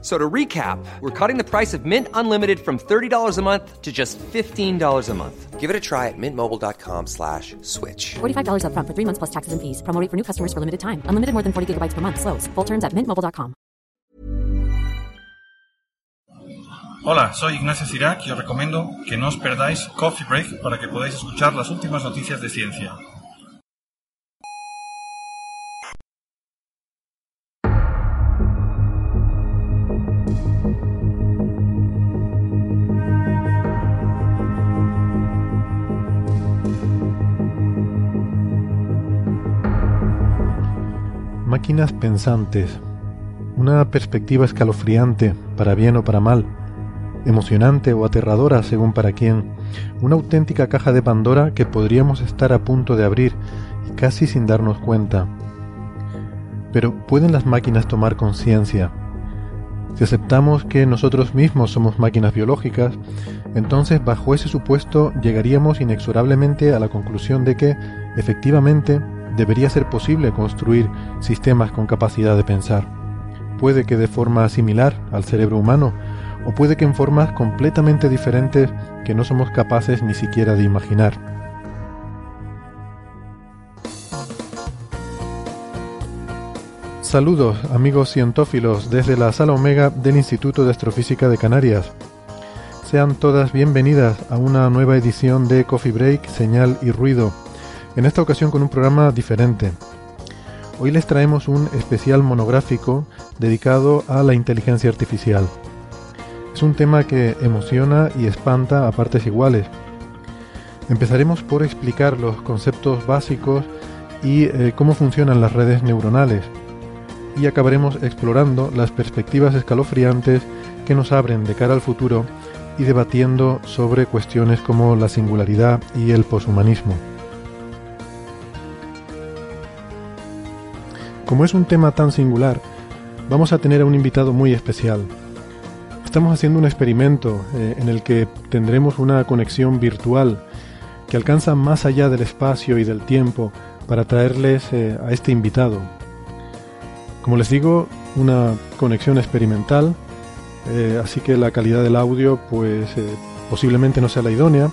So to recap, we're cutting the price of Mint Unlimited from $30 a month to just $15 a month. Give it a try at mintmobile.com slash switch. $45 upfront for three months plus taxes and fees. Promo rate for new customers for limited time. Unlimited more than 40 gigabytes per month. Slows. Full terms at mintmobile.com. Hola, soy Ignacio Cirac y os recomiendo que no os perdáis Coffee Break para que podáis escuchar las últimas noticias de ciencia. Máquinas pensantes. Una perspectiva escalofriante, para bien o para mal. Emocionante o aterradora, según para quién. Una auténtica caja de Pandora que podríamos estar a punto de abrir y casi sin darnos cuenta. Pero ¿pueden las máquinas tomar conciencia? Si aceptamos que nosotros mismos somos máquinas biológicas, entonces bajo ese supuesto llegaríamos inexorablemente a la conclusión de que, efectivamente, debería ser posible construir sistemas con capacidad de pensar. Puede que de forma similar al cerebro humano, o puede que en formas completamente diferentes que no somos capaces ni siquiera de imaginar. Saludos amigos cientófilos desde la sala Omega del Instituto de Astrofísica de Canarias. Sean todas bienvenidas a una nueva edición de Coffee Break, Señal y Ruido, en esta ocasión con un programa diferente. Hoy les traemos un especial monográfico dedicado a la inteligencia artificial. Es un tema que emociona y espanta a partes iguales. Empezaremos por explicar los conceptos básicos y eh, cómo funcionan las redes neuronales. Y acabaremos explorando las perspectivas escalofriantes que nos abren de cara al futuro y debatiendo sobre cuestiones como la singularidad y el poshumanismo. Como es un tema tan singular, vamos a tener a un invitado muy especial. Estamos haciendo un experimento eh, en el que tendremos una conexión virtual que alcanza más allá del espacio y del tiempo para traerles eh, a este invitado. Como les digo, una conexión experimental, eh, así que la calidad del audio pues posiblemente no sea la idónea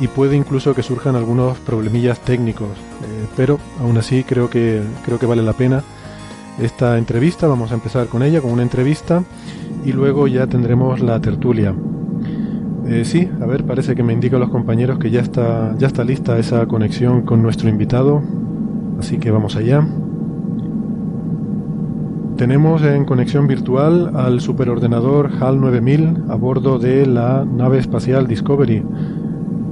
y puede incluso que surjan algunos problemillas técnicos, pero aún así creo que, creo que vale la pena esta entrevista. Vamos a empezar con ella, con una entrevista, y luego ya tendremos la tertulia. Eh, sí, a ver, parece que me indican los compañeros que ya está, ya está lista esa conexión con nuestro invitado, así que vamos allá. Tenemos en conexión virtual al superordenador HAL 9000 a bordo de la nave espacial Discovery.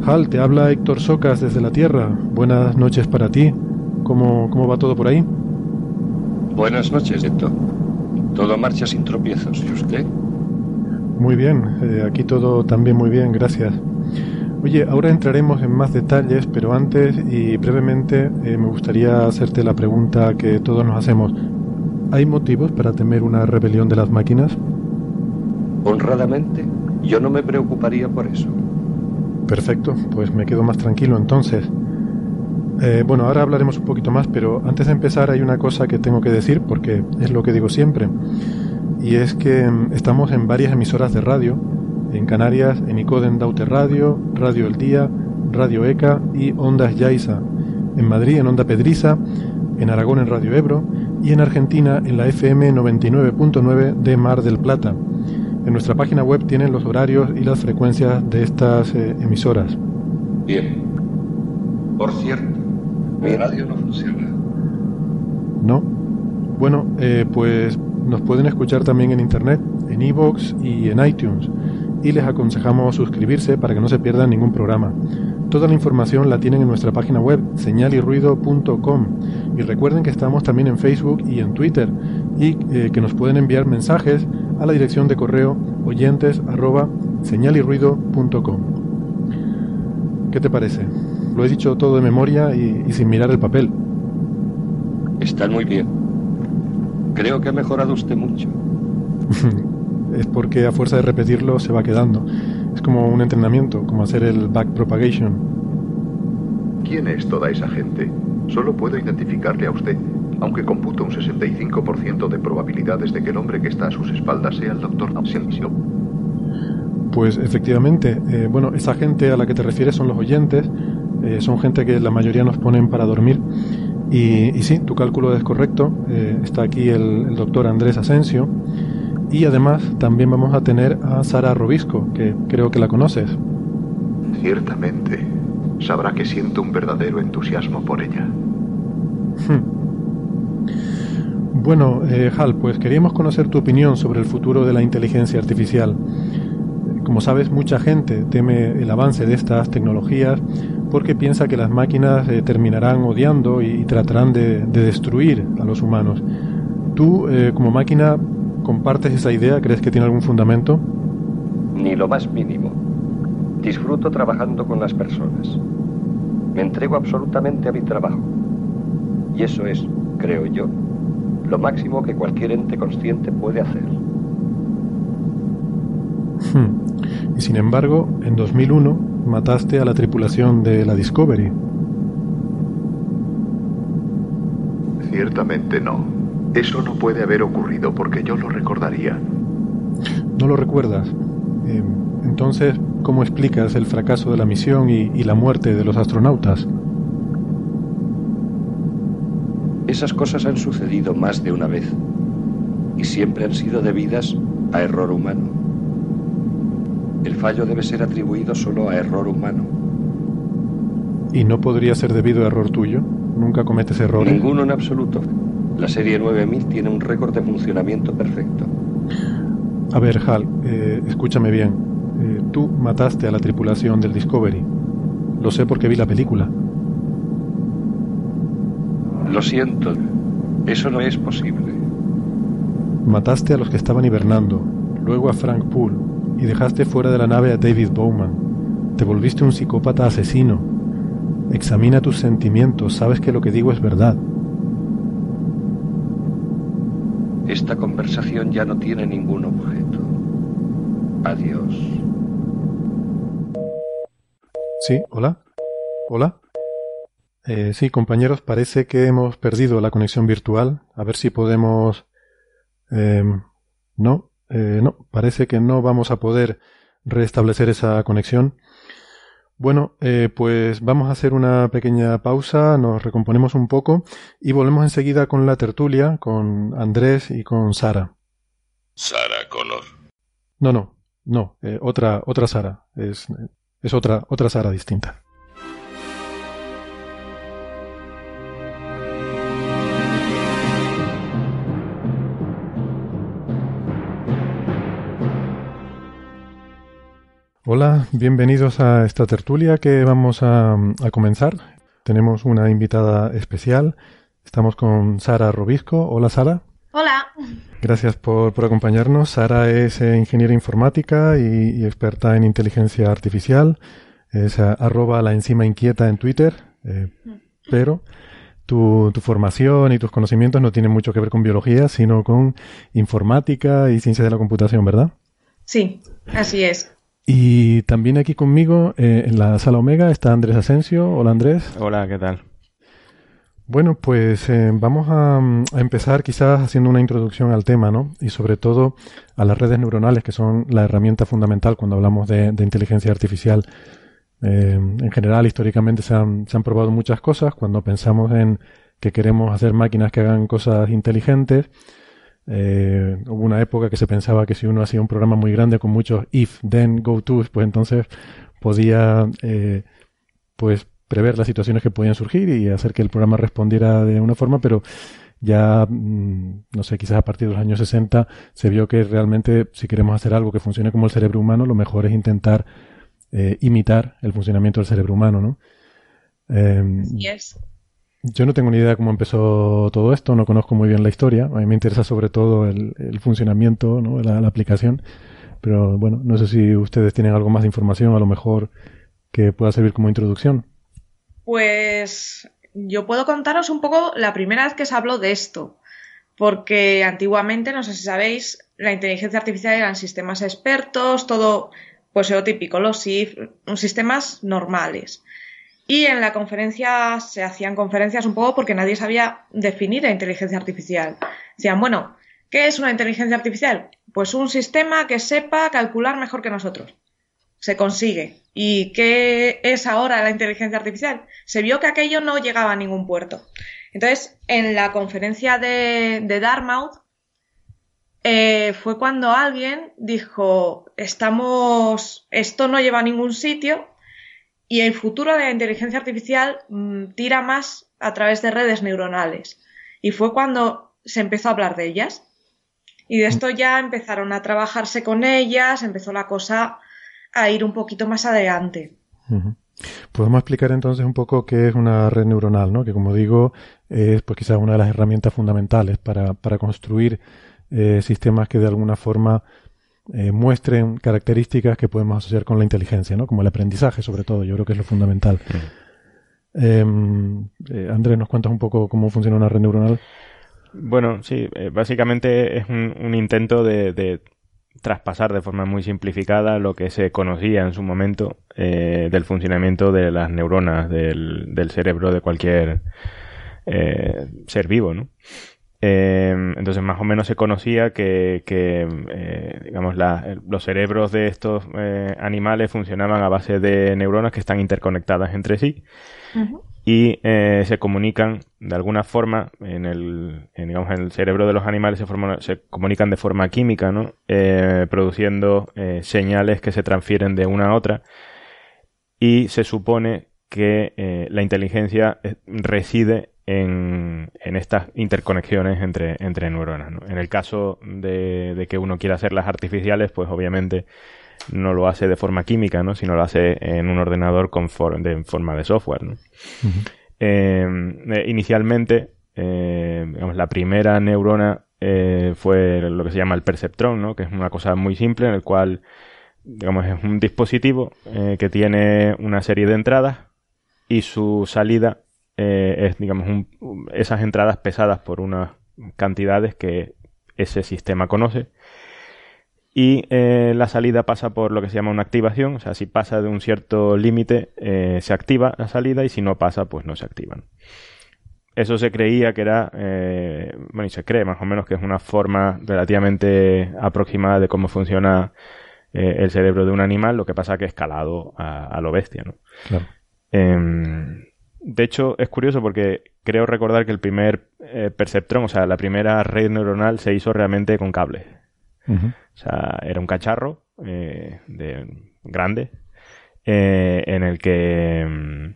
HAL, te habla Héctor Socas desde la Tierra. Buenas noches para ti. ¿Cómo, cómo va todo por ahí? Buenas noches, Héctor. Todo marcha sin tropiezos. ¿Y usted? Muy bien, eh, aquí todo también muy bien, gracias. Oye, ahora entraremos en más detalles, pero antes y brevemente eh, me gustaría hacerte la pregunta que todos nos hacemos. ¿Hay motivos para temer una rebelión de las máquinas? Honradamente, yo no me preocuparía por eso. Perfecto, pues me quedo más tranquilo entonces. Eh, bueno, ahora hablaremos un poquito más, pero antes de empezar hay una cosa que tengo que decir porque es lo que digo siempre. Y es que mm, estamos en varias emisoras de radio. En Canarias, en Icoden Daute Radio, Radio El Día, Radio ECA y Ondas Yaiza. En Madrid, en Onda Pedriza. En Aragón, en Radio Ebro. Y en Argentina, en la FM 99.9 de Mar del Plata. En nuestra página web tienen los horarios y las frecuencias de estas eh, emisoras. Bien. Por cierto, mi radio no funciona. ¿No? Bueno, eh, pues nos pueden escuchar también en internet, en iVoox y en iTunes. Y les aconsejamos suscribirse para que no se pierdan ningún programa. Toda la información la tienen en nuestra página web, señalirruido.com. Y recuerden que estamos también en Facebook y en Twitter. Y eh, que nos pueden enviar mensajes a la dirección de correo oyentes arroba señalirruido.com. ¿Qué te parece? Lo he dicho todo de memoria y, y sin mirar el papel. Están muy bien. Creo que ha mejorado usted mucho. es porque a fuerza de repetirlo se va quedando. Es como un entrenamiento, como hacer el back propagation. ¿Quién es toda esa gente? Solo puedo identificarle a usted, aunque computo un 65% de probabilidades de que el hombre que está a sus espaldas sea el doctor Asensio. Pues efectivamente, eh, bueno, esa gente a la que te refieres son los oyentes, eh, son gente que la mayoría nos ponen para dormir. Y, y sí, tu cálculo es correcto, eh, está aquí el, el doctor Andrés Asensio. Y además también vamos a tener a Sara Robisco, que creo que la conoces. Ciertamente, sabrá que siento un verdadero entusiasmo por ella. Bueno, eh, Hal, pues queríamos conocer tu opinión sobre el futuro de la inteligencia artificial. Como sabes, mucha gente teme el avance de estas tecnologías porque piensa que las máquinas eh, terminarán odiando y, tratarán de, de, destruir a los humanos. ¿Tú, eh, como máquina, compartes esa idea? ¿Crees que tiene algún fundamento? Ni lo más mínimo. Disfruto trabajando con las personas. Me entrego absolutamente a mi trabajo. Y eso es, creo yo, lo máximo que cualquier ente consciente puede hacer. Hmm. Y sin embargo, en 2001 mataste a la tripulación de la Discovery. Ciertamente no. Eso no puede haber ocurrido porque yo lo recordaría. ¿No lo recuerdas? Eh, entonces, ¿cómo explicas el fracaso de la misión y, y la muerte de los astronautas? Esas cosas han sucedido más de una vez y siempre han sido debidas a error humano. El fallo debe ser atribuido solo a error humano. ¿Y no podría ser debido a error tuyo? ¿Nunca cometes errores? Ninguno en absoluto. La serie 9000 tiene un récord de funcionamiento perfecto. A ver, Hal, eh, escúchame bien. Eh, tú mataste a la tripulación del Discovery. Lo sé porque vi la película. Lo siento, eso no es posible. Mataste a los que estaban hibernando, luego a Frank Poole, y dejaste fuera de la nave a David Bowman. Te volviste un psicópata asesino. Examina tus sentimientos, sabes que lo que digo es verdad. Esta conversación ya no tiene ningún objeto. Adiós. Sí, hola. Hola. Eh, sí, compañeros, parece que hemos perdido la conexión virtual. A ver si podemos... Eh, no, eh, no, parece que no vamos a poder restablecer esa conexión. Bueno, eh, pues vamos a hacer una pequeña pausa, nos recomponemos un poco y volvemos enseguida con la tertulia, con Andrés y con Sara. Sara Connor. No, no, no, eh, otra, otra Sara, es, es otra, otra Sara distinta. Hola, bienvenidos a esta tertulia que vamos a, a, comenzar. Tenemos una invitada especial. Estamos con Sara Robisco. Hola, Sara. Hola. Gracias por, por acompañarnos. Sara es eh, ingeniera informática y, y, experta en inteligencia artificial. Es a, arroba la encima inquieta en Twitter. Eh, pero tu, tu, formación y tus conocimientos no tienen mucho que ver con biología, sino con informática y ciencias de la computación, ¿verdad? Sí, así es. Y también aquí conmigo, eh, en la sala Omega, está Andrés Asensio. Hola Andrés. Hola, ¿qué tal? Bueno, pues eh, vamos a, a, empezar quizás haciendo una introducción al tema, ¿no? Y sobre todo a las redes neuronales, que son la herramienta fundamental cuando hablamos de, de inteligencia artificial. Eh, en general, históricamente se han, se han probado muchas cosas. Cuando pensamos en que queremos hacer máquinas que hagan cosas inteligentes, eh, hubo una época que se pensaba que si uno hacía un programa muy grande con muchos if, then, go to, pues entonces podía eh, pues prever las situaciones que podían surgir y hacer que el programa respondiera de una forma, pero ya, mmm, no sé, quizás a partir de los años 60 se vio que realmente si queremos hacer algo que funcione como el cerebro humano, lo mejor es intentar eh, imitar el funcionamiento del cerebro humano, ¿no? Eh, yes. Yo no tengo ni idea cómo empezó todo esto, no conozco muy bien la historia. A mí me interesa sobre todo el, funcionamiento, ¿no? la, aplicación. Pero bueno, no sé si ustedes tienen algo más de información, a lo mejor que pueda servir como introducción. Pues yo puedo contaros un poco la primera vez que se habló de esto. porque antiguamente, no sé si sabéis, la inteligencia artificial eran sistemas expertos, todo, pues lo típico, los SIF, sistemas normales. Y en la conferencia se hacían conferencias un poco porque nadie sabía definir la inteligencia artificial. Decían, bueno, ¿qué es una inteligencia artificial? Pues un sistema que sepa calcular mejor que nosotros. Se consigue. ¿Y qué es ahora la inteligencia artificial? Se vio que aquello no llegaba a ningún puerto. Entonces, en la conferencia de, de Dartmouth, eh, fue cuando alguien dijo, estamos, esto no lleva a ningún sitio y el futuro de la inteligencia artificial mm, tira más a través de redes neuronales. Y fue cuando se empezó a hablar de ellas. Y de esto ya empezaron a trabajarse con ellas, empezó la cosa a ir un poquito más adelante. Podemos explicar entonces un poco qué es una red neuronal, ¿no? Que como digo, es pues quizás una de las herramientas fundamentales para, para construir eh, sistemas que de alguna forma eh, muestren características que podemos asociar con la inteligencia, ¿no? Como el aprendizaje, sobre todo. Yo creo que es lo fundamental. Em, eh, Andrés, ¿nos cuentas un poco cómo funciona una red neuronal? Bueno, sí, eh, básicamente es un, intento de, traspasar de forma muy simplificada lo que se conocía en su momento del funcionamiento de las neuronas del, del cerebro de cualquier ser vivo, ¿no? Em, entonces más o menos se conocía que, eh, digamos, los cerebros de estos eh, animales funcionaban a base de neuronas que están interconectadas entre sí y eh, se comunican de alguna forma en el, digamos, en el cerebro de los animales se, se comunican de forma química, ¿no? produciendo señales que se transfieren de una a otra y se supone que la inteligencia reside en, estas interconexiones entre, entre neuronas. En el caso de, que uno quiera hacerlas artificiales, pues obviamente no lo hace de forma química, ¿no? sino lo hace en un ordenador con de, forma de software. Em, eh, inicialmente, eh, la primera neurona eh, fue lo que se llama el perceptrón, ¿no? que es una cosa muy simple en el cual digamos, es un dispositivo que tiene una serie de entradas y su salida eh, es, digamos, esas entradas pesadas por unas cantidades que ese sistema conoce. Y eh, la salida pasa por lo que se llama una activación, o sea, si pasa de un cierto límite, eh, se activa la salida y si no pasa, pues no se activan. Eso se creía que era, bueno, y se cree más o menos que es una forma relativamente aproximada de cómo funciona el cerebro de un animal, lo que pasa que escalado a, lo bestia, ¿no? Claro. De hecho, es curioso porque creo recordar que el primer eh, perceptrón, o sea, la primera red neuronal se hizo realmente con cables. O sea, era un cacharro eh, de, grande eh, en el que... Mm,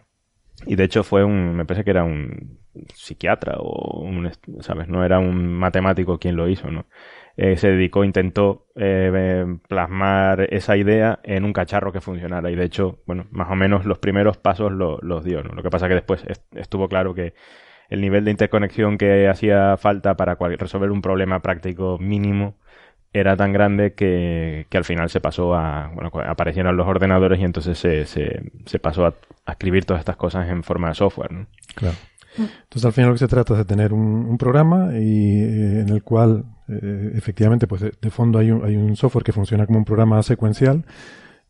y de hecho fue un... Me parece que era un psiquiatra o un... ¿Sabes? No era un matemático quien lo hizo, ¿no? Eh, se dedicó, intentó eh, plasmar esa idea en un cacharro que funcionara. Y de hecho, bueno, más o menos los primeros pasos los dio. ¿no? Lo que pasa que después estuvo claro que el nivel de interconexión que hacía falta para resolver un problema práctico mínimo era tan grande que, al final se pasó a, bueno, aparecieron los ordenadores y entonces se, se, pasó a, a, escribir todas estas cosas en forma de software. ¿no? Claro. Entonces al final lo que se trata es de tener un, programa y eh, en el cual eh, efectivamente pues de, fondo hay un, hay un, software que funciona como un programa secuencial,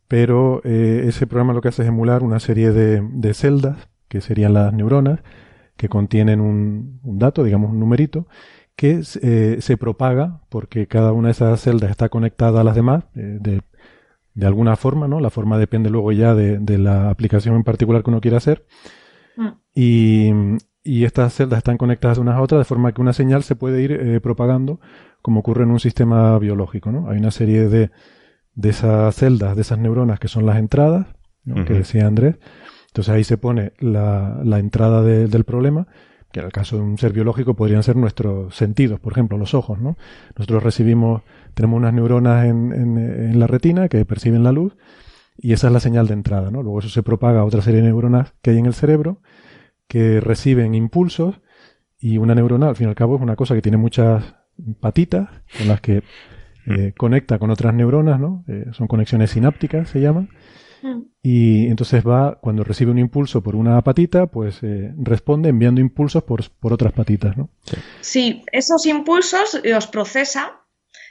pero eh, ese programa lo que hace es emular una serie de, de celdas, que serían las neuronas, que contienen un, un dato, digamos un numerito, que se propaga porque cada una de esas celdas está conectada a las demás de, de alguna forma, ¿no? La forma depende luego ya de, de la aplicación en particular que uno quiera hacer. Mm. Y, y estas celdas están conectadas unas a otras de forma que una señal se puede ir eh, propagando como ocurre en un sistema biológico. ¿no? Hay una serie de, de esas celdas, de esas neuronas que son las entradas, que decía Andrés. Entonces ahí se pone la, la entrada del problema, que en el caso de un ser biológico podrían ser nuestros sentidos, por ejemplo, los ojos. ¿no? Nosotros recibimos, tenemos unas neuronas en, en, en la retina que perciben la luz y esa es la señal de entrada. ¿no? Luego eso se propaga a otra serie de neuronas que hay en el cerebro que reciben impulsos y una neurona, al fin y al cabo, es una cosa que tiene muchas patitas con las que eh, conecta con otras neuronas, ¿no? Eh, son conexiones sinápticas, se llaman. Mm. Y entonces va, cuando recibe un impulso por una patita, pues eh, responde enviando impulsos por, por otras patitas, ¿no? Sí, esos impulsos los procesa.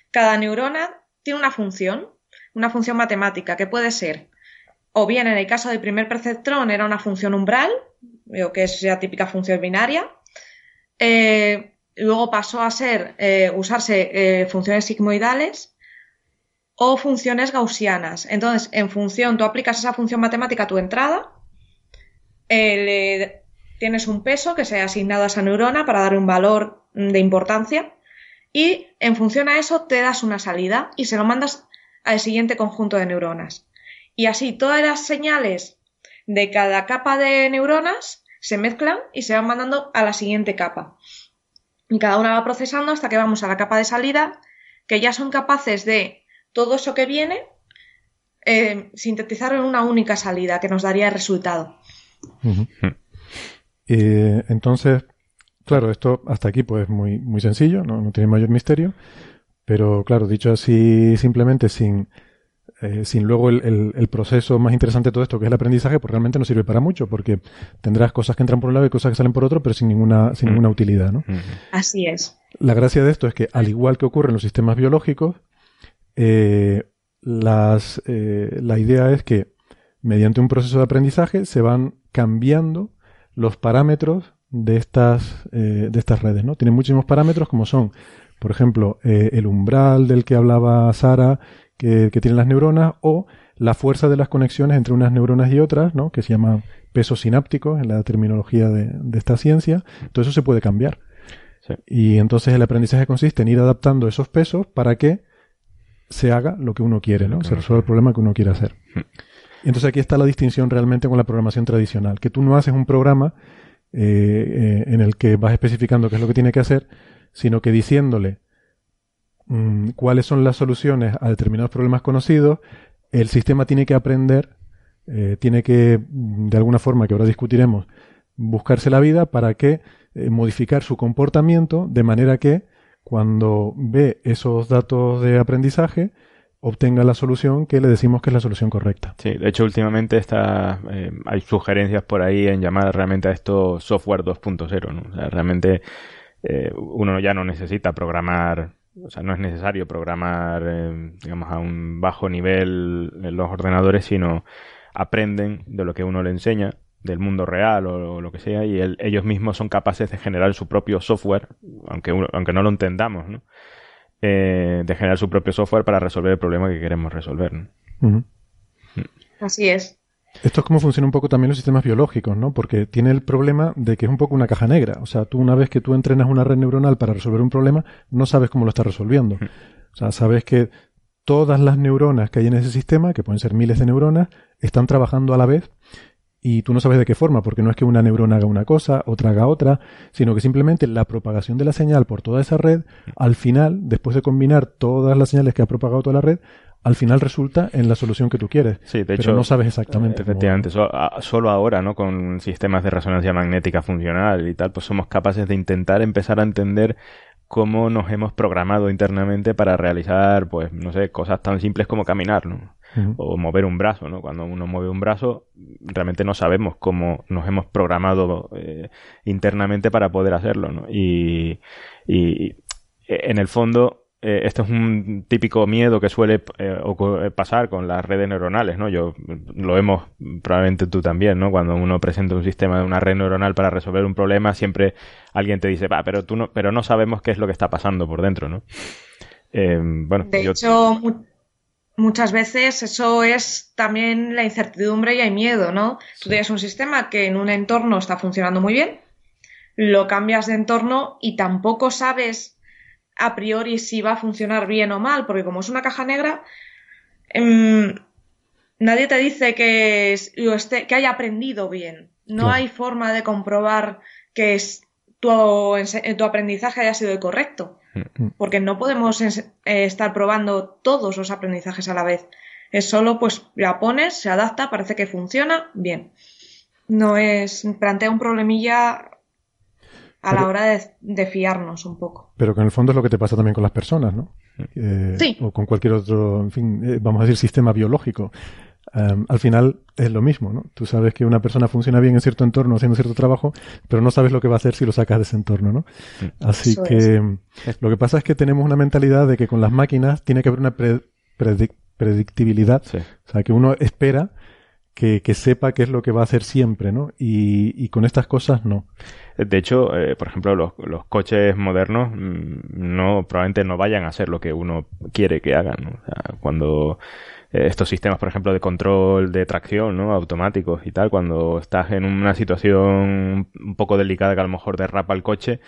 Cada neurona tiene una función, una función matemática, que puede ser, o bien en el caso del primer perceptrón era una función umbral, que es la típica función binaria. Eh, luego pasó a ser eh, usarse eh, funciones sigmoidales o funciones gaussianas. Entonces, en función, tú aplicas esa función matemática a tu entrada, tienes un peso que se ha asignado a esa neurona para darle un valor de importancia y en función a eso te das una salida y se lo mandas al siguiente conjunto de neuronas. Y así todas las señales de cada capa de neuronas se mezclan y se van mandando a la siguiente capa. Y cada una va procesando hasta que vamos a la capa de salida, que ya son capaces de todo eso que viene eh, sintetizarlo en una única salida que nos daría el resultado. Eh, entonces, claro, esto hasta aquí pues muy, muy sencillo, no, no tiene mayor misterio, pero claro, dicho así simplemente sin, eh, sin luego el, el- el proceso más interesante de todo esto, que es el aprendizaje, pues realmente no sirve para mucho, porque tendrás cosas que entran por un lado y cosas que salen por otro, pero sin ninguna, sin Mm. ninguna utilidad, ¿no? Así es. La gracia de esto es que, al igual que ocurre en los sistemas biológicos, eh, las, eh, la idea es que mediante un proceso de aprendizaje se van cambiando los parámetros de estas, eh, de estas redes. ¿no? Tienen muchísimos parámetros como son, por ejemplo, eh, el umbral del que hablaba Sara, que, que tienen las neuronas, o la fuerza de las conexiones entre unas neuronas y otras, ¿no? que se llama pesos sinápticos en la terminología de, de esta ciencia. Todo eso se puede cambiar. Sí. Y entonces el aprendizaje consiste en ir adaptando esos pesos para que se haga lo que uno quiere, ¿no? Se resuelva el problema que uno quiere hacer. Y entonces aquí está la distinción realmente con la programación tradicional, que tú no haces un programa eh, eh, en el que vas especificando qué es lo que tiene que hacer, sino que diciéndole mm, cuáles son las soluciones a determinados problemas conocidos, el sistema tiene que aprender, eh, tiene que, mm, de alguna forma que ahora discutiremos, buscarse la vida para que eh, modificar su comportamiento de manera que cuando ve esos datos de aprendizaje obtenga la solución que le decimos que es la solución correcta. Sí, de hecho últimamente está, eh, hay sugerencias por ahí en llamar realmente a esto software 2.0, ¿no? O sea, realmente uno ya no necesita programar, o sea, no es necesario programar, eh, digamos, a un bajo nivel en los ordenadores, sino aprenden de lo que uno le enseña, del mundo real o, o lo que sea, y el- ellos mismos son capaces de generar su propio software, aunque, uno- aunque no lo entendamos, ¿no? Eh, de generar su propio software para resolver el problema que queremos resolver. Así es. Esto es como funciona un poco también los sistemas biológicos, ¿no? Porque tiene el problema de que es un poco una caja negra. O sea, tú una vez que tú entrenas una red neuronal para resolver un problema, no sabes cómo lo estás resolviendo. O sea, sabes que todas las neuronas que hay en ese sistema, que pueden ser miles de neuronas, están trabajando a la vez y tú no sabes de qué forma, porque no es que una neurona haga una cosa, otra haga otra, sino que simplemente la propagación de la señal por toda esa red, al final, después de combinar todas las señales que ha propagado toda la red, al final resulta en la solución que tú quieres. Sí, de pero hecho. no sabes exactamente. Efectivamente, solo ahora, ¿no? Con sistemas de resonancia magnética funcional y tal, pues somos capaces de intentar empezar a entender cómo nos hemos programado internamente para realizar, pues, no sé, cosas tan simples como caminar, ¿no? O mover un brazo, ¿no? Cuando uno mueve un brazo, realmente no sabemos cómo nos hemos programado eh, internamente para poder hacerlo, ¿no? Y, y en el fondo, eh, esto es un típico miedo que suele eh, eh, pasar con las redes neuronales, ¿no? Yo lo hemos, probablemente tú también, ¿no? Cuando uno presenta un sistema de una red neuronal para resolver un problema, siempre alguien te dice, va, pero tú no, pero no sabemos qué es lo que está pasando por dentro, ¿no? Eh, bueno, De yo- hecho, mu- muchas veces eso es también la incertidumbre y el miedo, ¿no? Tú tienes un sistema que en un entorno está funcionando muy bien, lo cambias de entorno y tampoco sabes a priori si va a funcionar bien o mal, porque como es una caja negra, em, nadie te dice que, es- que haya aprendido bien. No Claro. hay forma de comprobar que es- tu, ense- tu aprendizaje haya sido el correcto porque no podemos eh, estar probando todos los aprendizajes a la vez. Es solo, pues, la pones, se adapta, parece que funciona, bien. No es, plantea un problemilla a la hora de, de fiarnos un poco. Pero que en el fondo es lo que te pasa también con las personas, ¿no? Eh, Sí. O con cualquier otro, en fin, eh, vamos a decir, sistema biológico. Um, al final es lo mismo, ¿no? Tú sabes que una persona funciona bien en cierto entorno haciendo cierto trabajo, pero no sabes lo que va a hacer si lo sacas de ese entorno, ¿no? Mm. Así Eso que lo que pasa es que tenemos una mentalidad de que con las máquinas tiene que haber una pre- predic- predictibilidad, Sí. o sea, que uno espera que, que sepa qué es lo que va a hacer siempre, ¿no? Y, y con estas cosas no. De hecho, eh, por ejemplo, los, coches modernos mm, no probablemente no vayan a hacer lo que uno quiere que hagan. ¿no? O sea, cuando eh, estos sistemas, por ejemplo, de control de tracción, ¿no? automáticos y tal, cuando estás en una situación un poco delicada que a lo mejor derrapa el coche,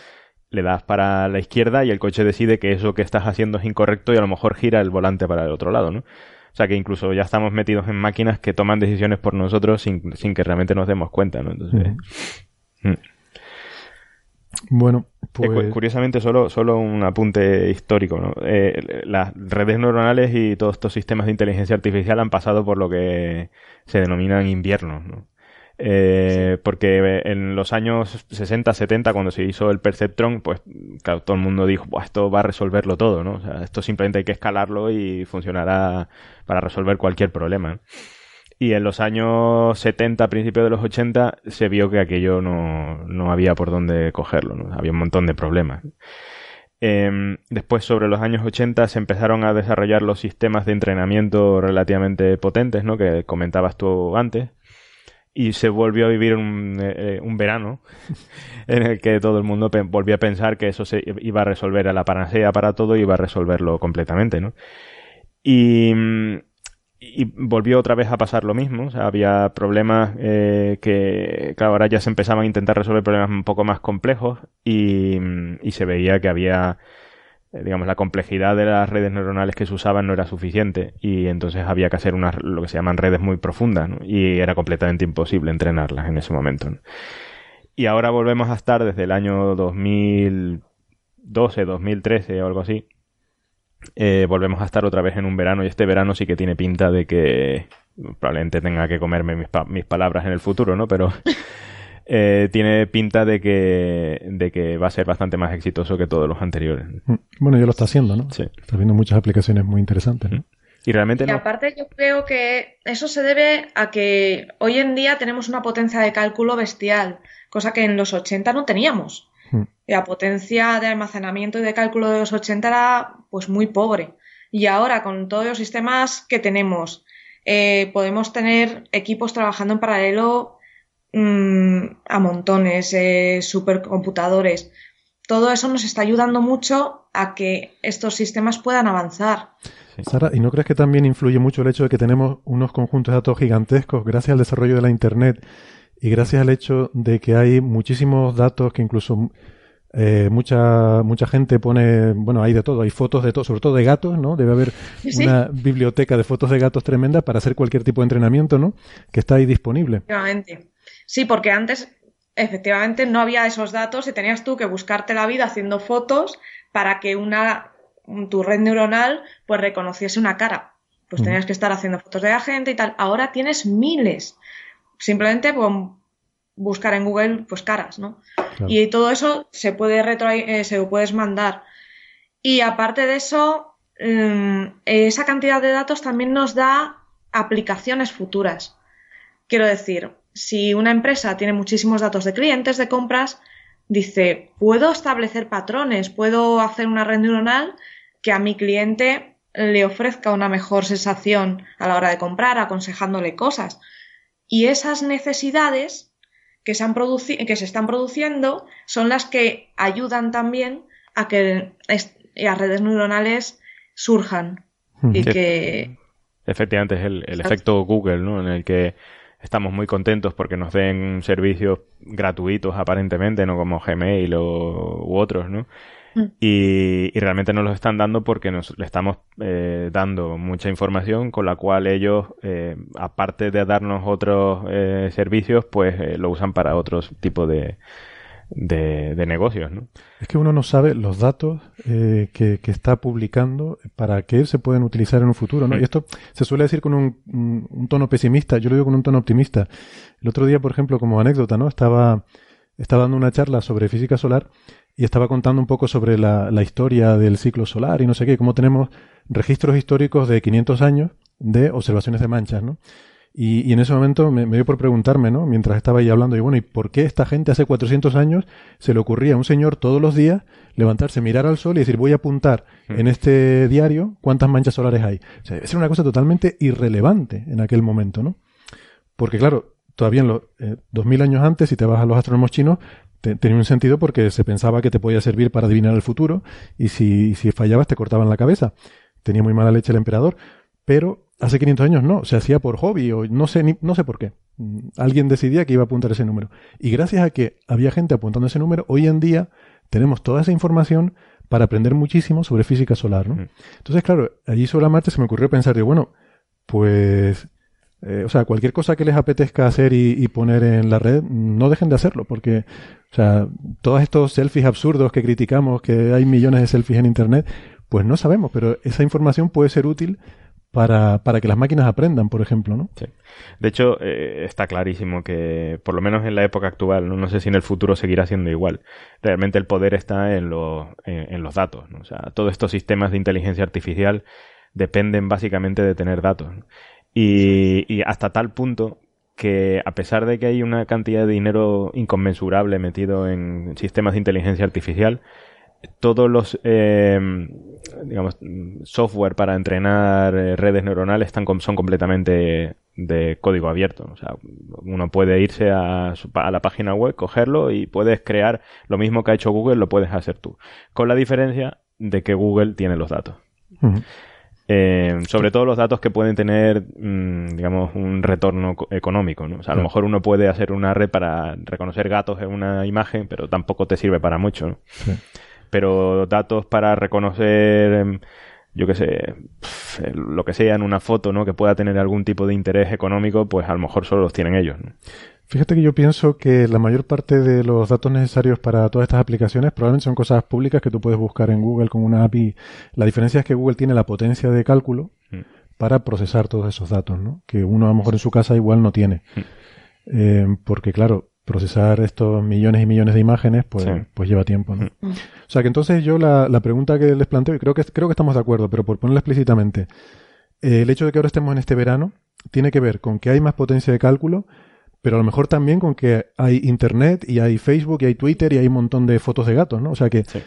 le das para la izquierda y el coche decide que eso que estás haciendo es incorrecto y a lo mejor gira el volante para el otro lado, ¿no? O sea que incluso ya estamos metidos en máquinas que toman decisiones por nosotros sin, sin que realmente nos demos cuenta, ¿no? Entonces, mm. Bueno, pues Curiosamente, solo, solo un apunte histórico. ¿no? Eh, las redes neuronales y todos estos sistemas de inteligencia artificial han pasado por lo que se denominan inviernos. ¿no? Eh, Porque en los años 60, 70, cuando se hizo el Perceptron, pues claro, todo el mundo dijo, "Buah, esto va a resolverlo todo, ¿no? O sea, esto simplemente hay que escalarlo y funcionará para resolver cualquier problema. Y en los años 70, principios de los 80, se vio que aquello no, no había por dónde cogerlo, ¿no? Había un montón de problemas. Em, después, sobre los años 80, se empezaron a desarrollar los sistemas de entrenamiento relativamente potentes, ¿no? Que comentabas tú antes. Y se volvió a vivir un, eh, un verano en el que todo el mundo volvió a pensar que eso se iba a resolver a la panacea para todo y iba a resolverlo completamente, ¿no? Y, mm, y volvió otra vez a pasar lo mismo. O sea, había problemas eh, que, claro, ahora ya se empezaban a intentar resolver problemas un poco más complejos y, y se veía que había, eh, digamos, la complejidad de las redes neuronales que se usaban no era suficiente y entonces había que hacer unas, lo que se llaman redes muy profundas ¿no? y era completamente imposible entrenarlas en ese momento. Y ahora volvemos a estar desde el año 2012, 2013 o algo así, eh, volvemos a estar otra vez en un verano y este verano sí que tiene pinta de que probablemente tenga que comerme mis, pa- mis palabras en el futuro, ¿no? Pero eh, tiene pinta de que, de que va a ser bastante más exitoso que todos los anteriores. mm, bueno, ya lo está haciendo, ¿no? Sí. Está viendo muchas aplicaciones muy interesantes, ¿no? Y realmente Y no. aparte yo creo que eso se debe a que hoy en día tenemos una potencia de cálculo bestial, cosa que en los 80 no teníamos. Mm. La potencia de almacenamiento y de cálculo de los 80 era pues muy pobre. Y ahora con todos los sistemas que tenemos, eh, podemos tener equipos trabajando en paralelo mm, a montones, eh, supercomputadores. Todo eso nos está ayudando mucho a que estos sistemas puedan avanzar. Sara, ¿y no crees que también influye mucho el hecho de que tenemos unos conjuntos de datos gigantescos gracias al desarrollo de la Internet y gracias al hecho de que hay muchísimos datos que incluso eh, mucha mucha gente pone, bueno, hay de todo, hay fotos de todo, sobre todo de gatos, ¿no? Debe haber Sí. una biblioteca de fotos de gatos tremenda para hacer cualquier tipo de entrenamiento, ¿no? Que está ahí disponible. Sí, porque antes efectivamente no había esos datos y tenías tú que buscarte la vida haciendo fotos para que una tu red neuronal pues reconociese una cara. Pues tenías que estar haciendo fotos de la gente y tal. Ahora tienes miles. Simplemente con buscar en Google pues caras, ¿no? Claro. Y todo eso se puede retro eh, se lo puedes mandar. Y aparte de eso, mm, esa cantidad de datos también nos da aplicaciones futuras. Quiero decir, si una empresa tiene muchísimos datos de clientes, de compras, dice, puedo establecer patrones, puedo hacer una red neuronal que a mi cliente le ofrezca una mejor sensación a la hora de comprar, aconsejándole cosas. Y esas necesidades que se, han produci- que se están produciendo son las que ayudan también a que las redes neuronales surjan y Sí. que Efectivamente, es el, el efecto Google, ¿no? En el que estamos muy contentos porque nos den servicios gratuitos aparentemente, no como Gmail o, u otros, ¿no? Mm. Y, y realmente nos los están dando porque nos le estamos eh, dando mucha información con la cual ellos, eh, aparte de darnos otros eh, servicios, pues eh, lo usan para otros tipos de, de, de negocios, ¿no? Es que uno no sabe los datos eh, que, que está publicando para qué se pueden utilizar en un futuro, ¿no? Y esto se suele decir con un, un- un tono pesimista, yo lo digo con un tono optimista. El otro día, por ejemplo, como anécdota, ¿no? Estaba, estaba dando una charla sobre física solar y estaba contando un poco sobre la, la historia del ciclo solar y no sé qué, cómo tenemos registros históricos de 500 años de observaciones de manchas, ¿no? Y, y en ese momento me, me, dio por preguntarme, ¿no? Mientras estaba ahí hablando, y bueno, ¿y por qué esta gente hace 400 años se le ocurría a un señor todos los días levantarse, mirar al sol y decir, voy a apuntar Mm. en este diario cuántas manchas solares hay? O sea, debe ser una cosa totalmente irrelevante en aquel momento, ¿no? Porque claro, todavía en los eh, 2000 años antes, si te vas a los astrónomos chinos, te- tenía un sentido porque se pensaba que te podía servir para adivinar el futuro y si, si fallabas te cortaban la cabeza. Tenía muy mala leche el emperador, pero hace 500 años no, se hacía por hobby o no sé, ni- no sé por qué. Alguien decidía que iba a apuntar ese número. Y gracias a que había gente apuntando ese número, hoy en día tenemos toda esa información para aprender muchísimo sobre física solar, ¿no? Entonces, claro, allí sobre la Marte se me ocurrió pensar, digo, bueno, pues, eh, o sea, cualquier cosa que les apetezca hacer y, y poner en la red, no dejen de hacerlo, porque, o sea, todos estos selfies absurdos que criticamos, que hay millones de selfies en Internet, pues no sabemos, pero esa información puede ser útil para, para que las máquinas aprendan, por ejemplo, ¿no? Sí. De hecho, eh, está clarísimo que, por lo menos en la época actual, ¿no? sé si en el futuro seguirá siendo igual. Realmente el poder está en, los en, los datos. O sea, todos estos sistemas de inteligencia artificial dependen básicamente de tener datos. Y, y hasta tal punto que a pesar de que hay una cantidad de dinero inconmensurable metido en sistemas de inteligencia artificial, todos los eh, digamos software para entrenar eh, redes neuronales están son completamente de código abierto o sea uno puede irse a, su- a la página web cogerlo y puedes crear lo mismo que ha hecho Google lo puedes hacer tú con la diferencia de que Google tiene los datos eh, sobre todo los datos que pueden tener, mm, digamos, un retorno co- económico. ¿no? O sea, a lo mejor uno puede hacer una red para reconocer gatos en una imagen, pero tampoco te sirve para mucho. ¿no? Pero datos para reconocer, em, yo qué sé, lo que sea en una foto, ¿no? Que pueda tener algún tipo de interés económico, pues a lo mejor solo los tienen ellos. ¿no? Fíjate que yo pienso que la mayor parte de los datos necesarios para todas estas aplicaciones probablemente son cosas públicas que tú puedes buscar en Google con una API. La diferencia es que Google tiene la potencia de cálculo Mm. para procesar todos esos datos, ¿no? Que uno a lo mejor en su casa igual no tiene. Mm. Eh, porque claro, procesar estos millones y millones de imágenes, pues, Sí. pues lleva tiempo, ¿no? Mm. O sea que entonces yo la, la pregunta que les planteo, y creo que, creo que estamos de acuerdo, pero por ponerla explícitamente, eh, el hecho de que ahora estemos en este verano tiene que ver con que hay más potencia de cálculo, pero a lo mejor también con que hay internet y hay Facebook y hay Twitter y hay un montón de fotos de gatos, ¿no? O sea que Sí.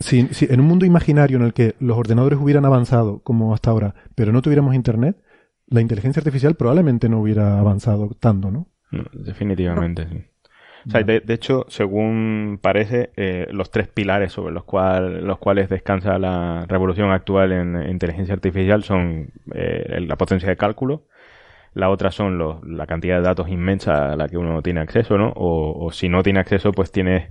si, si en un mundo imaginario en el que los ordenadores hubieran avanzado como hasta ahora, pero no tuviéramos internet, la inteligencia artificial probablemente no hubiera avanzado tanto, ¿no? No, definitivamente, sí. O sea, de, de hecho, según parece, eh, los tres pilares sobre los, cual, los cuales descansa la revolución actual en inteligencia artificial son eh, la potencia de cálculo, la otra son los, la cantidad de datos inmensa a la que uno tiene acceso, ¿no? O, o si no tiene acceso, pues tienes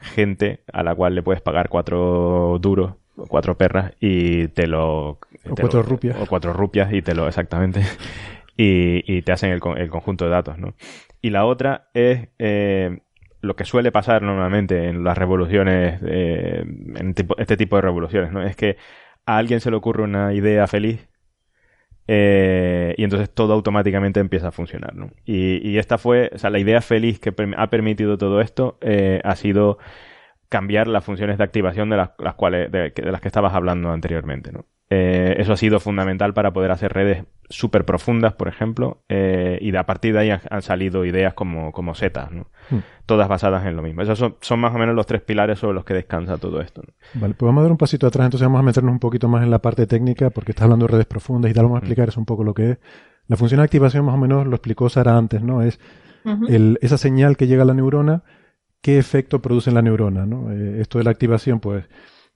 gente a la cual le puedes pagar cuatro duros, o cuatro perras, y te lo... O cuatro lo- rupias. O cuatro rupias y te lo... Exactamente. y, y te hacen el, el conjunto de datos, ¿no? Y la otra es eh, lo que suele pasar normalmente en las revoluciones, eh, en tipo- este tipo de revoluciones, ¿no? Es que a alguien se le ocurre una idea feliz eh, y entonces todo automáticamente empieza a funcionar, ¿no? Y, esta fue, o sea, la idea feliz que ha permitido todo esto eh, ha sido cambiar las funciones de activación de las, cuales de, las que estabas hablando anteriormente, ¿no? Eso ha sido fundamental para poder hacer redes súper profundas, por ejemplo, eh, y de, a partir de ahí han, han salido ideas como, como setas, ¿no? Hmm. Todas basadas en lo mismo. Esos son, son más o menos los tres pilares sobre los que descansa todo esto. ¿no? Vale, pues vamos a dar un pasito atrás, entonces vamos a meternos un poquito más en la parte técnica, porque estás hablando de redes profundas y tal, vamos a explicar eso un poco lo que es. La función de activación más o menos lo explicó Sara antes, ¿no? Es el- esa señal que llega a la neurona, qué efecto produce en la neurona, ¿no? Eh, esto de la activación, pues,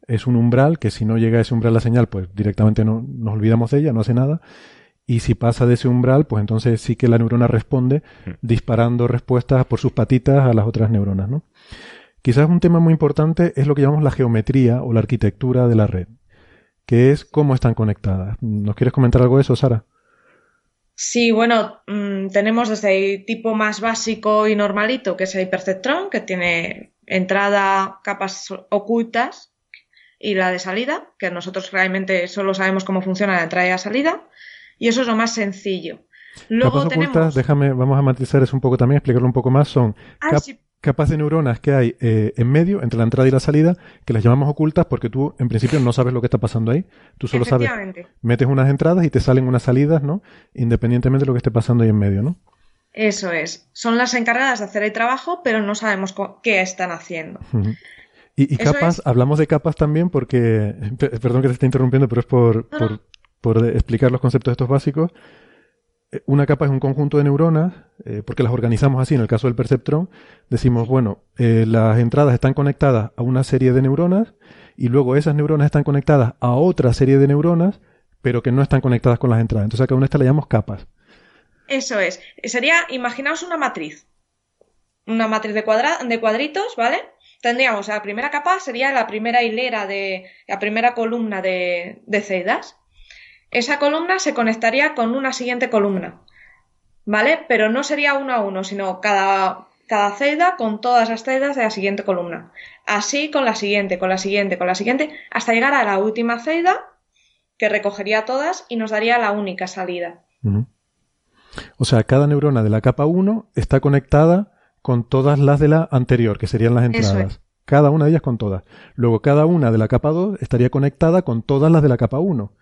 es un umbral, que si no llega a ese umbral la señal, pues directamente no, nos olvidamos de ella, no hace nada. Y si pasa de ese umbral, pues entonces sí que la neurona responde disparando respuestas por sus patitas a las otras neuronas, ¿no? Quizás un tema muy importante es lo que llamamos la geometría o la arquitectura de la red, que es cómo están conectadas. ¿Nos quieres comentar algo de eso, Sara? Sí, bueno, mm, tenemos desde el tipo más básico y normalito, que es el perceptrón, que tiene entrada, capas ocultas, y la de salida, que nosotros realmente solo sabemos cómo funciona la entrada y la salida, y eso es lo más sencillo. Luego capas tenemos... ocultas, déjame, vamos a matizar eso un poco también, explicarlo un poco más, son Ah, cap- sí, capas de neuronas que hay eh, en medio, entre la entrada y la salida, que las llamamos ocultas porque tú en principio no sabes lo que está pasando ahí. Tú solo sabes, metes unas entradas y te salen unas salidas, ¿no? Independientemente de lo que esté pasando ahí en medio, ¿no? Eso es. Son las encargadas de hacer el trabajo, pero no sabemos qué están haciendo. Y, capas, hablamos de capas también porque, perdón que te esté interrumpiendo, pero es por, por, por explicar los conceptos estos básicos. Eh, una capa es un conjunto de neuronas, eh, porque las organizamos así en el caso del perceptrón. Decimos, bueno, eh, las entradas están conectadas a una serie de neuronas y luego esas neuronas están conectadas a otra serie de neuronas, pero que no están conectadas con las entradas. Entonces a cada una de estas le llamamos capas. Eso es. Sería, imaginaos una matriz. Una matriz de, de cuadritos, ¿vale? Tendríamos la primera capa, sería la primera hilera de, la primera columna de, de celdas esa columna se conectaría con una siguiente columna, ¿vale? Pero no sería uno a uno, sino cada, cada celda con todas las celdas de la siguiente columna. Así con la siguiente, con la siguiente, con la siguiente, hasta llegar a la última celda que recogería todas y nos daría la única salida. O sea, cada neurona de la capa 1 está conectada con todas las de la anterior, que serían las entradas. Cada una de ellas con todas. Luego, cada una de la capa 2 estaría conectada con todas las de la capa 1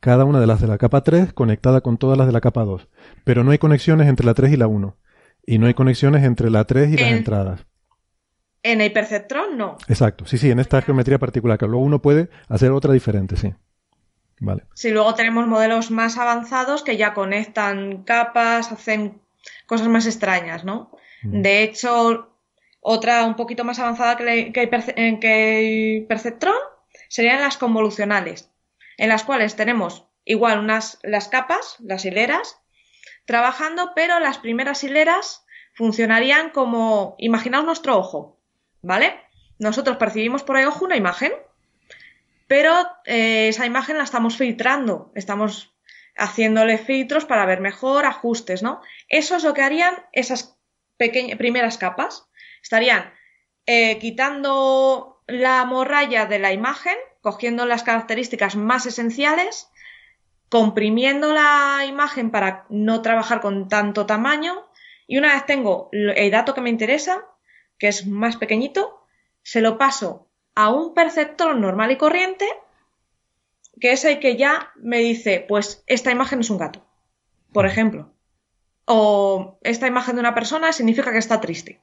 cada una de las de la capa 3 conectada con todas las de la capa 2. Pero no hay conexiones entre la 3 y la 1. Y no hay conexiones entre la 3 y las entradas. En el perceptrón no. Exacto, sí, sí, en esta geometría particular, que luego uno puede hacer otra diferente, sí. Vale. Si luego tenemos modelos más avanzados que ya conectan capas, hacen cosas más extrañas, ¿no? Mm. De hecho, otra un poquito más avanzada que, que, que el perceptrón serían las convolucionales en las cuales tenemos igual unas las capas, las hileras, trabajando, pero las primeras hileras funcionarían como, imaginaos nuestro ojo, ¿vale? Nosotros percibimos por el ojo una imagen, pero eh, esa imagen la estamos filtrando, estamos haciéndole filtros para ver mejor, ajustes, ¿no? Eso es lo que harían esas primeras capas. Estarían eh, quitando la morralla de la imagen cogiendo las características más esenciales, comprimiendo la imagen para no trabajar con tanto tamaño y una vez tengo el dato que me interesa, que es más pequeñito, se lo paso a un perceptor normal y corriente, que es el que ya me dice, pues esta imagen es un gato, por ejemplo. O esta imagen de una persona significa que está triste.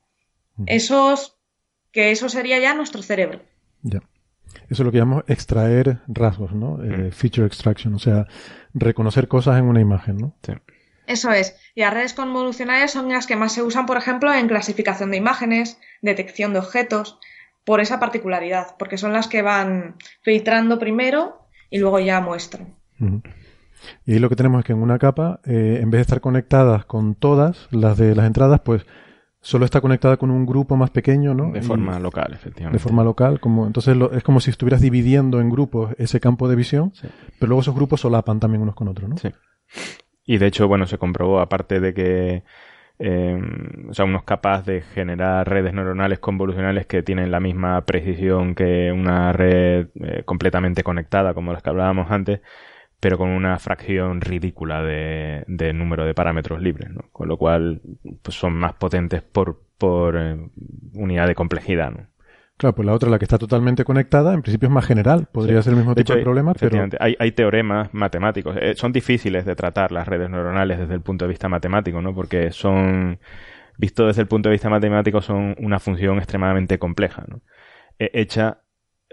Eso que eso sería ya nuestro cerebro. Ya. Eso es lo que llamamos extraer rasgos, ¿no? Eh, feature extraction, o sea, reconocer cosas en una imagen, ¿no? Sí. Eso es. Y las redes convolucionales son las que más se usan, por ejemplo, en clasificación de imágenes, detección de objetos, por esa particularidad, porque son las que van filtrando primero y luego ya muestran. Y ahí lo que tenemos es que en una capa, eh, en vez de estar conectadas con todas las de las entradas, pues solo está conectada con un grupo más pequeño, ¿no? De forma local, efectivamente. De forma local, como entonces es como si estuvieras dividiendo en grupos ese campo de visión, pero luego esos grupos solapan también unos con otros, ¿no? Sí. Y de hecho, bueno, se comprobó, aparte de que eh, o sea, uno es capaz de generar redes neuronales convolucionales que tienen la misma precisión que una red eh, completamente conectada, como las que hablábamos antes, pero con una fracción ridícula de, número de parámetros libres, ¿no? Con lo cual pues son más potentes por, por eh, unidad de complejidad, ¿no? Claro, pues la otra, la que está totalmente conectada, en principio es más general. Podría ser el mismo tipo de, problema, pero... Hay, hay teoremas matemáticos. Eh, son difíciles de tratar las redes neuronales desde el punto de vista matemático, ¿no? Porque son, visto desde el punto de vista matemático, son una función extremadamente compleja, ¿no? Eh, hecha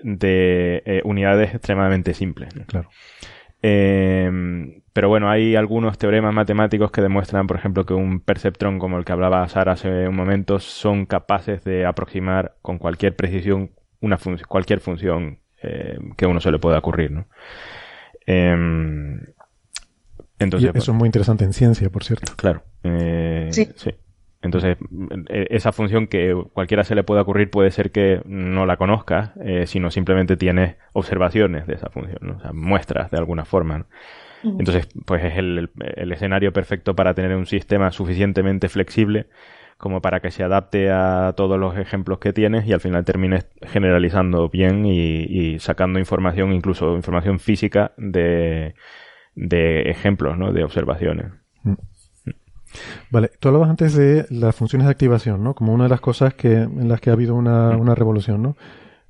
de unidades extremadamente simples. ¿no? Claro. Eh, pero bueno, hay algunos teoremas matemáticos que demuestran, por ejemplo, que un perceptrón como el que hablaba Sara hace un momento son capaces de aproximar con cualquier precisión una cualquier función eh, que uno se le pueda ocurrir. ¿no? Em, entonces, eso es muy interesante en ciencia, por cierto. Claro. Eh, sí. sí. Entonces, e, esa función que cualquiera se le pueda ocurrir puede ser que no la conozca, eh, sino simplemente tiene observaciones de esa función, o sea, muestras de alguna forma. Entonces, pues es el, escenario perfecto para tener un sistema suficientemente flexible como para que se adapte a todos los ejemplos que tienes y al final termines generalizando bien y, sacando información, incluso información física de, de ejemplos, ¿no? De observaciones. Mm. Vale, tú hablabas antes de las funciones de activación, ¿no? Como una de las cosas que, en las que ha habido una, una revolución, ¿no?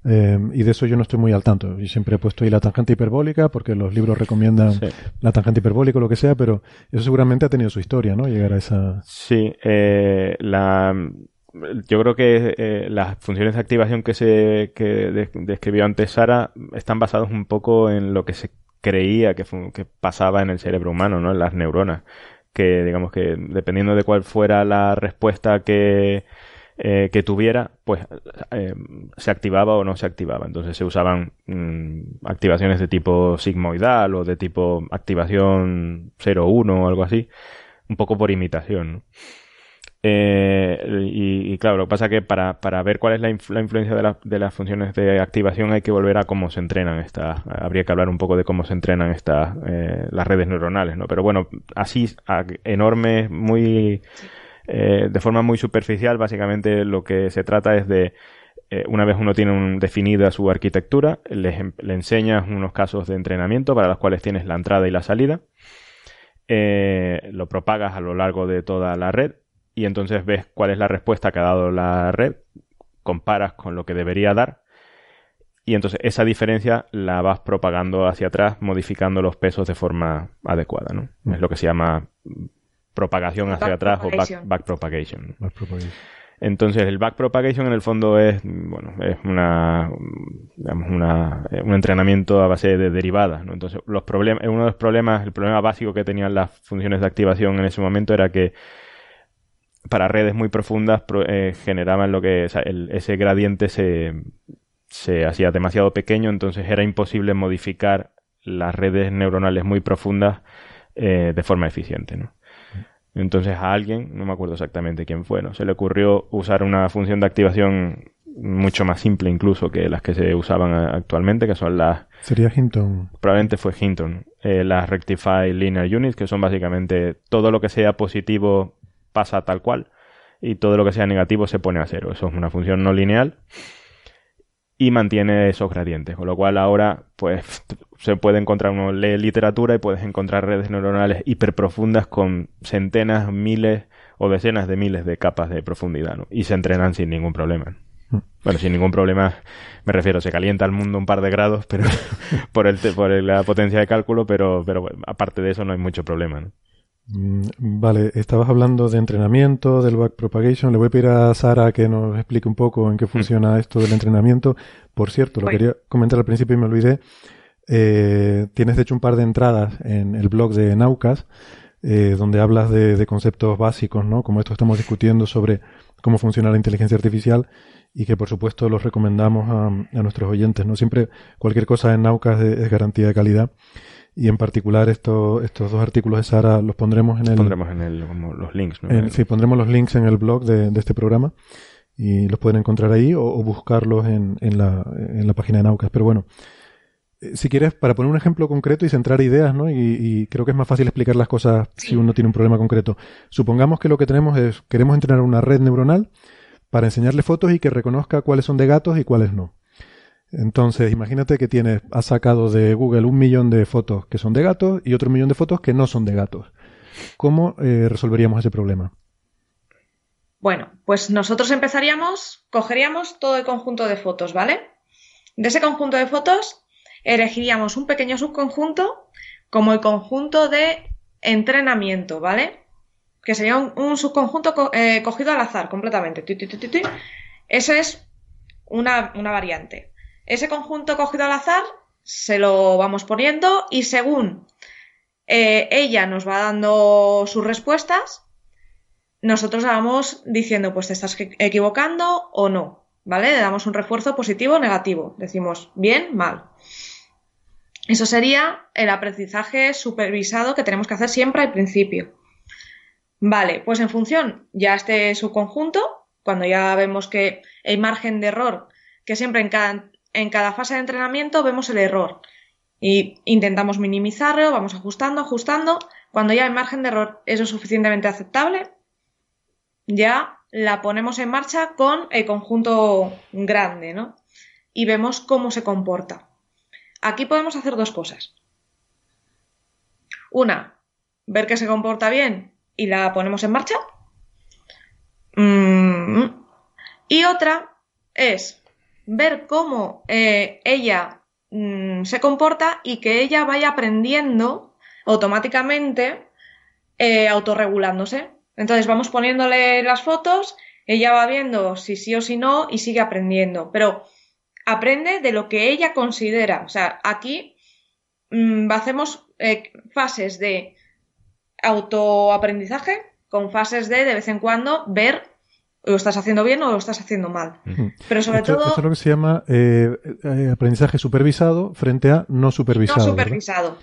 Eh, y de eso yo no estoy muy al tanto. Y siempre he puesto ahí la tangente hiperbólica porque los libros recomiendan la tangente hiperbólica o lo que sea, pero eso seguramente ha tenido su historia, ¿no? Llegar a esa. Sí, eh, la, yo creo que eh, las funciones de activación que se que describió antes Sara están basadas un poco en lo que se creía que, que pasaba en el cerebro humano, ¿no? En las neuronas. Que digamos que dependiendo de cuál fuera la respuesta que eh, que tuviera, pues eh, se activaba o no se activaba. Entonces se usaban mm, activaciones de tipo sigmoidal o de tipo activación 0-1 o algo así, un poco por imitación. Eh, y, claro, lo que pasa es que para, para ver cuál es la, influencia de, de, las funciones de activación hay que volver a cómo se entrenan estas. Habría que hablar un poco de cómo se entrenan estas las redes neuronales, ¿no? Pero bueno, así enormes, muy eh, de forma muy superficial, básicamente lo que se trata es de, eh, una vez uno tiene un, definida su arquitectura, le, enseñas unos casos de entrenamiento para los cuales tienes la entrada y la salida, eh, lo propagas a lo largo de toda la red y entonces ves cuál es la respuesta que ha dado la red, comparas con lo que debería dar y entonces esa diferencia la vas propagando hacia atrás modificando los pesos de forma adecuada, ¿no? Es lo que se llama propagación hacia atrás o back, propagation. Entonces, el back propagation en el fondo es, bueno, es una, digamos, una, un entrenamiento a base de derivadas, ¿no? Entonces, los problemas, uno de los problemas, el problema básico que tenían las funciones de activación en ese momento era que para redes muy profundas eh, generaban lo que, ese gradiente se, se hacía demasiado pequeño, entonces era imposible modificar las redes neuronales muy profundas eh, de forma eficiente, ¿no? Entonces a alguien, no me acuerdo exactamente quién fue, ¿no? se le ocurrió usar una función de activación mucho más simple incluso que las que se usaban actualmente, que son las... Sería Hinton. Probablemente fue Hinton. Eh, las Rectify Linear Units, que son básicamente todo lo que sea positivo pasa tal cual y todo lo que sea negativo se pone a cero. Eso es una función no lineal y mantiene esos gradientes. Con lo cual ahora, pues, se puede encontrar, uno lee literatura y puedes encontrar redes neuronales hiperprofundas con centenas, miles o decenas de miles de capas de profundidad, ¿no? Y se entrenan sin ningún problema. Mm. Bueno, sin ningún problema, me refiero, se calienta el mundo un par de grados, pero por el por la potencia de cálculo, pero, pero aparte de eso no hay mucho problema, ¿no? Mm, vale, estabas hablando de entrenamiento, del backpropagation. Le voy a pedir a Sara que nos explique un poco en qué mm. funciona esto del entrenamiento. Por cierto, lo quería comentar al principio y me olvidé. Eh, tienes de hecho un par de entradas en el blog de Naucas, eh, donde hablas de, conceptos básicos, ¿no? Como esto estamos discutiendo sobre cómo funciona la inteligencia artificial y que por supuesto los recomendamos a, nuestros oyentes, ¿no? Siempre cualquier cosa en Naucas es garantía de calidad y en particular estos estos dos artículos de Sara los pondremos en el... Pondremos en el, los links, ¿no? sí, pondremos los links en el blog de, este programa y los pueden encontrar ahí o, buscarlos en, en, la, en la página de Naucas. Pero bueno, eh, si quieres, para poner un ejemplo concreto y centrar ideas, ¿no? Y, creo que es más fácil explicar las cosas si uno tiene un problema concreto. Supongamos que lo que tenemos es, queremos entrenar una red neuronal para enseñarle fotos y que reconozca cuáles son de gatos y cuáles no. Entonces, imagínate que tienes, has sacado de Google un millón de fotos que son de gatos y otro millón de fotos que no son de gatos. ¿Cómo eh, resolveríamos ese problema? Bueno, pues nosotros empezaríamos, cogeríamos todo el conjunto de fotos, ¿vale? De ese conjunto de fotos, elegiríamos un pequeño subconjunto como el conjunto de entrenamiento, ¿vale? Que sería un, subconjunto eh, cogido al azar completamente. Esa es una variante. Ese conjunto cogido al azar se lo vamos poniendo y según eh, ella nos va dando sus respuestas, nosotros vamos diciendo, pues te estás equivocando o no, ¿vale? Le damos un refuerzo positivo o negativo. Decimos bien, mal. Eso sería el aprendizaje supervisado que tenemos que hacer siempre al principio. Vale, pues en función ya este subconjunto, cuando ya vemos que el margen de error, que siempre en cada en cada fase de entrenamiento vemos el error y intentamos minimizarlo, vamos ajustando, ajustando. Cuando ya el margen de error es lo suficientemente aceptable, ya la ponemos en marcha con el conjunto grande, ¿no? Y vemos cómo se comporta. Aquí podemos hacer dos cosas. Una, ver que se comporta bien y la ponemos en marcha. Mm, y otra es ver cómo eh, ella mm, se comporta y que ella vaya aprendiendo automáticamente, eh, autorregulándose. Entonces vamos poniéndole las fotos, ella va viendo si sí o si no y sigue aprendiendo. Pero aprende de lo que ella considera. O sea, aquí mm, hacemos eh, fases de autoaprendizaje con fases de de vez en cuando ver lo estás haciendo bien o lo estás haciendo mal. Pero sobre todo... Esto es lo que se llama eh, eh, aprendizaje supervisado frente a no supervisado. No supervisado.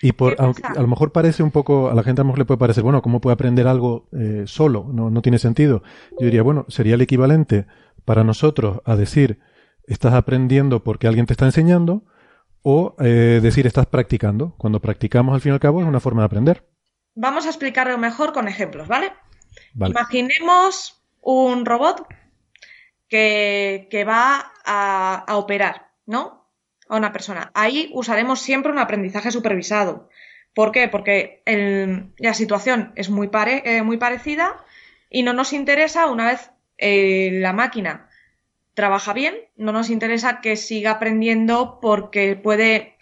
Y por, aunque a lo mejor parece un poco, a la gente a lo mejor le puede parecer, bueno, ¿cómo puede aprender algo eh, solo? No, no tiene sentido. Yo diría, bueno, sería el equivalente para nosotros a decir, estás aprendiendo porque alguien te está enseñando, o eh, decir, estás practicando. Cuando practicamos, al fin y al cabo, es una forma de aprender. Vamos a explicarlo mejor con ejemplos, ¿vale? Imaginemos un robot que, que va a, a, operar, ¿no? A una persona. Ahí usaremos siempre un aprendizaje supervisado. ¿Por qué? Porque la situación es muy, pare, eh, muy parecida y no nos interesa, una vez eh, la máquina trabaja bien, no nos interesa que siga aprendiendo porque puede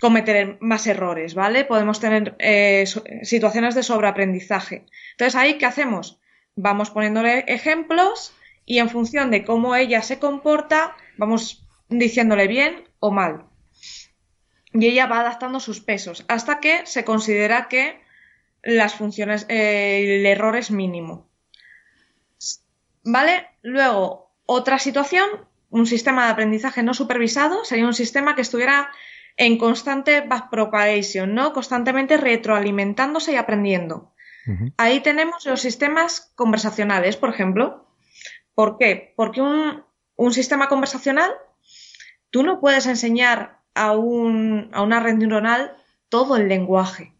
cometer más errores, ¿vale? Podemos tener eh, situaciones de sobreaprendizaje. Entonces, ahí, ¿qué hacemos? Vamos poniéndole ejemplos y en función de cómo ella se comporta, vamos diciéndole bien o mal. Y ella va adaptando sus pesos hasta que se considera que las funciones, eh, el error es mínimo. ¿Vale? Luego, otra situación, un sistema de aprendizaje no supervisado sería un sistema que estuviera en constante backpropagation, ¿no? Constantemente retroalimentándose y aprendiendo. Ahí tenemos los sistemas conversacionales, por ejemplo. ¿Por qué? Porque un, un, sistema conversacional, tú no puedes enseñar a, un, a una red neuronal todo el lenguaje,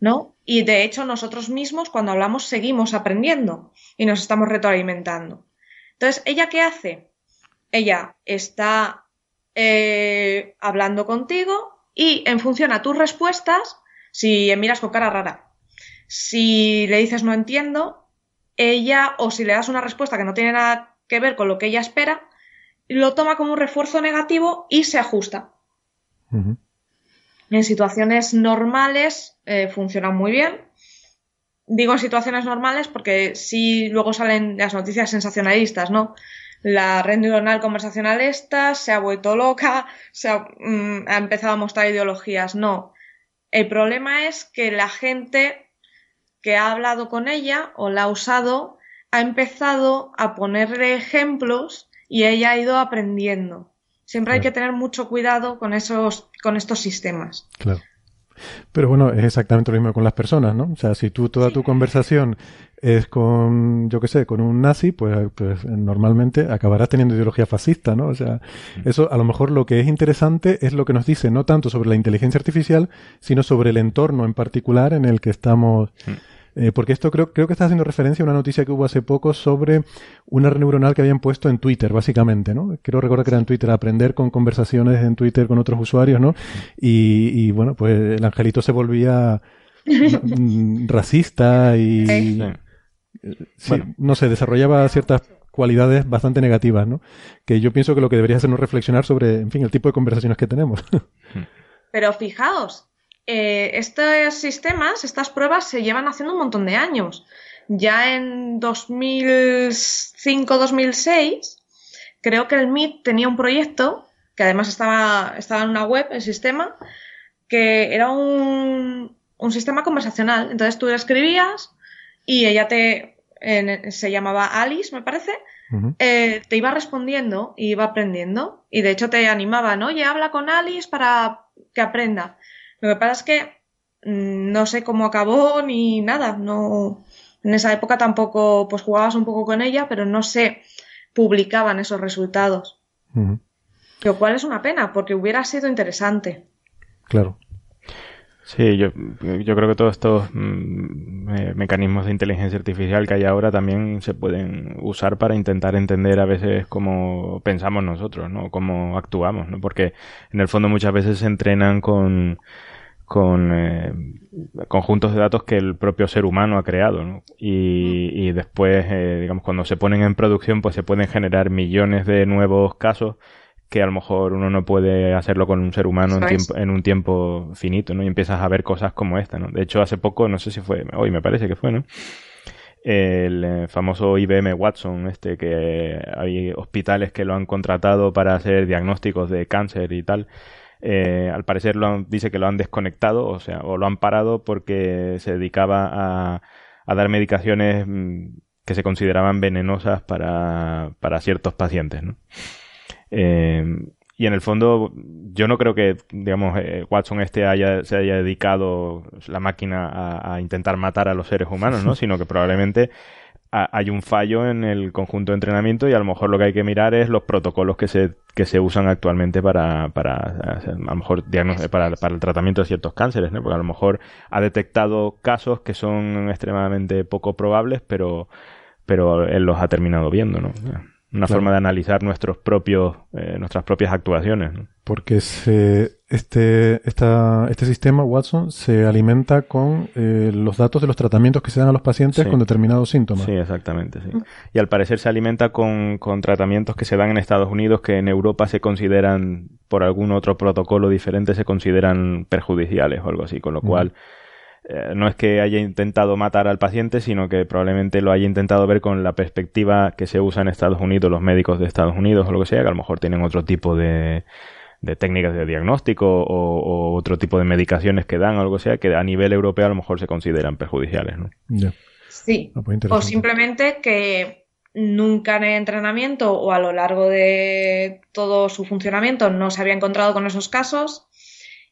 ¿no? Y de hecho nosotros mismos cuando hablamos seguimos aprendiendo y nos estamos retroalimentando. Entonces, ¿ella qué hace? Ella está eh, hablando contigo y en función a tus respuestas, si miras con cara rara, si le dices no entiendo, ella o si le das una respuesta que no tiene nada que ver con lo que ella espera, lo toma como un refuerzo negativo y se ajusta. Uh -huh. En situaciones normales eh, funciona muy bien. Digo en situaciones normales porque si luego salen las noticias sensacionalistas, ¿no? la red neuronal conversacional esta se ha vuelto loca, se ha, mm, ha, empezado a mostrar ideologías. No. El problema es que la gente que ha hablado con ella o la ha usado ha empezado a ponerle ejemplos y ella ha ido aprendiendo. Siempre hay que tener mucho cuidado con esos, con estos sistemas. Claro. Pero bueno, es exactamente lo mismo con las personas, ¿no? O sea, si tú toda tu conversación es con, yo qué sé, con un nazi, pues, pues, normalmente acabarás teniendo ideología fascista, ¿no? O sea, eso a lo mejor lo que es interesante es lo que nos dice no tanto sobre la inteligencia artificial, sino sobre el entorno en particular en el que estamos. Eh, porque esto creo, creo que está haciendo referencia a una noticia que hubo hace poco sobre una red neuronal que habían puesto en Twitter, básicamente, ¿no? Quiero recordar que era en Twitter, aprender con conversaciones en Twitter con otros usuarios, ¿no? Y, y bueno, pues el angelito se volvía racista y... Sí. Sí, bueno. no sé, desarrollaba ciertas cualidades bastante negativas, ¿no? Que yo pienso que lo que debería hacernos reflexionar sobre, en fin, el tipo de conversaciones que tenemos. Pero fijaos, eh, estos sistemas, estas pruebas se llevan haciendo un montón de años. Ya en 2005-2006, creo que el MIT tenía un proyecto, que además estaba, estaba en una web, el sistema, que era un, un sistema conversacional. Entonces tú escribías y ella te se llamaba Alice, me parece, uh -huh. eh, te iba respondiendo y iba aprendiendo. Y de hecho te animaba, ¿no? Oye, habla con Alice para que aprenda. Lo que pasa es que mmm, no sé cómo acabó ni nada. No, en esa época tampoco, pues jugabas un poco con ella, pero no se publicaban esos resultados. Uh -huh. Lo cual es una pena, porque hubiera sido interesante. Claro. Sí, yo, yo creo que todos estos mm, mecanismos de inteligencia artificial que hay ahora también se pueden usar para intentar entender a veces cómo pensamos nosotros, ¿no? Cómo actuamos, ¿no? Porque en el fondo muchas veces se entrenan con, con eh, conjuntos de datos que el propio ser humano ha creado. ¿no? Y, y, después, eh, digamos, cuando se ponen en producción, pues se pueden generar millones de nuevos casos que a lo mejor uno no puede hacerlo con un ser humano en, tiempo, en un tiempo finito, ¿no? Y empiezas a ver cosas como esta, ¿no? De hecho, hace poco, no sé si fue, hoy me parece que fue, ¿no? el eh, famoso IBM Watson, este que hay hospitales que lo han contratado para hacer diagnósticos de cáncer y tal. Eh, al parecer lo han, dice que lo han desconectado, o sea, o lo han parado porque se dedicaba a, a dar medicaciones mm, que se consideraban venenosas para, para ciertos pacientes, ¿no? Eh, y en el fondo, yo no creo que, digamos, eh, Watson este haya, se haya dedicado la máquina a, a, intentar matar a los seres humanos, ¿no? Sino que probablemente hay un fallo en el conjunto de entrenamiento y a lo mejor lo que hay que mirar es los protocolos que se, que se usan actualmente para, para, a lo mejor, para, para el tratamiento de ciertos cánceres, ¿no? Porque a lo mejor ha detectado casos que son extremadamente poco probables, pero, pero él los ha terminado viendo, ¿no? Una claro. forma de analizar nuestros propios, eh, nuestras propias actuaciones. ¿no? Porque se, este, esta, este sistema, Watson, se alimenta con eh, los datos de los tratamientos que se dan a los pacientes Sí. con determinados síntomas. Sí, exactamente, sí. Y al parecer se alimenta con, con tratamientos que se dan en Estados Unidos que en Europa se consideran, por algún otro protocolo diferente, se consideran perjudiciales o algo así, con lo cual eh, no es que haya intentado matar al paciente, sino que probablemente lo haya intentado ver con la perspectiva que se usa en Estados Unidos, los médicos de Estados Unidos o lo que sea, que a lo mejor tienen otro tipo de, de técnicas de diagnóstico o, o otro tipo de medicaciones que dan o algo sea, que a nivel europeo a lo mejor se consideran perjudiciales, ¿no? Sí. Ah, pues O simplemente que nunca en el entrenamiento o a lo largo de todo su funcionamiento no se había encontrado con esos casos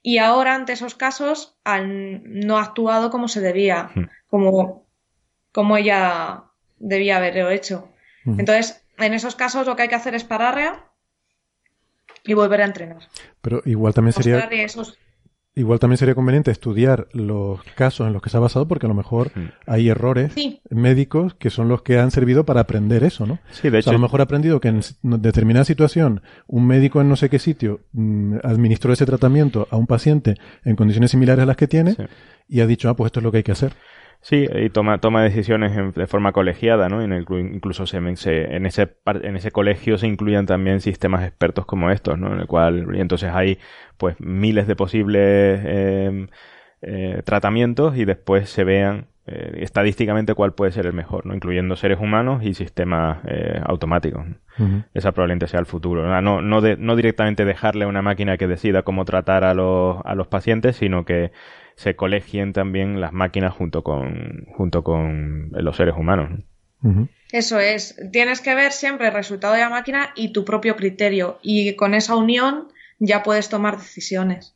y ahora ante esos casos han no ha actuado como se debía, como, como ella debía haberlo hecho. Entonces, en esos casos lo que hay que hacer es pararla y volver a entrenar. Pero igual también sería, esos igual también sería conveniente estudiar los casos en los que se ha basado, porque a lo mejor Hmm. hay errores Sí. médicos que son los que han servido para aprender eso, ¿no? Sí, de O hecho, sea, a lo mejor ha aprendido que en determinada situación un médico en no sé qué sitio mm, administró ese tratamiento a un paciente en condiciones similares a las que tiene Sí. y ha dicho, ah, pues esto es lo que hay que hacer. Sí, y toma, toma decisiones en- de forma colegiada, ¿no? Y en el- incluso se, se- en, ese, en ese colegio se incluyen también sistemas expertos como estos, ¿no? En el cual, y entonces hay pues miles de posibles eh, eh, tratamientos y después se vean eh, estadísticamente cuál puede ser el mejor, ¿no? Incluyendo seres humanos y sistemas eh, automáticos. ¿no? Esa probablemente sea el futuro. ¿no? No, no, de- no directamente dejarle a una máquina que decida cómo tratar a los, a los pacientes, sino que se colegien también las máquinas junto con, junto con los seres humanos. Eso es, tienes que ver siempre el resultado de la máquina y tu propio criterio y con esa unión ya puedes tomar decisiones.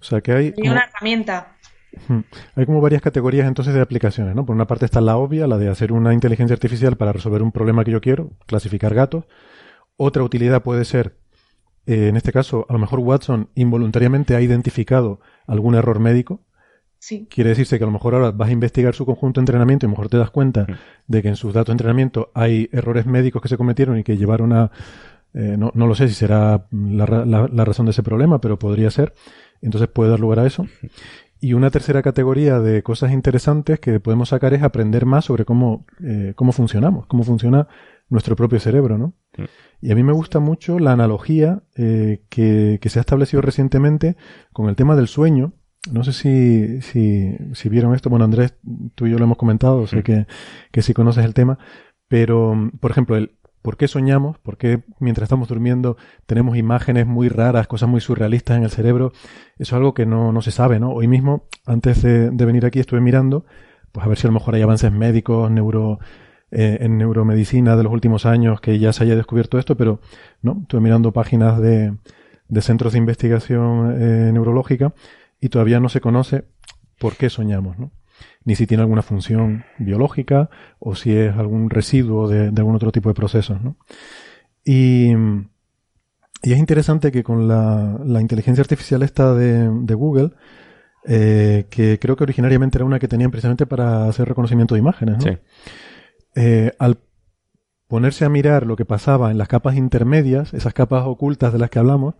O sea que hay Y como, una herramienta. Hay como varias categorías entonces de aplicaciones, ¿no? Por una parte está la obvia, la de hacer una inteligencia artificial para resolver un problema que yo quiero, clasificar gatos. Otra utilidad puede ser, eh, en este caso, a lo mejor Watson involuntariamente ha identificado algún error médico. Sí. Quiere decirse que a lo mejor ahora vas a investigar su conjunto de entrenamiento y a lo mejor te das cuenta de que en sus datos de entrenamiento hay errores médicos que se cometieron y que llevaron a... eh, no, no lo sé si será la, ra- la- la razón de ese problema, pero podría ser. Entonces puede dar lugar a eso. Y una tercera categoría de cosas interesantes que podemos sacar es aprender más sobre cómo, eh, cómo funcionamos, cómo funciona nuestro propio cerebro, ¿no? Mm. Y a mí me gusta mucho la analogía eh, que, que se ha establecido recientemente con el tema del sueño. No sé si, si, si vieron esto. Bueno, Andrés, tú y yo lo hemos comentado, sé Mm. que, que sí conoces el tema. Pero, mm, por ejemplo, el por qué soñamos, por qué mientras estamos durmiendo tenemos imágenes muy raras, cosas muy surrealistas en el cerebro. Eso es algo que no, no se sabe, ¿no? Hoy mismo, antes de, de venir aquí, estuve mirando, pues a ver si a lo mejor hay avances médicos, neuro, eh, en neuromedicina de los últimos años que ya se haya descubierto esto, pero no, estuve mirando páginas de, de centros de investigación eh, neurológica y todavía no se conoce por qué soñamos, ¿no? Ni si tiene alguna función biológica o si es algún residuo de, de algún otro tipo de procesos, ¿no? Y, y es interesante que con la, la inteligencia artificial esta de, de Google, eh, que creo que originariamente era una que tenían precisamente para hacer reconocimiento de imágenes, ¿no? Sí. Eh, al ponerse a mirar lo que pasaba en las capas intermedias, esas capas ocultas de las que hablamos,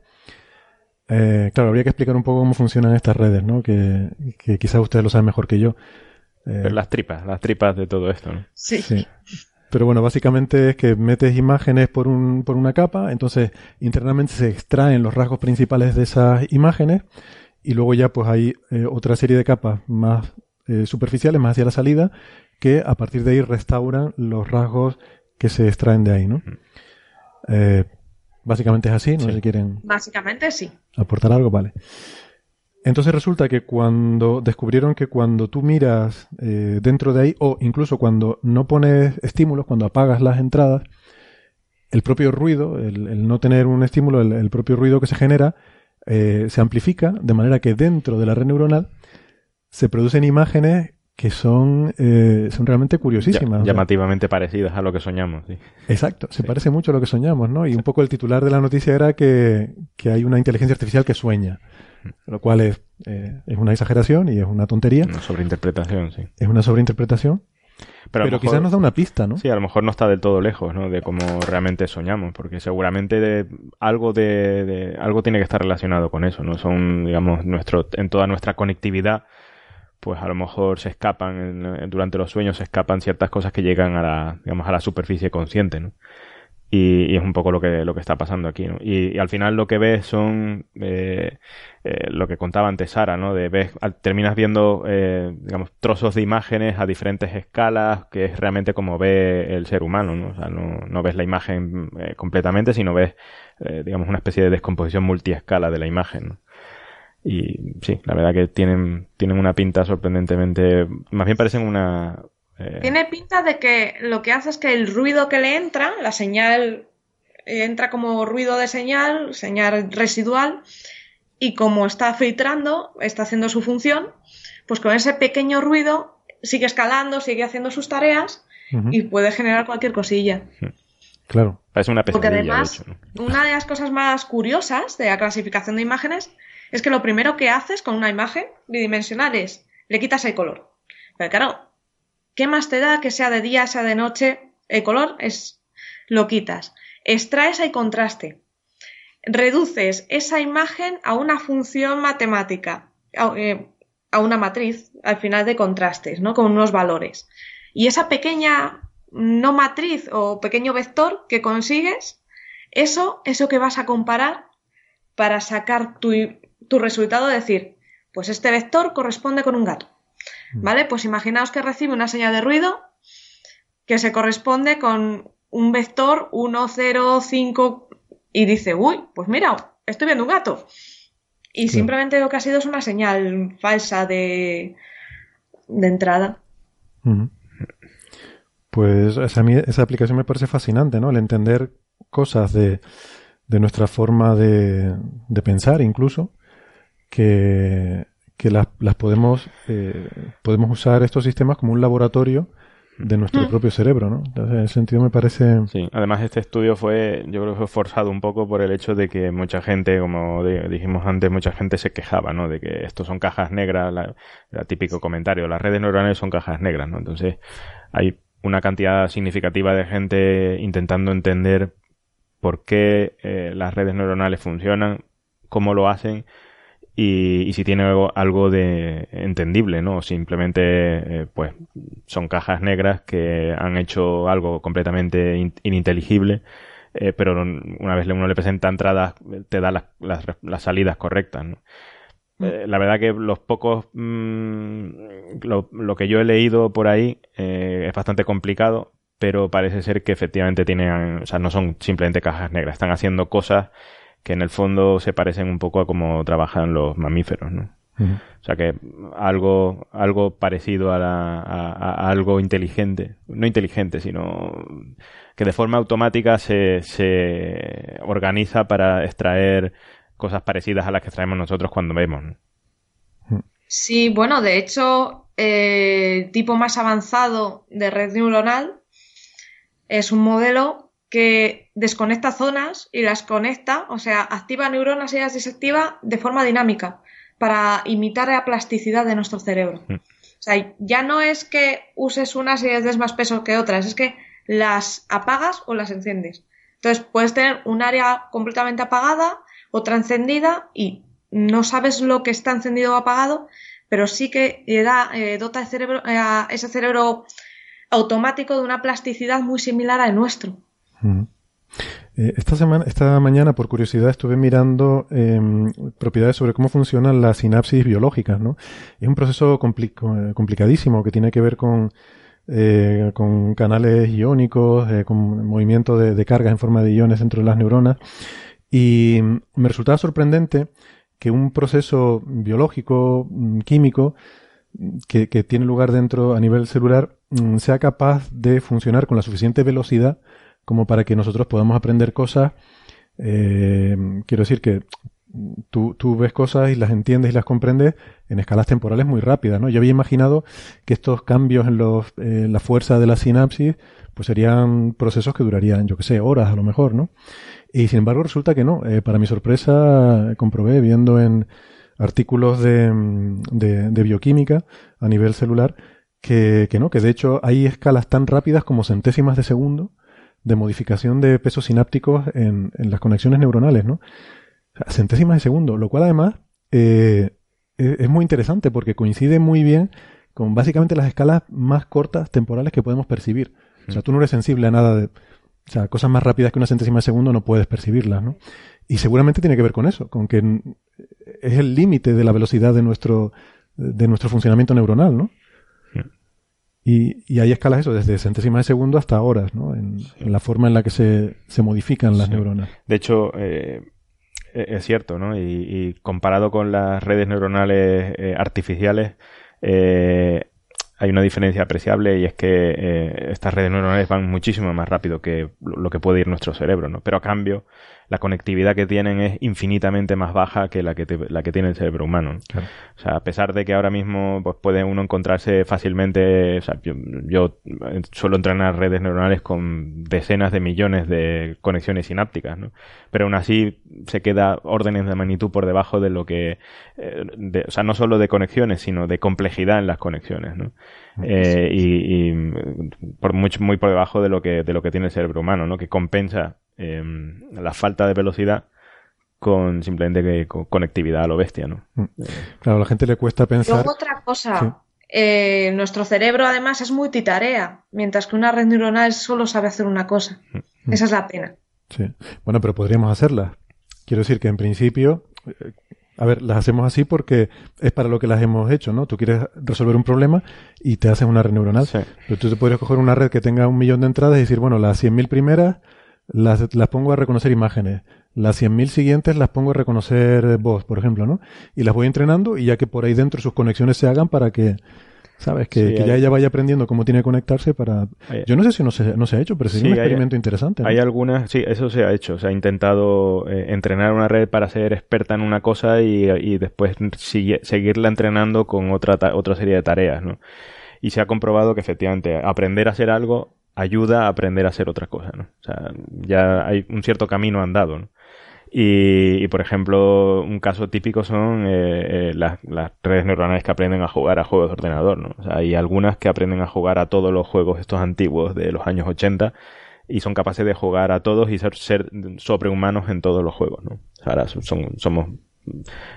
Eh, claro, habría que explicar un poco cómo funcionan estas redes, ¿no? Que, que quizás ustedes lo saben mejor que yo. Eh, las tripas, las tripas de todo esto, ¿no? Sí. sí. Pero bueno, básicamente es que metes imágenes por, un, por una capa, entonces internamente se extraen los rasgos principales de esas imágenes y luego ya pues hay eh, otra serie de capas más eh, superficiales, más hacia la salida, que a partir de ahí restauran los rasgos que se extraen de ahí, ¿no? Eh, básicamente es así, no Sí. si quieren Básicamente sí. aportar algo, vale. Entonces resulta que cuando descubrieron que cuando tú miras eh, dentro de ahí, o incluso cuando no pones estímulos, cuando apagas las entradas, el propio ruido, el, el no tener un estímulo, el, el propio ruido que se genera, eh, se amplifica de manera que dentro de la red neuronal se producen imágenes que son, eh, son realmente curiosísimas. Ya- O sea, llamativamente parecidas a lo que soñamos. sí. Exacto, se parece mucho a lo que soñamos, ¿no? Y un poco el titular de la noticia era que, que hay una inteligencia artificial que sueña, lo cual es, eh, es una exageración y es una tontería, Una sobreinterpretación, sí. es una sobreinterpretación, Pero, mejor- quizás nos da una pista, ¿no? Sí, a lo mejor no está del todo lejos, ¿no? De cómo realmente soñamos, porque seguramente de, algo de, de- algo tiene que estar relacionado con eso, ¿no? Son, digamos, nuestro, en toda nuestra conectividad, pues a lo mejor se escapan en- durante los sueños se escapan ciertas cosas que llegan a la, digamos, a la superficie consciente, ¿no? Y, y es un poco lo que, lo que está pasando aquí, ¿no? Y, al final lo que ves son eh, eh, lo que contaba antes Sara, ¿no? De ves, al- terminas viendo, eh, digamos, trozos de imágenes a diferentes escalas, que es realmente como ve el ser humano, ¿no? O sea, no, no ves la imagen eh, completamente, sino ves, eh, digamos, una especie de descomposición multiescala de la imagen, ¿no? Y sí, la verdad que tienen, tienen una pinta sorprendentemente, más bien parecen una... eh, Tiene pinta de que lo que hace es que el ruido que le entra, la señal eh, entra como ruido de señal, señal residual, y como está filtrando, está haciendo su función, pues con ese pequeño ruido sigue escalando, sigue haciendo sus tareas y puede generar cualquier cosilla. Claro. Parece una Porque pesadilla, además, de hecho, ¿no? una de las cosas más curiosas de la clasificación de imágenes es que lo primero que haces con una imagen bidimensional es le quitas el color. Pero claro, ¿qué más te da que sea de día, sea de noche? El color es lo quitas. Extraes el contraste. Reduces esa imagen a una función matemática, a, eh, una matriz al final de contrastes, ¿no? Con unos valores. Y esa pequeña no matriz o pequeño vector que consigues, eso, eso que vas a comparar para sacar tu, tu resultado, decir, pues este vector corresponde con un gato. ¿Vale? Pues imaginaos que recibe una señal de ruido que se corresponde con un vector 1, 0, 5 y dice, uy, pues mira, estoy viendo un gato. Y Sí. simplemente lo que ha sido es una señal falsa de, de entrada. Pues esa, a mí esa aplicación me parece fascinante, ¿no? El entender cosas de, de nuestra forma de, de pensar incluso, que, que las, las podemos, eh, podemos usar estos sistemas como un laboratorio de nuestro Mm. propio cerebro, ¿no? Entonces, en ese sentido me parece... Sí, además este estudio fue, yo creo que fue forzado un poco por el hecho de que mucha gente, como di- dijimos antes, mucha gente se quejaba, ¿no? De que estos son cajas negras, la, el típico comentario, las redes neuronales son cajas negras, ¿no? Entonces hay una cantidad significativa de gente intentando entender por qué eh, las redes neuronales funcionan, cómo lo hacen y, y si tiene algo, algo de entendible, ¿no? Simplemente, eh, pues, son cajas negras que han hecho algo completamente in- ininteligible, eh, pero una vez uno le presenta entradas, te da las, las, las salidas correctas, ¿no? Eh, la verdad que los pocos mm, lo, lo que yo he leído por ahí es bastante complicado pero parece ser que efectivamente tienen o sea no son simplemente cajas negras están haciendo cosas que en el fondo se parecen un poco a cómo trabajan los mamíferos no o sea que algo algo parecido a, la- a- a algo inteligente no inteligente sino que de forma automática se, se organiza para extraer cosas parecidas a las que extraemos nosotros cuando vemos ¿no? Sí, bueno, de hecho, eh, el tipo más avanzado de red neuronal es un modelo que desconecta zonas y las conecta, o sea, activa neuronas y las desactiva de forma dinámica para imitar la plasticidad de nuestro cerebro. Mm. O sea, ya no es que uses unas y les des más peso que otras, es que las apagas o las enciendes. Entonces, puedes tener un área completamente apagada otra encendida y no sabes lo que está encendido o apagado, pero sí que da, eh, dota el cerebro, eh, a ese cerebro automático de una plasticidad muy similar al nuestro. Eh, esta, semana, esta mañana, por curiosidad, estuve mirando em, propiedades sobre cómo funcionan las sinapsis biológicas. ¿no? Es un proceso complicadísimo que tiene que ver con, con canales iónicos, con movimiento de, de cargas en forma de iones dentro de las neuronas. Y me resultaba sorprendente que un proceso biológico, mm, químico, que, tiene lugar dentro a nivel celular, mm, sea capaz de funcionar con la suficiente velocidad como para que nosotros podamos aprender cosas. Eh, quiero decir que tú, tú, ves cosas y las entiendes y las comprendes en escalas temporales muy rápidas, ¿no? Yo había imaginado que estos cambios en, los, en la fuerza de la sinapsis pues serían procesos que durarían, yo que sé, horas a lo mejor, ¿no? Y sin embargo resulta que no. Eh, para mi sorpresa comprobé viendo en artículos de, de, bioquímica a nivel celular que, que, no, que de hecho hay escalas tan rápidas como centésimas de segundo de modificación de pesos sinápticos en, en las conexiones neuronales, ¿no? centésimas de segundo, lo cual además eh, es, es muy interesante porque coincide muy bien con básicamente las escalas más cortas temporales que podemos percibir. O sea, tú no eres sensible a nada de, o sea, cosas más rápidas que una centésima de segundo no puedes percibirlas, ¿no? Y seguramente tiene que ver con eso, con que es el límite de la velocidad de nuestro, de nuestro funcionamiento neuronal, ¿no? Y, y hay escalas eso, desde centésimas de segundo hasta horas, ¿no? En, la forma en la que se, se modifican las neuronas. De hecho, eh, e-, es cierto, ¿no? Y, comparado con las redes neuronales eh, artificiales, eh, hay una diferencia apreciable y es que eh, estas redes neuronales van muchísimo más rápido que lo que puede ir nuestro cerebro, ¿no? Pero a cambio, la conectividad que tienen es infinitamente más baja que la que, la que tiene el cerebro humano. O sea, a pesar de que ahora mismo pues, puede uno encontrarse fácilmente, o sea, yo, suelo entrenar redes neuronales con decenas de millones de conexiones sinápticas, ¿no? Pero aún así se queda órdenes de magnitud por debajo de lo que, eh, o sea, no solo de conexiones, sino de complejidad en las conexiones, ¿no? Eh, y, y, por mucho, muy por debajo de lo que de lo que tiene el cerebro humano, ¿no? Que compensa Em, la falta de velocidad con simplemente conectividad a lo bestia, ¿no? Mm. Claro, a la gente le cuesta pensar. Luego otra cosa, eh, nuestro cerebro además es multitarea, mientras que una red neuronal solo sabe hacer una cosa. Mm. Esa es la pena. Sí. Bueno, pero podríamos hacerla. Quiero decir que en principio, eh, a ver, las hacemos así porque es para lo que las hemos hecho, ¿no? Tú quieres resolver un problema y te haces una red neuronal. Pero tú te podrías coger una red que tenga un millón de entradas y decir, bueno, las 100.000 primeras las, las pongo a reconocer imágenes. Las 100.000 siguientes las pongo a reconocer voz, por ejemplo, ¿no? Y las voy entrenando y ya que por ahí dentro sus conexiones se hagan para que, ¿sabes? Que, ya ella vaya aprendiendo cómo tiene que conectarse para... Yo no sé si no se, no se ha hecho, pero sería un experimento interesante. Hay algunas, sí, eso se ha hecho. Se ha intentado eh, entrenar una red para ser experta en una cosa y, y después seguirla entrenando con otra, otra serie de tareas, ¿no? Y se ha comprobado que efectivamente aprender a hacer algo ayuda a aprender a hacer otra cosa, ¿no? O sea, ya hay un cierto camino andado, ¿no? Y, por ejemplo, un caso típico son eh, eh, las, redes neuronales que aprenden a jugar a juegos de ordenador, ¿no? O sea, hay algunas que aprenden a jugar a todos los juegos estos antiguos de los años 80 y son capaces de jugar a todos y ser, ser sobrehumanos en todos los juegos, ¿no? O sea, ahora somos en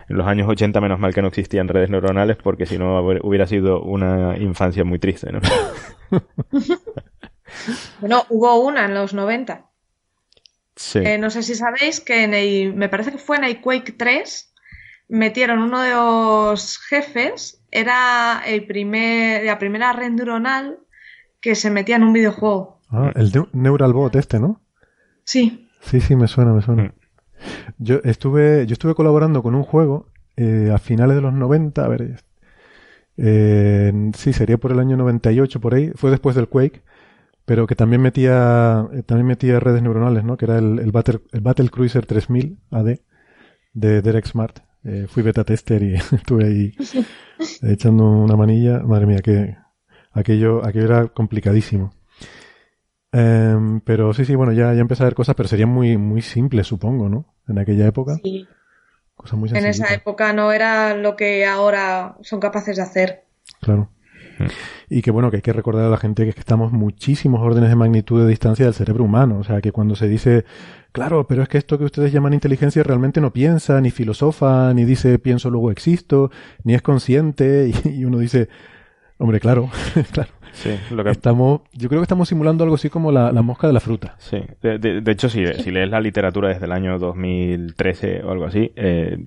los años 80 menos mal que no existían redes neuronales porque si no hubiera sido una infancia muy triste, ¿no? Bueno, hubo una en los 90. Sí. Eh, no sé si sabéis que en el, me parece que fue en el Quake 3 metieron uno de los jefes, era el primer, la primera red neuronal que se metía en un videojuego. Ah, el Neural Bot este, ¿no? Sí. Sí, sí, me suena, me suena. Mm. Yo estuve, yo estuve colaborando con un juego eh, a finales de los 90, a ver, eh, sí, sería por el año 98, por ahí, fue después del Quake, pero que también metía eh, también metía redes neuronales, ¿no? Que era el, el, Battle, el Battle Cruiser 3000 AD de Derek Smart. Eh, fui beta tester y estuve ahí echando una manilla. Madre mía, que aquello, aquello era complicadísimo. Em, pero sí, sí, bueno, ya, ya empecé a ver cosas, pero serían muy, muy simples, supongo, ¿no? En aquella época. Sí. Cosas muy en esa época no era lo que ahora son capaces de hacer. Claro. Y que bueno, que hay que recordar a la gente que estamos muchísimos órdenes de magnitud de distancia del cerebro humano. O sea, que cuando se dice, claro, pero es que esto que ustedes llaman inteligencia realmente no piensa, ni filosofa, ni dice pienso luego existo, ni es consciente, y, uno dice, hombre, claro, claro. Sí, lo que... estamos, yo creo que estamos simulando algo así como la, mosca de la fruta. Sí, de, hecho, si, si lees la literatura desde el año 2013 o algo así, eh,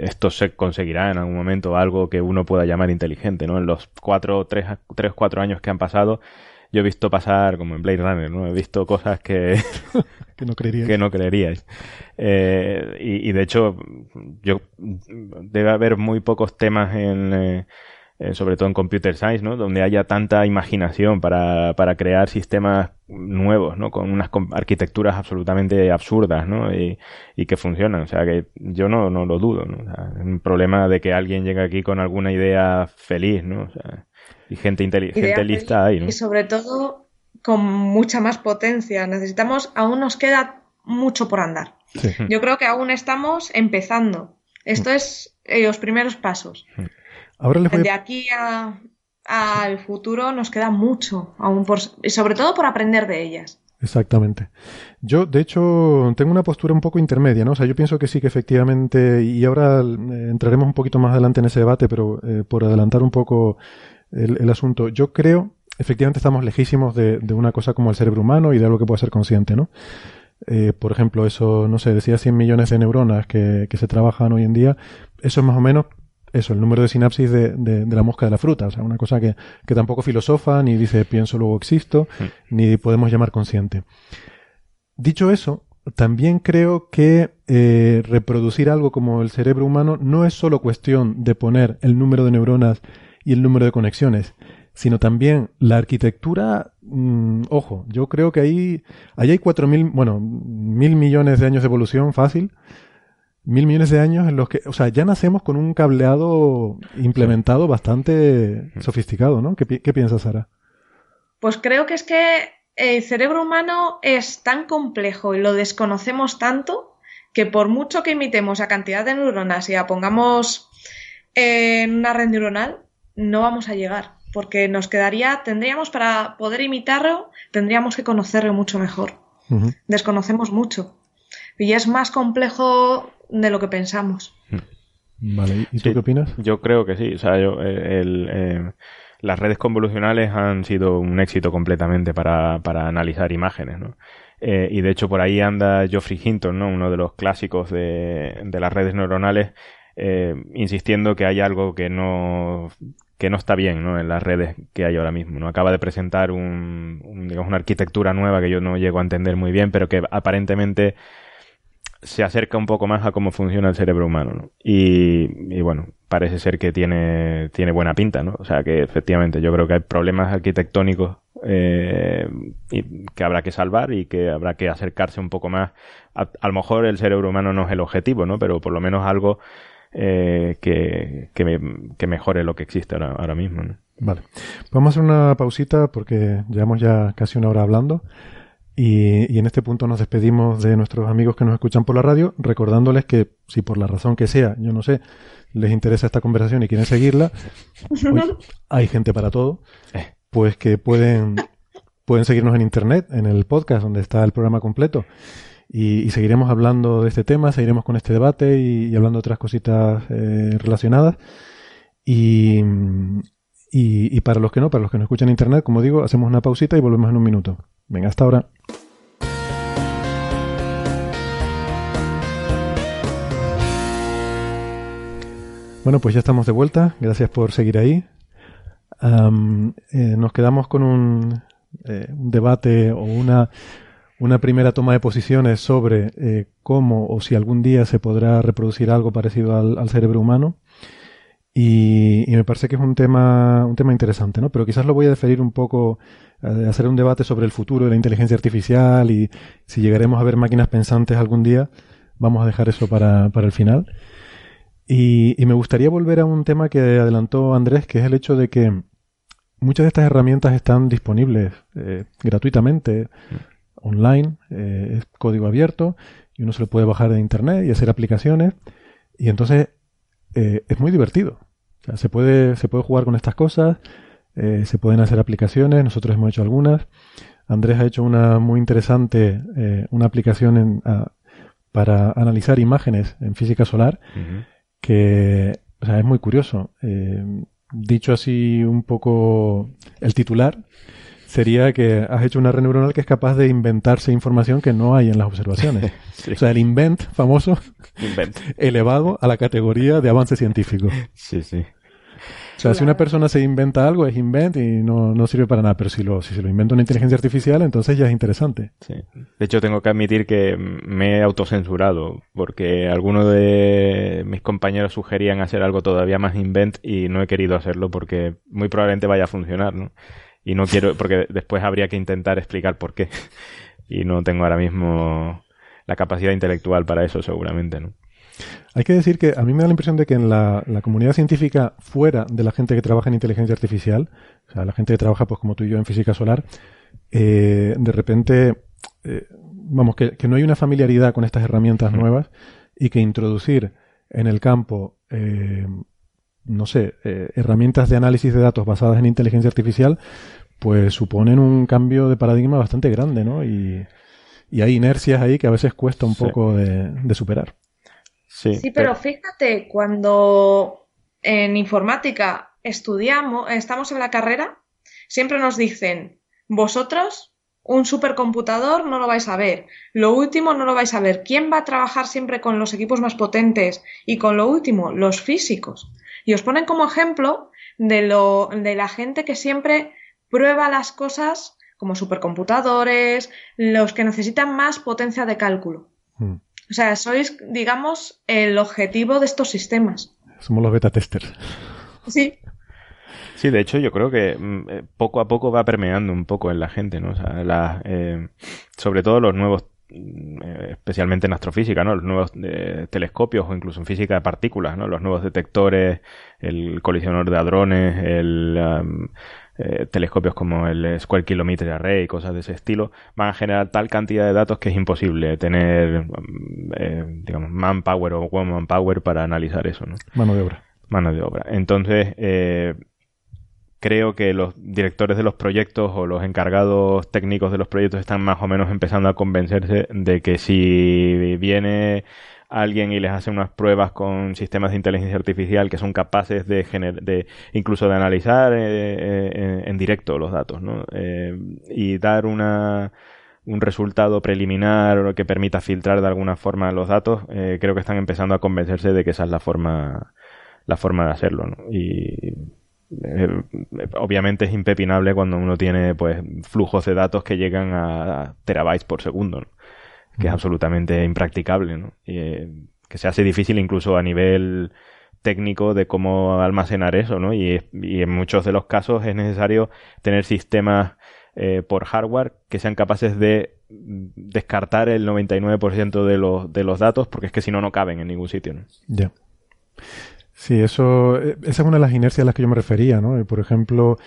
esto se conseguirá en algún momento algo que uno pueda llamar inteligente, ¿no? En los cuatro, tres, tres, cuatro años que han pasado, yo he visto pasar, como en Blade Runner, ¿no? He visto cosas que... que no creeríais. que no creeríais. Eh, y, de hecho, yo debe haber muy pocos temas en... Eh, eh, sobre todo en computer science, ¿no? Donde haya tanta imaginación para, para crear sistemas nuevos, ¿no? Con unas arquitecturas absolutamente absurdas, ¿no? Y, y, que funcionan. O sea, que yo no, no lo dudo, ¿no? O sea, es un problema de que alguien llegue aquí con alguna idea feliz, ¿no? O sea, y gente inteligente lista ahí, ¿no? Y sobre todo con mucha más potencia. Necesitamos, aún nos queda mucho por andar. Yo creo que aún estamos empezando. Esto es eh, los primeros pasos. Ahora De aquí al futuro nos queda mucho, aún por, sobre todo por aprender de ellas. Exactamente. Yo, de hecho, tengo una postura un poco intermedia, ¿no? O sea, yo pienso que sí que efectivamente, y ahora eh, entraremos un poquito más adelante en ese debate, pero eh, por adelantar un poco el, asunto, yo creo, efectivamente estamos lejísimos de, una cosa como el cerebro humano y de algo que pueda ser consciente, ¿no? Eh, por ejemplo, eso, no sé, decía 100 millones de neuronas que, que se trabajan hoy en día, eso es más o menos eso, el número de sinapsis de, de, la mosca de la fruta. O sea, una cosa que, que tampoco filosofa, ni dice pienso luego existo, hmm. ni podemos llamar consciente. Dicho eso, también creo que eh, reproducir algo como el cerebro humano no es solo cuestión de poner el número de neuronas y el número de conexiones, sino también la arquitectura. Mm, ojo, yo creo que ahí, ahí hay cuatro mil, bueno, mil millones de años de evolución fácil mil millones de años en los que, o sea, ya nacemos con un cableado implementado bastante sofisticado, ¿no? ¿Qué, piensas, Sara? Pues creo que es que el cerebro humano es tan complejo y lo desconocemos tanto que por mucho que imitemos a cantidad de neuronas y la pongamos en una red neuronal, no vamos a llegar. Porque nos quedaría, tendríamos para poder imitarlo, tendríamos que conocerlo mucho mejor. Desconocemos mucho. Y es más complejo de lo que pensamos. Vale, ¿y tú qué opinas? Yo creo que sí. O sea, yo, eh, el, eh, las redes convolucionales han sido un éxito completamente para, para analizar imágenes, ¿no? Eh, y de hecho por ahí anda Geoffrey Hinton, ¿no? Uno de los clásicos de, de las redes neuronales, insistiendo que hay algo que no que no está bien ¿no? en las redes que hay ahora mismo. ¿no? Acaba de presentar un, digamos, una arquitectura nueva que yo no llego a entender muy bien, pero que aparentemente se acerca un poco más a cómo funciona el cerebro humano, ¿no? Y, bueno, parece ser que tiene, tiene buena pinta, ¿no? O sea que efectivamente yo creo que hay problemas arquitectónicos eh, que habrá que salvar y que habrá que acercarse un poco más. A, lo mejor el cerebro humano no es el objetivo, ¿no? Pero por lo menos algo eh, que, que, mejore lo que existe ahora, ahora mismo. Vale. Vamos a hacer una pausita porque llevamos ya casi una hora hablando. Y, en este punto nos despedimos de nuestros amigos que nos escuchan por la radio, recordándoles que si por la razón que sea, yo no sé, les interesa esta conversación y quieren seguirla, hay gente para todo, eh. pues que pueden, pueden seguirnos en internet, en el podcast donde está el programa completo. Y, seguiremos hablando de este tema, seguiremos con este debate y, hablando de otras cositas eh, relacionadas. Y, y, para los que no, para los que no escuchan internet, como digo, hacemos una pausita y volvemos en un minuto. Venga, hasta ahora. Bueno, pues ya estamos de vuelta. Gracias por seguir ahí. Eh, nos quedamos con un, eh, un, debate o una, una primera toma de posiciones sobre eh, cómo o si algún día se podrá reproducir algo parecido al, cerebro humano. Y, y, me parece que es un tema, un tema interesante, ¿no? Pero quizás lo voy a deferir un poco de hacer un debate sobre el futuro de la inteligencia artificial y si llegaremos a ver máquinas pensantes algún día, vamos a dejar eso para, para el final. Y, y, me gustaría volver a un tema que adelantó Andrés, que es el hecho de que muchas de estas herramientas están disponibles eh, gratuitamente, online, eh, es código abierto, y uno se lo puede bajar de internet y hacer aplicaciones, y entonces eh, es muy divertido. Se, puede, se puede jugar con estas cosas, eh, se pueden hacer aplicaciones, nosotros hemos hecho algunas. Andrés ha hecho una muy interesante, eh, una aplicación en, para analizar imágenes en física solar, que o sea, es muy curioso. Eh, dicho así un poco el titular, sería que has hecho una red neuronal que es capaz de inventarse información que no hay en las observaciones. O sea, el invent famoso elevado a la categoría de avance científico. Sí, sí. O sea, si una persona se inventa algo, es invent y no, no sirve para nada. Pero si, lo, si se lo inventa una inteligencia artificial, entonces ya es interesante. Sí. De hecho, tengo que admitir que me he autocensurado porque algunos de mis compañeros sugerían hacer algo todavía más invent y no he querido hacerlo porque muy probablemente vaya a funcionar, ¿no? Y no quiero, porque después habría que intentar explicar por qué. Y no tengo ahora mismo la capacidad intelectual para eso, seguramente, ¿no? Hay que decir que a mí me da la impresión de que en la, comunidad científica, fuera de la gente que trabaja en inteligencia artificial, o sea, la gente que trabaja, pues como tú y yo, en física solar, eh, de repente, eh, vamos, que, no hay una familiaridad con estas herramientas nuevas y que introducir en el campo, eh, no sé, herramientas de análisis de datos basadas en inteligencia artificial, pues suponen un cambio de paradigma bastante grande, ¿no? Y, hay inercias ahí que a veces cuesta un poco de superar. Sí, pero, fíjate, cuando en informática estudiamos, estamos en la carrera, siempre nos dicen, vosotros un supercomputador no lo vais a ver, lo último no lo vais a ver. ¿Quién va a trabajar siempre con los equipos más potentes y con lo último? Los físicos. Y os ponen como ejemplo de, lo, de la gente que siempre prueba las cosas como supercomputadores, los que necesitan más potencia de cálculo. Hmm. O sea, sois, digamos, el objetivo de estos sistemas. Somos los beta testers. Sí. Sí, de hecho yo creo que mm, eh, poco a poco va permeando un poco en la gente, ¿no? O sea, eh, sobre todo los nuevos, mm, eh, especialmente en astrofísica, ¿no? Los nuevos telescopios o incluso en física de partículas, ¿no? Los nuevos detectores, el colisionador de hadrones, el... Eh, telescopios como el Square Kilometer Array y cosas de ese estilo, van a generar tal cantidad de datos que es imposible tener, mm, eh, digamos, manpower o woman power para analizar eso, ¿no? Mano de obra. Mano de obra. Entonces, eh, creo que los directores de los proyectos o los encargados técnicos de los proyectos están más o menos empezando a convencerse de que si viene alguien y les hace unas pruebas con sistemas de inteligencia artificial que son capaces de, de incluso de analizar eh, eh, en directo los datos, ¿no? Eh, y dar una un resultado preliminar que permita filtrar de alguna forma los datos, creo que están empezando a convencerse de que esa es la forma la forma de hacerlo, ¿no? Y obviamente es impepinable cuando uno tiene pues flujos de datos que llegan a terabytes por segundo, ¿no? Que es absolutamente impracticable, ¿no? Y, eh, que se hace difícil incluso a nivel técnico de cómo almacenar eso, ¿no? Y, en muchos de los casos es necesario tener sistemas eh, por hardware que sean capaces de descartar el 99% de los, de los datos porque es que si no, no caben en ningún sitio, ¿no? Ya. Sí, eso, eh, esa es una de las inercias a las que yo me refería, ¿no? Por ejemplo,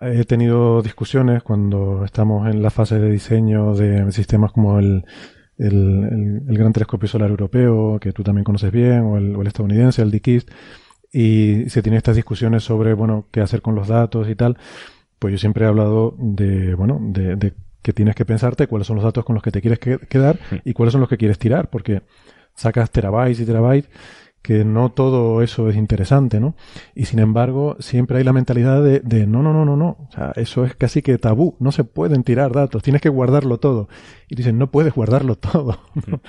he tenido discusiones cuando estamos en la fase de diseño de sistemas como el, el, Gran Telescopio Solar Europeo, que tú también conoces bien, o el, estadounidense, el DKIST, y se tienen estas discusiones sobre, bueno, qué hacer con los datos y tal. Pues yo siempre he hablado de, bueno, de, que tienes que pensarte cuáles son los datos con los que te quieres quedar y cuáles son los que quieres tirar, porque sacas terabytes y terabytes que no todo eso es interesante, ¿no? Y sin embargo, siempre hay la mentalidad de, de, no, no, no, no, no. O sea, eso es casi que tabú. No se pueden tirar datos, tienes que guardarlo todo. Y dicen, no puedes guardarlo todo.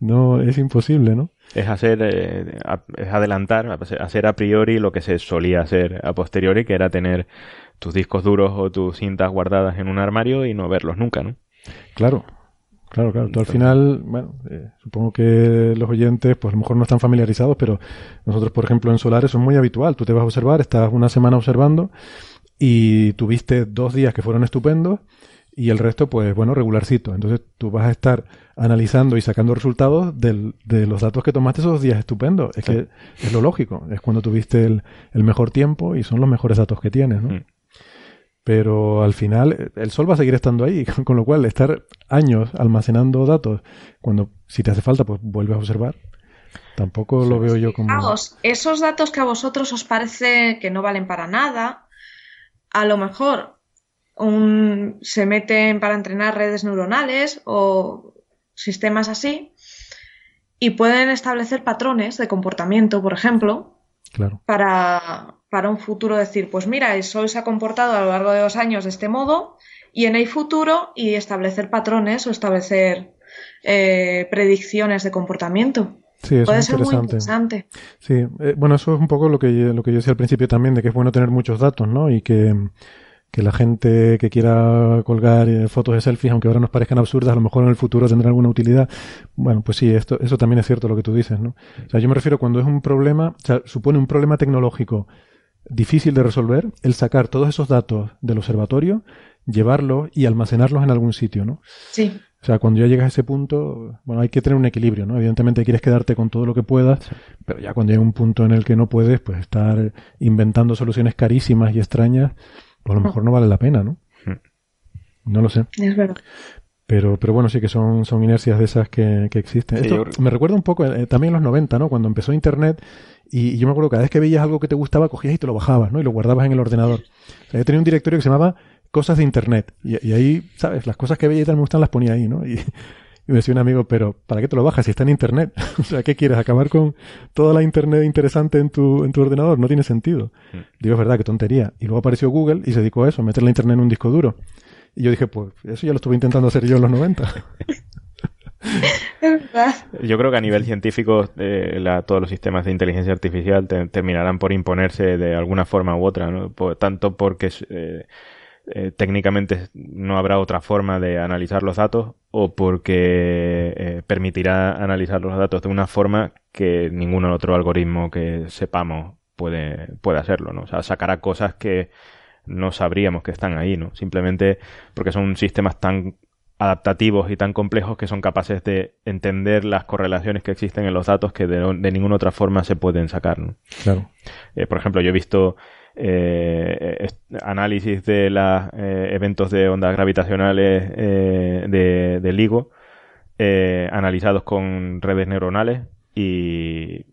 no, es imposible, ¿no? Es hacer, eh, es adelantar, hacer a priori lo que se solía hacer a posteriori, que era tener tus discos duros o tus cintas guardadas en un armario y no verlos nunca, ¿no? Claro, Claro, claro. Tú al final, bueno, eh, supongo que los oyentes, pues a lo mejor no están familiarizados, pero nosotros, por ejemplo, en Solar eso es muy habitual. Tú te vas a observar, estás una semana observando y tuviste dos días que fueron estupendos y el resto, pues bueno, regularcito. Entonces tú vas a estar analizando y sacando resultados del, de los datos que tomaste esos días estupendos. Es que es lo lógico. Es cuando tuviste el, el, mejor tiempo y son los mejores datos que tienes, ¿no? Mm. Pero al final el sol va a seguir estando ahí, con lo cual estar años almacenando datos, cuando si te hace falta, pues vuelves a observar. Tampoco lo veo yo como... Fijaos, esos datos que a vosotros os parece que no valen para nada, a lo mejor un- se meten para entrenar redes neuronales o sistemas así y pueden establecer patrones de comportamiento, por ejemplo, Claro. para, para un futuro decir, pues mira, el Sol se ha comportado a lo largo de dos años de este modo y en el futuro y establecer patrones o establecer eh, predicciones de comportamiento. Sí, eso Puede es ser muy interesante. interesante. Sí, eh, bueno, eso es un poco lo que, yo- lo que yo decía al principio también, de que es bueno tener muchos datos, ¿no? Y que, que la gente que quiera colgar eh, fotos de selfies, aunque ahora nos parezcan absurdas, a lo mejor en el futuro tendrá alguna utilidad. Bueno, pues sí, esto, eso también es cierto lo que tú dices, ¿no? O sea, yo me refiero cuando es un problema, o sea, supone un problema tecnológico difícil de resolver, el sacar todos esos datos del observatorio, llevarlos y almacenarlos en algún sitio, ¿no? Sí. O sea, cuando ya llegas a ese punto, bueno, hay que tener un equilibrio, ¿no? Evidentemente quieres quedarte con todo lo que puedas, pero ya cuando llega un punto en el que no puedes, pues estar inventando soluciones carísimas y extrañas, pues a lo mejor no vale la pena, ¿no? No lo sé. Es verdad. Pero, pero bueno, sí que son, son inercias de esas que, que existen. Sí, Esto yo me recuerda un poco eh, también en los 90, ¿no? Cuando empezó Internet y, y yo me acuerdo que cada vez que veías algo que te gustaba, cogías y te lo bajabas, ¿no? Y lo guardabas en el ordenador. O sea, yo tenía un directorio que se llamaba Cosas de Internet. Y, y ahí, ¿sabes? Las cosas que veía y tal me gustan las ponía ahí, ¿no? Y, y me decía un amigo, pero ¿para qué te lo bajas si está en Internet? o sea, ¿qué quieres? ¿Acabar con toda la Internet interesante en tu, en tu ordenador? No tiene sentido. Digo, es verdad, qué tontería. Y luego apareció Google y se dedicó a eso, a meter la Internet en un disco duro. Y yo dije, pues eso ya lo estuve intentando hacer yo en los 90. Es verdad. Yo creo que a nivel científico eh, la- todos los sistemas de inteligencia artificial te- terminarán por imponerse de alguna forma u otra, ¿no? Por- tanto porque eh, eh, técnicamente no habrá otra forma de analizar los datos o porque eh, permitirá analizar los datos de una forma que ningún otro algoritmo que sepamos puede, puede hacerlo, ¿no? O sea, sacará cosas que no sabríamos que están ahí, ¿no? Simplemente porque son sistemas tan adaptativos y tan complejos que son capaces de entender las correlaciones que existen en los datos que de, de ninguna otra forma se pueden sacar. ¿no? Claro. Eh, por ejemplo, yo he visto eh, análisis de los eventos de ondas gravitacionales eh, de, de LIGO eh, analizados con redes neuronales y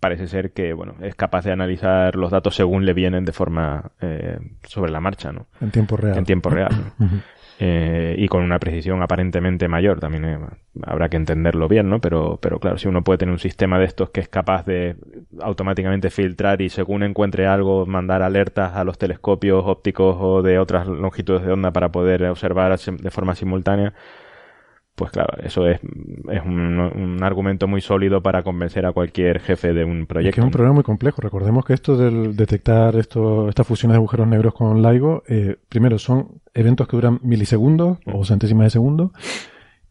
parece ser que bueno es capaz de analizar los datos según le vienen de forma eh, sobre la marcha, ¿no? En tiempo real. En tiempo real. ¿no? Eh, y con una precisión aparentemente mayor. También eh, habrá que entenderlo bien, ¿no? Pero, pero claro, si uno puede tener un sistema de estos que es capaz de automáticamente filtrar y según encuentre algo, mandar alertas a los telescopios ópticos o de otras longitudes de onda para poder observar de forma simultánea, pues claro, eso es, es un, un argumento muy sólido para convencer a cualquier jefe de un Es proyecto. que es un problema muy complejo. Recordemos que esto del detectar esto, estas fusiones de agujeros negros con LIGO, eh, primero son eventos que duran milisegundos o centésimas de segundo.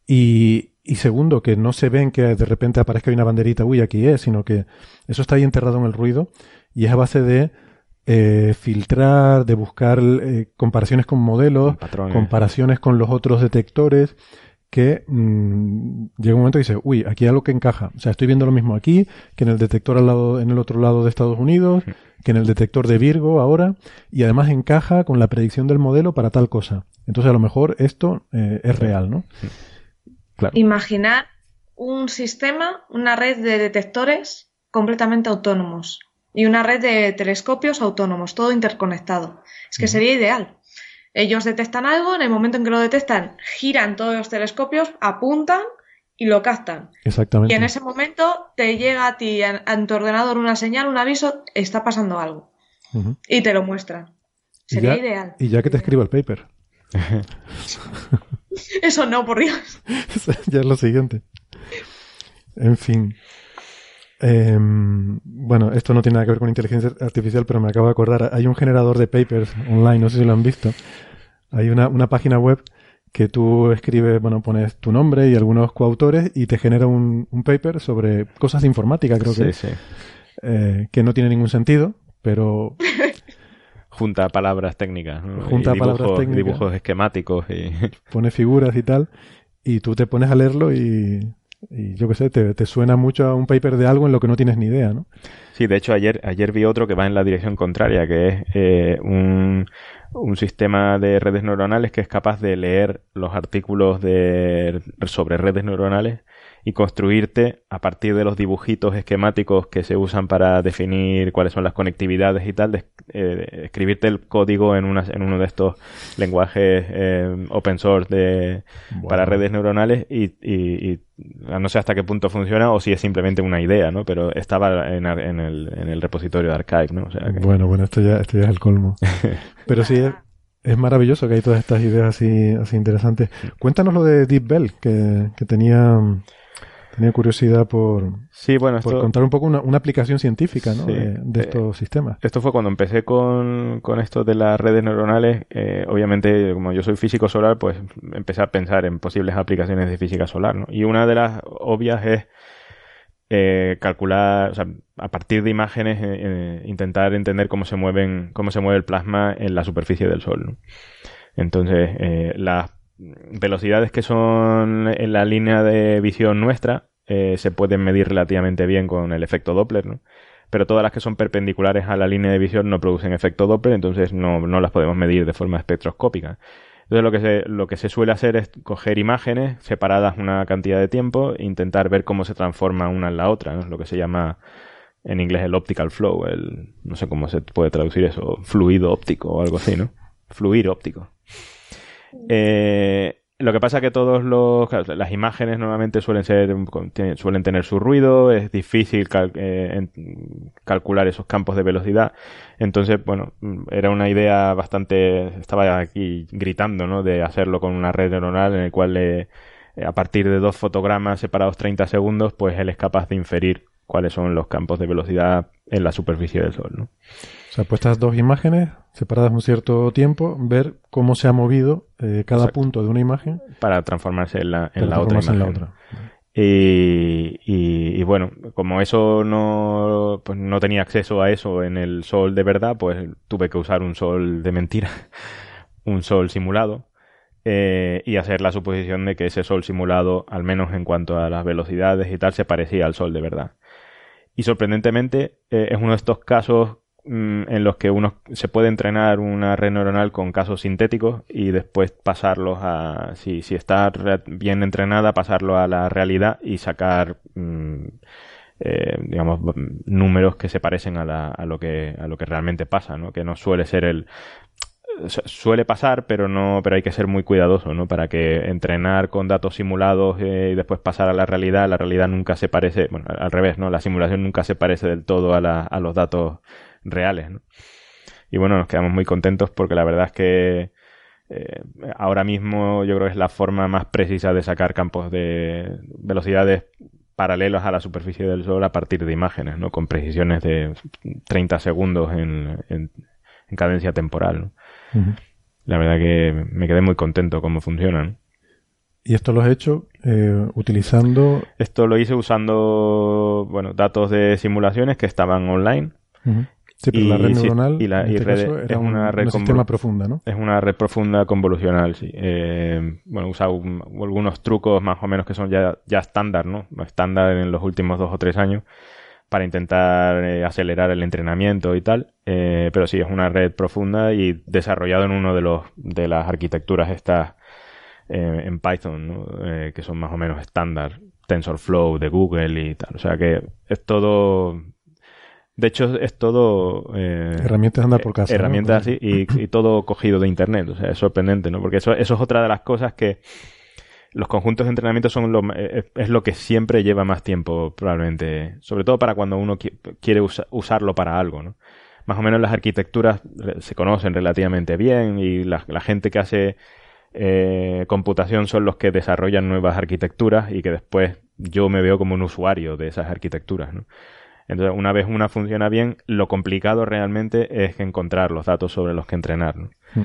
Y, y segundo, que no se ven que de repente aparezca una banderita, uy, aquí es, sino que eso está ahí enterrado en el ruido y es a base de eh, filtrar, de buscar eh, comparaciones con modelos, patrones. comparaciones con los otros detectores, que mm, llega un momento y dice, uy, aquí hay algo que encaja. O sea, estoy viendo lo mismo aquí que en el detector al lado, en el otro lado de Estados Unidos, que en el detector de Virgo ahora, y además encaja con la predicción del modelo para tal cosa. Entonces, a lo mejor esto eh, es real, ¿no? Claro. Imaginar un sistema, una red de detectores completamente autónomos y una red de telescopios autónomos, todo interconectado. Es que sería ideal. Ellos detectan algo, en el momento en que lo detectan, giran todos los telescopios, apuntan y lo captan. Exactamente. Y en ese momento te llega a ti, a, a tu ordenador, una señal, un aviso, está pasando algo. Y te lo muestran. Y Sería ya- ideal. Y ya que te escribo el paper. Eso no, por Dios. ya es lo siguiente. En fin. Em, bueno, esto no tiene nada que ver con inteligencia artificial, pero me acabo de acordar. Hay un generador de papers online, no sé si lo han visto. Hay una, una página web que tú escribes, bueno, pones tu nombre y algunos coautores y te genera un, un paper sobre cosas de informática, creo que, Sí, eh, que no tiene ningún sentido, pero Junta palabras técnicas. ¿no? Junta y palabras técnicas. dibujos esquemáticos y pone figuras y tal, y tú te pones a leerlo y, y yo qué sé, te, te suena mucho a un paper de algo en lo que no tienes ni idea, ¿no? Sí, de hecho ayer, ayer vi otro que va en la dirección contraria, que es eh, un, un sistema de redes neuronales que es capaz de leer los artículos de, sobre redes neuronales y construirte a partir de los dibujitos esquemáticos que se usan para definir cuáles son las conectividades y tal, eh, escribirte el código en, una, en uno de estos lenguajes eh, open source de, para redes neuronales y, y, no sé hasta qué punto funciona o si es simplemente una idea, ¿no? Pero estaba en, en, el, en el repositorio de Archive, ¿no? Bueno, bueno, esto ya, esto ya es el colmo. Pero sí, es maravilloso que hay todas estas ideas así, así interesantes. Cuéntanos lo de Deep Bell, que, que tenía, tenía curiosidad por, sí, bueno, por contar un poco una, una aplicación científica ¿no? de, estos eh, sistemas. Esto fue cuando empecé con, con esto de las redes neuronales. Eh, obviamente, como yo soy físico solar, pues empecé a pensar en posibles aplicaciones de física solar. ¿no? Y una de las obvias es eh, calcular, o sea, a partir de imágenes, intentar entender cómo se mueven, cómo se mueve el plasma en la superficie del Sol. ¿no? Entonces, las velocidades que son en la línea de visión nuestra se pueden medir relativamente bien con el efecto Doppler, ¿no? Pero todas las que son perpendiculares a la línea de visión no producen efecto Doppler, entonces no, no las podemos medir de forma espectroscópica. Entonces lo que se, lo que se suele hacer es coger imágenes separadas una cantidad de tiempo e intentar ver cómo se transforma una en la otra, ¿no? lo que se llama en inglés el optical flow, el no sé cómo se puede traducir eso, fluido óptico o algo así, ¿no? Fluir óptico. Eh, lo que pasa es que todos los las imágenes normalmente suelen ser suelen tener su ruido, es difícil eh, calcular esos campos de velocidad. Entonces, bueno, era una idea bastante estaba aquí gritando, ¿no? De hacerlo con una red neuronal en el cual eh, a partir de dos fotogramas separados 30 segundos, pues él es capaz de inferir cuáles son los campos de velocidad en la superficie del Sol, ¿no? Sea, puestas dos imágenes separadas un cierto tiempo, ver cómo se ha movido eh, cada punto de una imagen. Para transformarse en la, en la otra imagen. Y, y, bueno, como eso no, pues no tenía acceso a eso en el sol de verdad, pues tuve que usar un sol de mentira, un sol simulado, eh, y hacer la suposición de que ese sol simulado, al menos en cuanto a las velocidades y tal, se parecía al sol de verdad. Y sorprendentemente eh, es uno de estos casos Mm, en los que uno se puede entrenar una red neuronal con casos sintéticos y después pasarlos a, si, si está bien entrenada, pasarlo a la realidad y sacar, mm, eh, digamos, números que se parecen a, la, a, lo que, a lo que realmente pasa, ¿no? Que no suele ser el, suele pasar, pero no, pero hay que ser muy cuidadoso, ¿no? Para que entrenar con datos simulados eh, y después pasar a la realidad, la realidad nunca se parece, bueno, al revés, ¿no? La simulación nunca se parece del todo a, la, a los datos reales. ¿no? Y bueno, nos quedamos muy contentos porque la verdad es que eh, ahora mismo yo creo que es la forma más precisa de sacar campos de velocidades paralelos a la superficie del Sol a partir de imágenes, ¿no? Con precisiones de 30 segundos en, en, cadencia temporal. La verdad que me quedé muy contento cómo funcionan. ¿Y esto lo has hecho eh, utilizando? Esto lo hice usando, bueno, datos de simulaciones que estaban online. Sí, pero la red neuronal y la, este es una red sistema profunda, ¿no? Es una red profunda convolucional, sí. Eh, bueno, usa algunos trucos más o menos que son ya, ya estándar, ¿no? Estándar en los últimos dos o tres años para intentar eh, acelerar el entrenamiento y tal. Eh, pero sí, es una red profunda y desarrollado en uno de los de las arquitecturas estas en Python, ¿no? que son más o menos estándar. TensorFlow de Google y tal. O sea que es todo de hecho, es todo... Eh, herramientas andar por casa. Herramientas así y, todo cogido de Internet. O sea, es sorprendente, ¿no? Porque eso, eso es otra de las cosas que los conjuntos de entrenamiento son lo, eh, es, lo que siempre lleva más tiempo, probablemente. Sobre todo para cuando uno quiere usarlo para algo, ¿no? Más o menos las arquitecturas se conocen relativamente bien y la, gente que hace eh, computación son los que desarrollan nuevas arquitecturas y que después yo me veo como un usuario de esas arquitecturas, ¿no? Entonces, una vez una funciona bien, lo complicado realmente es encontrar los datos sobre los que entrenar. Mm.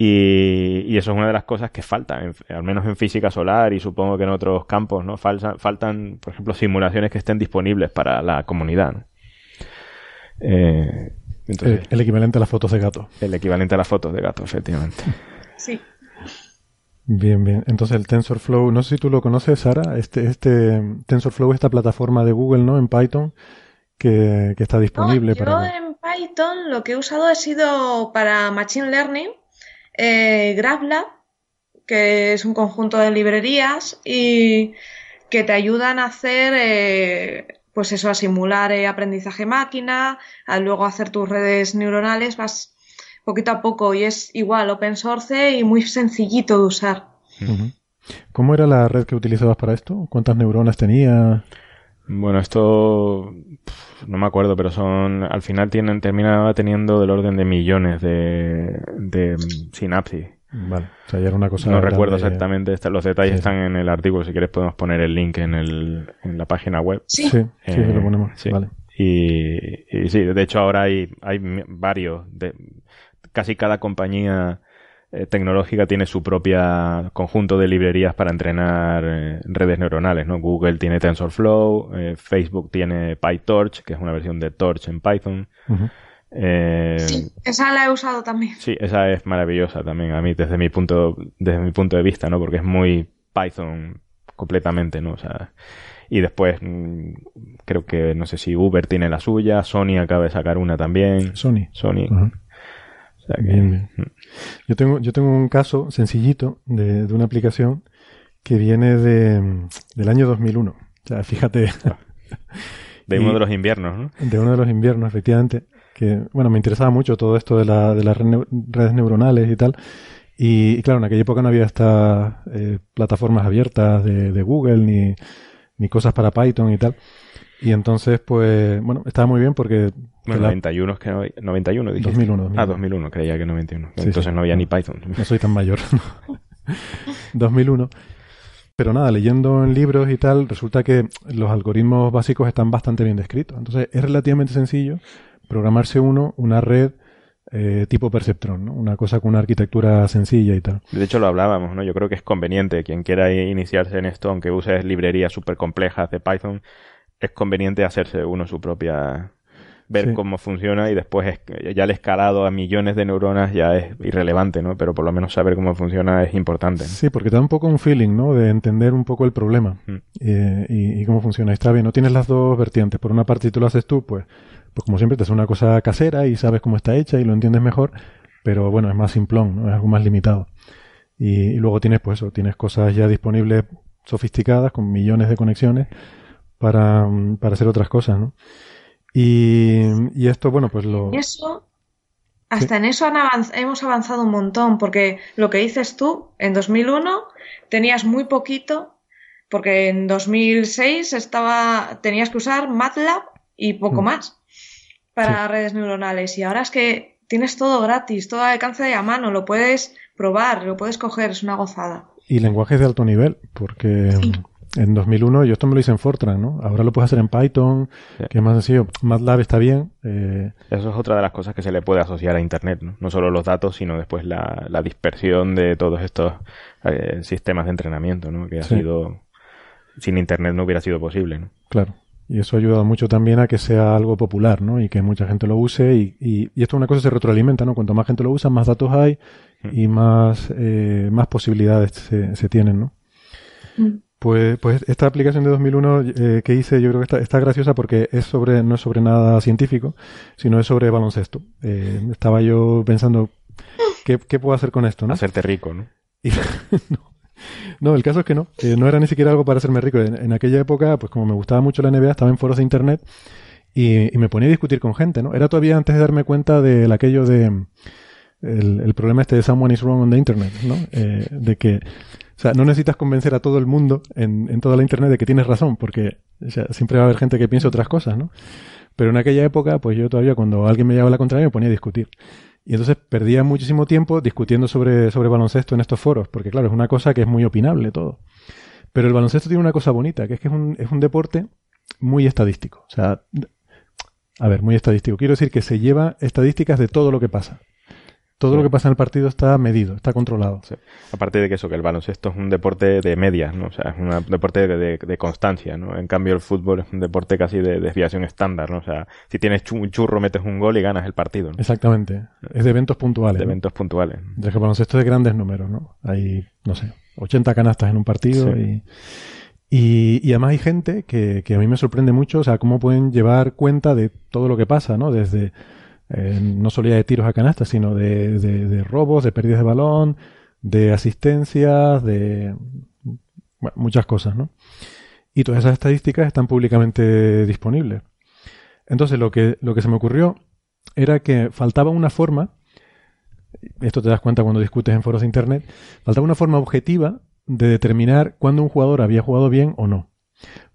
Y, eso es una de las cosas que faltan, al menos en física solar y supongo que en otros campos, ¿no? Faltan, faltan por ejemplo, simulaciones que estén disponibles para la comunidad. Eh, entonces, el equivalente a las fotos de gato. El equivalente a las fotos de gato, efectivamente. Sí. Bien, bien. Entonces el TensorFlow, no sé si tú lo conoces, Sara, este, este TensorFlow, esta plataforma de Google, ¿no? En Python, que, está disponible no, yo en Python lo que he usado ha sido para Machine Learning, eh, GraphLab, que es un conjunto de librerías, y que te ayudan a hacer, eh, pues eso, a simular eh, aprendizaje máquina, a luego hacer tus redes neuronales, vas poquito a poco y es igual open source y muy sencillito de usar. ¿Cómo era la red que utilizabas para esto? ¿Cuántas neuronas tenía? Bueno, esto no me acuerdo, pero son al final tienen terminaba teniendo del orden de millones de, de sinapsis. Vale, o sea, ya era una cosa. No recuerdo exactamente, los detalles están en el artículo. Si quieres, podemos poner el link en, el, en la página web. Sí, sí, sí lo Eh, ponemos. sí. Vale. Y, y sí, de hecho ahora hay, hay varios, de, casi cada compañía tecnológica tiene su propia conjunto de librerías para entrenar eh, redes neuronales, ¿no? Google tiene TensorFlow, eh, Facebook tiene PyTorch, que es una versión de Torch en Python. Eh, Sí, esa la he usado también. Sí, esa es maravillosa también a mí desde mi punto desde mi punto de vista, ¿no? Porque es muy Python completamente, ¿no? O sea, y después mm, creo que no sé si Uber tiene la suya, Sony acaba de sacar una también. Sony. Sony. Sea que- Bien, bien. Yo tengo, yo tengo un caso sencillito de, de una aplicación que viene de, del año 2001. O sea, fíjate, de uno de los inviernos, ¿no? de uno de los inviernos, efectivamente, que, bueno, me interesaba mucho todo esto de, la, de las redes neuronales y tal. Y, y claro, en aquella época no había estas eh, plataformas abiertas de, de Google ni, ni cosas para Python y tal. Y entonces, pues, bueno, estaba muy bien porque... Bueno, la- 91 es que no, 91 dijiste. 2001, 2001. Ah, 2001, creía que 91. Sí, Entonces sí. no había ni Python. No soy tan mayor. 2001. Pero nada, leyendo en libros y tal, resulta que los algoritmos básicos están bastante bien descritos. Entonces es relativamente sencillo programarse uno una red eh, tipo Perceptron, ¿no? una cosa con una arquitectura sencilla y tal. De hecho, lo hablábamos, ¿no? Yo creo que es conveniente, quien quiera iniciarse en esto, aunque uses librerías súper complejas de Python, es conveniente hacerse uno su propia... ver Sí. cómo funciona y después es- ya el escalado a millones de neuronas ya es irrelevante, ¿no? Pero por lo menos saber cómo funciona es importante. ¿no? Sí, porque te da un poco un feeling, ¿no? De entender un poco el problema Mm. eh, y, y cómo funciona. Está bien, no tienes las dos vertientes. Por una parte, si tú lo haces tú, pues, pues como siempre, te hace una cosa casera y sabes cómo está hecha y lo entiendes mejor. Pero bueno, es más simplón, ¿no? Es algo más limitado. Y, y luego tienes, pues eso, tienes cosas ya disponibles sofisticadas con millones de conexiones para, para hacer otras cosas, ¿no? Y, y esto, bueno, pues lo... Eso, hasta en eso han avanz- hemos avanzado un montón, porque lo que dices tú, en 2001 tenías muy poquito, porque en 2006 estaba, tenías que usar MATLAB y poco Mm. más para redes neuronales, y ahora es que tienes todo gratis, todo al alcance de la mano, lo puedes probar, lo puedes coger, es una gozada. Y lenguajes de alto nivel, porque Sí. En 2001 yo esto me lo hice en Fortran, ¿no? Ahora lo puedes hacer en Python, Sí. que es más sencillo. MATLAB está bien. eh, Eso es otra de las cosas que se le puede asociar a Internet, ¿no? No solo los datos, sino después la, la dispersión de todos estos eh, sistemas de entrenamiento, ¿no? Que ha Sí. sido... Sin Internet no hubiera sido posible, ¿no? claro. Y eso ha ayudado mucho también a que sea algo popular, ¿no? Y que mucha gente lo use. Y, y, y esto es una cosa que se retroalimenta, ¿no? Cuanto más gente lo usa, más datos hay y más, eh, más posibilidades se, se tienen, ¿no? Mm. Pues, pues esta aplicación de 2001 eh, que hice yo creo que está, está graciosa porque es sobre no es sobre nada científico, sino es sobre baloncesto. Eh, estaba yo pensando qué, qué puedo hacer con esto, ¿no? Hacerte rico, ¿no? Y- no. No, el caso es que no. Eh, no era ni siquiera algo para hacerme rico. En, en aquella época, pues como me gustaba mucho la NBA, estaba en foros de internet y, y me ponía a discutir con gente, ¿no? Era todavía antes de darme cuenta del aquello de el, el problema este de someone is wrong on the internet, ¿no? Eh, de que, o sea, no necesitas convencer a todo el mundo en, en toda la internet de que tienes razón, porque siempre va a haber gente que piense otras cosas, ¿no? Pero en aquella época, pues yo todavía cuando alguien me llevaba la contraria me ponía a discutir. Y entonces perdía muchísimo tiempo discutiendo sobre, sobre baloncesto en estos foros, porque claro, es una cosa que es muy opinable todo. Pero el baloncesto tiene una cosa bonita, que es que es un, es un deporte muy estadístico. O sea, a ver, muy estadístico. Quiero decir que se lleva estadísticas de todo lo que pasa. Todo lo que pasa en el partido está medido, está controlado. Sí. Aparte de que eso, que el baloncesto es un deporte de medias, ¿no? O sea, es un deporte de, de- de constancia, ¿no? En cambio, el fútbol es un deporte casi de desviación estándar, ¿no? O sea, si tienes un churro, metes un gol y ganas el partido, ¿no? Exactamente. Es de eventos puntuales. De ¿no? eventos puntuales. Ya que el baloncesto es de grandes números, ¿no? Hay, no sé, 80 canastas en un partido Sí. y, y, y además hay gente que, que a mí me sorprende mucho, o sea, cómo pueden llevar cuenta de todo lo que pasa, ¿no? Desde, eh, no solo de tiros a canastas, sino de, robos, de pérdidas de balón, de asistencias, de muchas cosas, ¿no? y todas esas estadísticas están públicamente disponibles. Entonces lo que, lo que se me ocurrió era que faltaba una forma, esto te das cuenta cuando discutes en foros de Internet, faltaba una forma objetiva de determinar cuándo un jugador había jugado bien o no.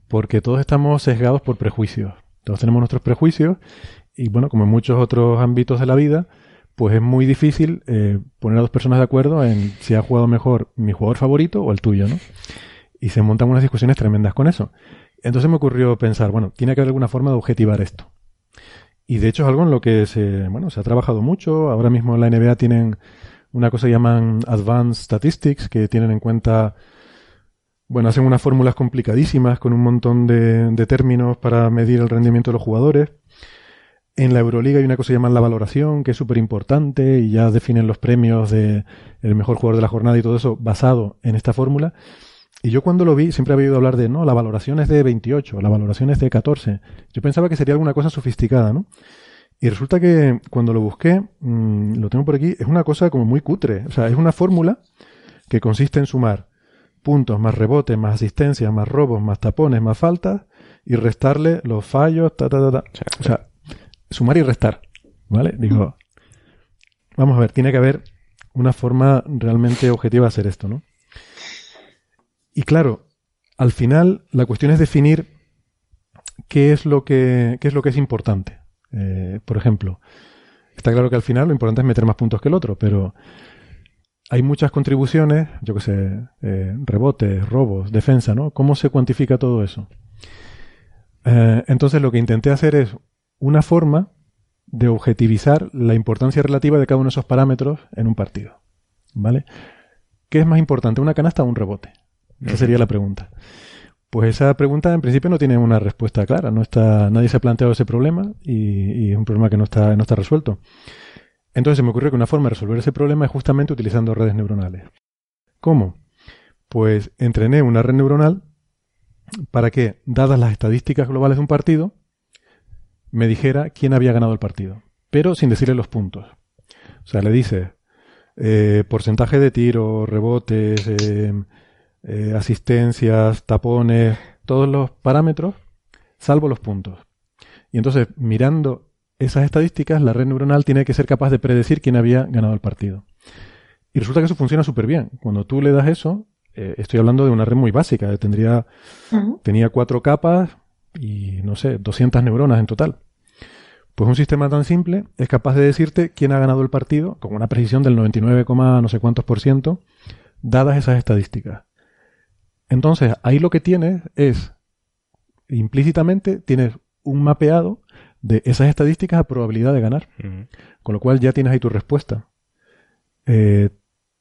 Porque todos estamos sesgados por prejuicios. Todos tenemos nuestros prejuicios y bueno, como en muchos otros ámbitos de la vida, pues es muy difícil eh, poner a dos personas de acuerdo en si ha jugado mejor mi jugador favorito o el tuyo, ¿no? Y se montan unas discusiones tremendas con eso. Entonces me ocurrió pensar, bueno, tiene que haber alguna forma de objetivar esto. Y de hecho es algo en lo que se, bueno, se ha trabajado mucho. Ahora mismo en la NBA tienen una cosa que llaman Advanced Statistics, que tienen en cuenta, bueno, hacen unas fórmulas complicadísimas con un montón de, de términos para medir el rendimiento de los jugadores. En la Euroliga hay una cosa llaman la valoración, que es súper importante, y ya definen los premios de el mejor jugador de la jornada y todo eso basado en esta fórmula. Y yo cuando lo vi siempre había oído hablar de, no, la valoración es de 28, la valoración es de 14. Yo pensaba que sería alguna cosa sofisticada, ¿no? Y resulta que cuando lo busqué, mmm, lo tengo por aquí, es una cosa como muy cutre. O sea, es una fórmula que consiste en sumar puntos más rebotes, más asistencias, más robos, más tapones, más faltas, y restarle los fallos, ta, ta, ta, ta. O sea, sumar y restar. ¿Vale? Digo, vamos a ver, tiene que haber una forma realmente objetiva de hacer esto, ¿no? Y claro, al final la cuestión es definir qué es lo que, qué es, lo que es importante. Eh, por ejemplo, está claro que al final lo importante es meter más puntos que el otro, pero hay muchas contribuciones, yo que sé, eh, rebotes, robos, defensa, ¿no? ¿Cómo se cuantifica todo eso? Eh, entonces lo que intenté hacer es una forma de objetivizar la importancia relativa de cada uno de esos parámetros en un partido. ¿Vale? ¿Qué es más importante, una canasta o un rebote? Esa sería la pregunta. Pues esa pregunta en principio no tiene una respuesta clara. No está, nadie se ha planteado ese problema y, y es un problema que no está, no está resuelto. Entonces se me ocurrió que una forma de resolver ese problema es justamente utilizando redes neuronales. ¿Cómo? Pues entrené una red neuronal para que, dadas las estadísticas globales de un partido, me dijera quién había ganado el partido, pero sin decirle los puntos. O sea, le dice eh, porcentaje de tiro, rebotes, eh, eh, asistencias, tapones, todos los parámetros, salvo los puntos. Y entonces, mirando esas estadísticas, la red neuronal tiene que ser capaz de predecir quién había ganado el partido. Y resulta que eso funciona súper bien. Cuando tú le das eso, eh, estoy hablando de una red muy básica, tendría, uh -huh. tenía cuatro capas y no sé, 200 neuronas en total. Pues un sistema tan simple es capaz de decirte quién ha ganado el partido con una precisión del 99, no sé cuántos por ciento, dadas esas estadísticas. Entonces, ahí lo que tienes es, implícitamente, tienes un mapeado de esas estadísticas a probabilidad de ganar. Uh -huh. Con lo cual ya tienes ahí tu respuesta. Eh,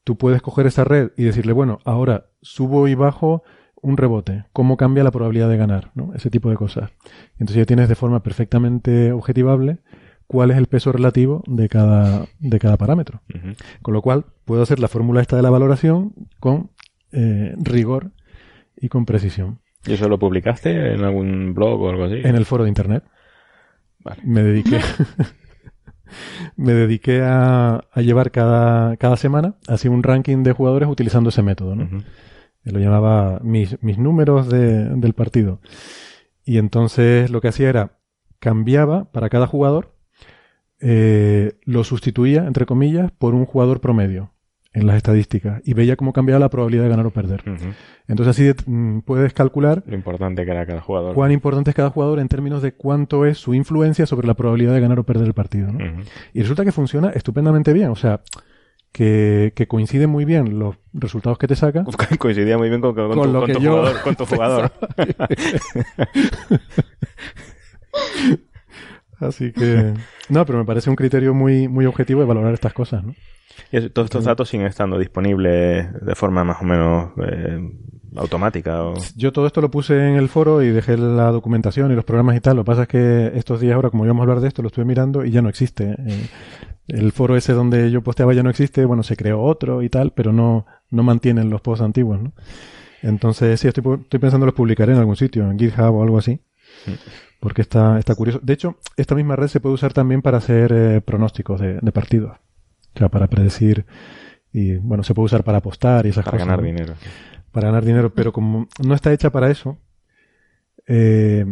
tú puedes coger esa red y decirle, bueno, ahora subo y bajo un rebote, cómo cambia la probabilidad de ganar, ¿no? Ese tipo de cosas. Entonces ya tienes de forma perfectamente objetivable cuál es el peso relativo de cada, de cada parámetro. Uh -huh. Con lo cual puedo hacer la fórmula esta de la valoración con eh, rigor y con precisión. ¿Y eso lo publicaste en algún blog o algo así? En el foro de internet. Vale. Me dediqué. me dediqué a, a, llevar cada, cada semana así un ranking de jugadores utilizando ese método, ¿no? Uh -huh. Lo llamaba mis, mis números de, del partido. Y entonces lo que hacía era cambiaba para cada jugador, eh, lo sustituía, entre comillas, por un jugador promedio en las estadísticas y veía cómo cambiaba la probabilidad de ganar o perder. Uh -huh. Entonces así de, mm, puedes calcular lo importante que era cada jugador. Cuán importante es cada jugador en términos de cuánto es su influencia sobre la probabilidad de ganar o perder el partido. ¿no? Uh -huh. Y resulta que funciona estupendamente bien. O sea, que, que coinciden muy bien los resultados que te saca. Coincidía muy bien con, con, con, tu, con tu, yo... jugador, con tu jugador. Así que. No, pero me parece un criterio muy, muy objetivo de valorar estas cosas, ¿no? Y todos estos datos siguen estando disponibles de forma más o menos eh, automática. O... Yo todo esto lo puse en el foro y dejé la documentación y los programas y tal. Lo que pasa es que estos días ahora, como íbamos a hablar de esto, lo estuve mirando y ya no existe. Eh, el foro ese donde yo posteaba ya no existe. Bueno, se creó otro y tal, pero no, no mantienen los posts antiguos, ¿no? Entonces, sí, estoy, estoy pensando los publicaré en algún sitio, en GitHub o algo así. Porque está, está curioso. De hecho, esta misma red se puede usar también para hacer eh, pronósticos de, de partidos. O sea, para predecir y bueno, se puede usar para apostar y esas para cosas. Para ganar ¿no? dinero. Para ganar dinero, pero como no está hecha para eso, Eh,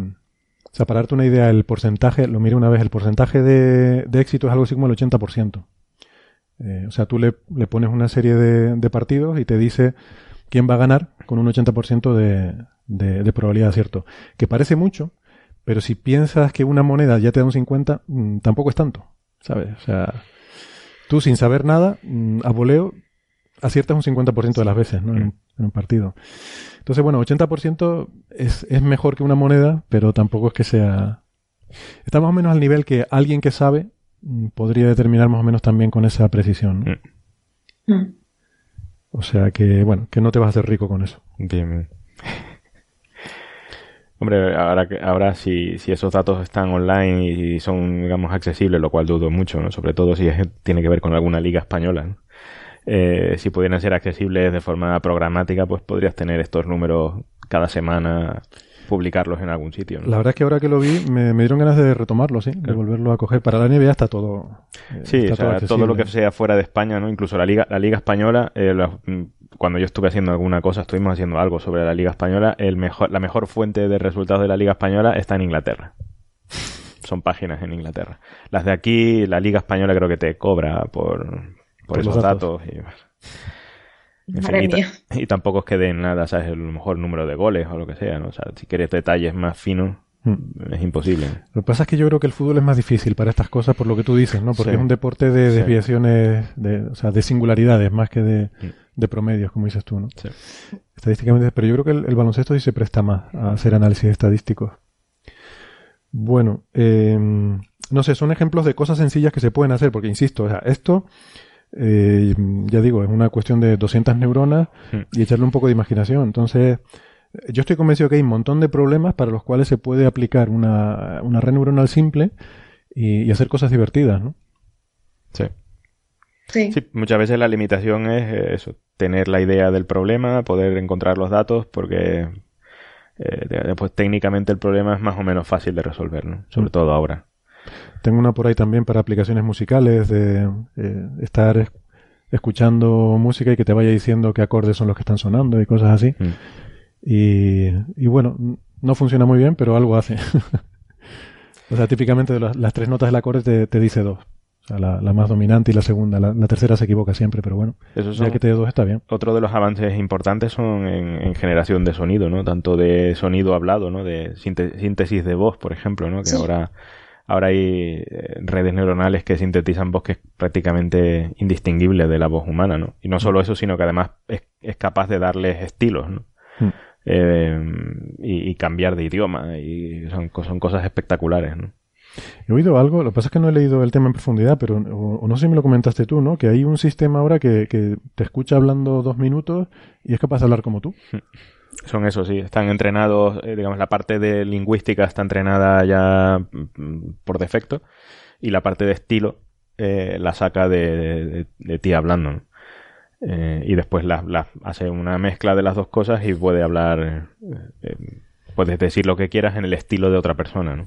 o sea, para darte una idea, el porcentaje, lo miré una vez, el porcentaje de, de éxito es algo así como el 80%. Eh, o sea, tú le, le pones una serie de, de, partidos y te dice quién va a ganar con un 80% de, de, de, probabilidad de acierto. Que parece mucho, pero si piensas que una moneda ya te da un 50, mmm, tampoco es tanto, ¿sabes? O sea, tú sin saber nada, mmm, a voleo, aciertas un 50% de las veces, ¿no? En, un, en un partido. Entonces, bueno, 80% es, es mejor que una moneda, pero tampoco es que sea... Está más o menos al nivel que alguien que sabe mm, podría determinar más o menos también con esa precisión. ¿no? Mm. O sea que, bueno, que no te vas a hacer rico con eso. Bien. Hombre, ahora, ahora si, si esos datos están online y son, digamos, accesibles, lo cual dudo mucho, ¿no? Sobre todo si es, tiene que ver con alguna liga española, ¿no? Eh, si pudieran ser accesibles de forma programática, pues podrías tener estos números cada semana, publicarlos en algún sitio. ¿no? La verdad es que ahora que lo vi, me, me dieron ganas de retomarlo, sí, de volverlo a coger. Para la NBA está todo. Eh, sí, está o sea, todo, todo, lo que sea fuera de España, ¿no? Incluso la Liga, la Liga Española, eh, la, cuando yo estuve haciendo alguna cosa, estuvimos haciendo algo sobre la Liga Española, el mejor, la mejor fuente de resultados de la Liga Española está en Inglaterra. Son páginas en Inglaterra. Las de aquí, la Liga Española creo que te cobra por, por, por esos datos. datos y, en fin, y, y, tampoco es que den nada, ¿sabes? El mejor número de goles o lo que sea, ¿no? O sea, si quieres detalles más finos, mm. es imposible. Lo que pasa es que yo creo que el fútbol es más difícil para estas cosas por lo que tú dices, ¿no? Porque sí. es un deporte de desviaciones, sí. de, o sea, de singularidades más que de, mm. de promedios, como dices tú, ¿no? Sí. Estadísticamente, pero yo creo que el, el, baloncesto sí se presta más a hacer análisis estadísticos. Bueno, eh, no sé, son ejemplos de cosas sencillas que se pueden hacer, porque insisto, o sea, esto eh, ya digo, es una cuestión de 200 neuronas y echarle un poco de imaginación. Entonces, yo estoy convencido que hay un montón de problemas para los cuales se puede aplicar una, una red neuronal simple y, y, hacer cosas divertidas, ¿no? Sí. sí. sí. muchas veces la limitación es eso, tener la idea del problema, poder encontrar los datos, porque eh, después técnicamente el problema es más o menos fácil de resolver, ¿no? Sobre mm. todo ahora. Tengo una por ahí también para aplicaciones musicales, de eh, estar escuchando música y que te vaya diciendo qué acordes son los que están sonando y cosas así. Mm. Y, y, bueno, no funciona muy bien, pero algo hace. o sea, típicamente las, las, tres notas del acorde te, te dice dos. O sea, la, la, más dominante y la segunda. La, la, tercera se equivoca siempre, pero bueno. Eso ya que te dé dos está bien. Otro de los avances importantes son en, en, generación de sonido, ¿no? Tanto de sonido hablado, ¿no? De síntesis de voz, por ejemplo, ¿no? Que sí. ahora ahora hay eh, redes neuronales que sintetizan voz que es prácticamente indistinguible de la voz humana, ¿no? Y no solo eso, sino que además es, es capaz de darles estilos, ¿no? Mm. Eh, y, y, cambiar de idioma, y son, son cosas espectaculares, ¿no? He oído algo, lo que pasa es que no he leído el tema en profundidad, pero o, o no sé si me lo comentaste tú, ¿no? Que hay un sistema ahora que, que te escucha hablando dos minutos y es capaz de hablar como tú. Son eso, sí. Están entrenados, eh, digamos, la parte de lingüística está entrenada ya mm, por defecto y la parte de estilo eh, la saca de, de, ti hablando. ¿no? Eh, y después la, hace una mezcla de las dos cosas y puede hablar, eh, puedes decir lo que quieras en el estilo de otra persona, ¿no?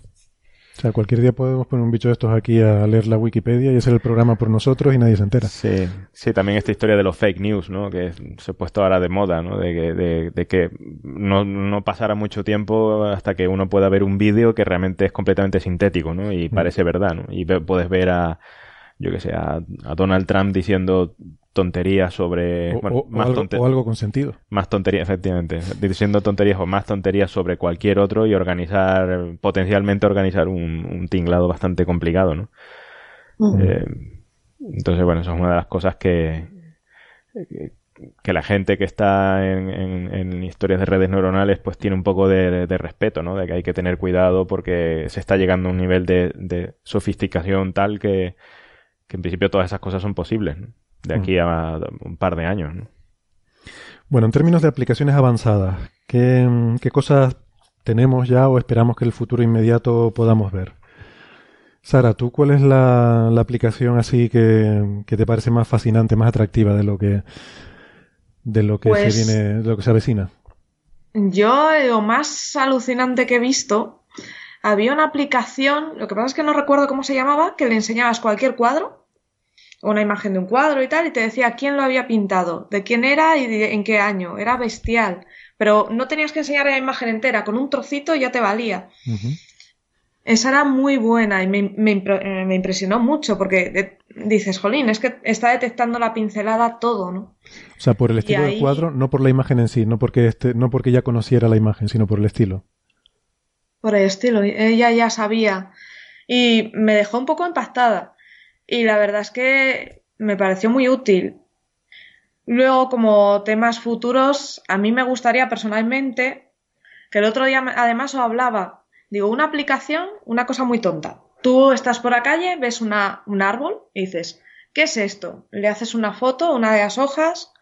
O sea, cualquier día podemos poner un bicho de estos aquí a leer la Wikipedia y hacer el programa por nosotros y nadie se entera. Sí, sí, también esta historia de los fake news, ¿no? Que se ha puesto ahora de moda, ¿no? De que, de, de que no, no, pasará mucho tiempo hasta que uno pueda ver un vídeo que realmente es completamente sintético, ¿no? Y parece mm. verdad, ¿no? Y puedes ver a, yo que sé, a, a Donald Trump diciendo tonterías sobre o, bueno, o, más o, algo, o, algo, con sentido más tonterías efectivamente diciendo tonterías o más tonterías sobre cualquier otro y organizar potencialmente organizar un, un tinglado bastante complicado no uh -huh. eh, entonces bueno eso es una de las cosas que que la gente que está en, en, en, historias de redes neuronales pues tiene un poco de, de, respeto, ¿no? De que hay que tener cuidado porque se está llegando a un nivel de, de sofisticación tal que, que en principio todas esas cosas son posibles. ¿no? De aquí a un par de años. ¿no? Bueno, en términos de aplicaciones avanzadas, ¿qué, ¿qué, cosas tenemos ya o esperamos que en el futuro inmediato podamos ver? Sara, ¿tú cuál es la, la aplicación así que, que, te parece más fascinante, más atractiva de lo que de lo que pues, se viene, de lo que se avecina? Yo lo más alucinante que he visto había una aplicación, lo que pasa es que no recuerdo cómo se llamaba, que le enseñabas cualquier cuadro una imagen de un cuadro y tal, y te decía quién lo había pintado, de quién era y de, en qué año. Era bestial. pero no tenías que enseñar la imagen entera, con un trocito ya te valía. Esa era muy buena y me, me, me impresionó mucho porque dices, jolín, es que está detectando la pincelada todo, ¿no? O sea, por el estilo del cuadro, no por la imagen en sí, no porque, este, no porque ya conociera la imagen, sino por el estilo. Por el estilo, ella ya sabía. Y me dejó un poco impactada. Y la verdad es que me pareció muy útil. Luego, como temas futuros, a mí me gustaría personalmente, que el otro día además os hablaba Digo, una aplicación, una cosa muy tonta. Tú estás por la calle, ves una, un árbol y dices, ¿qué es esto? Le haces una foto, una de las hojas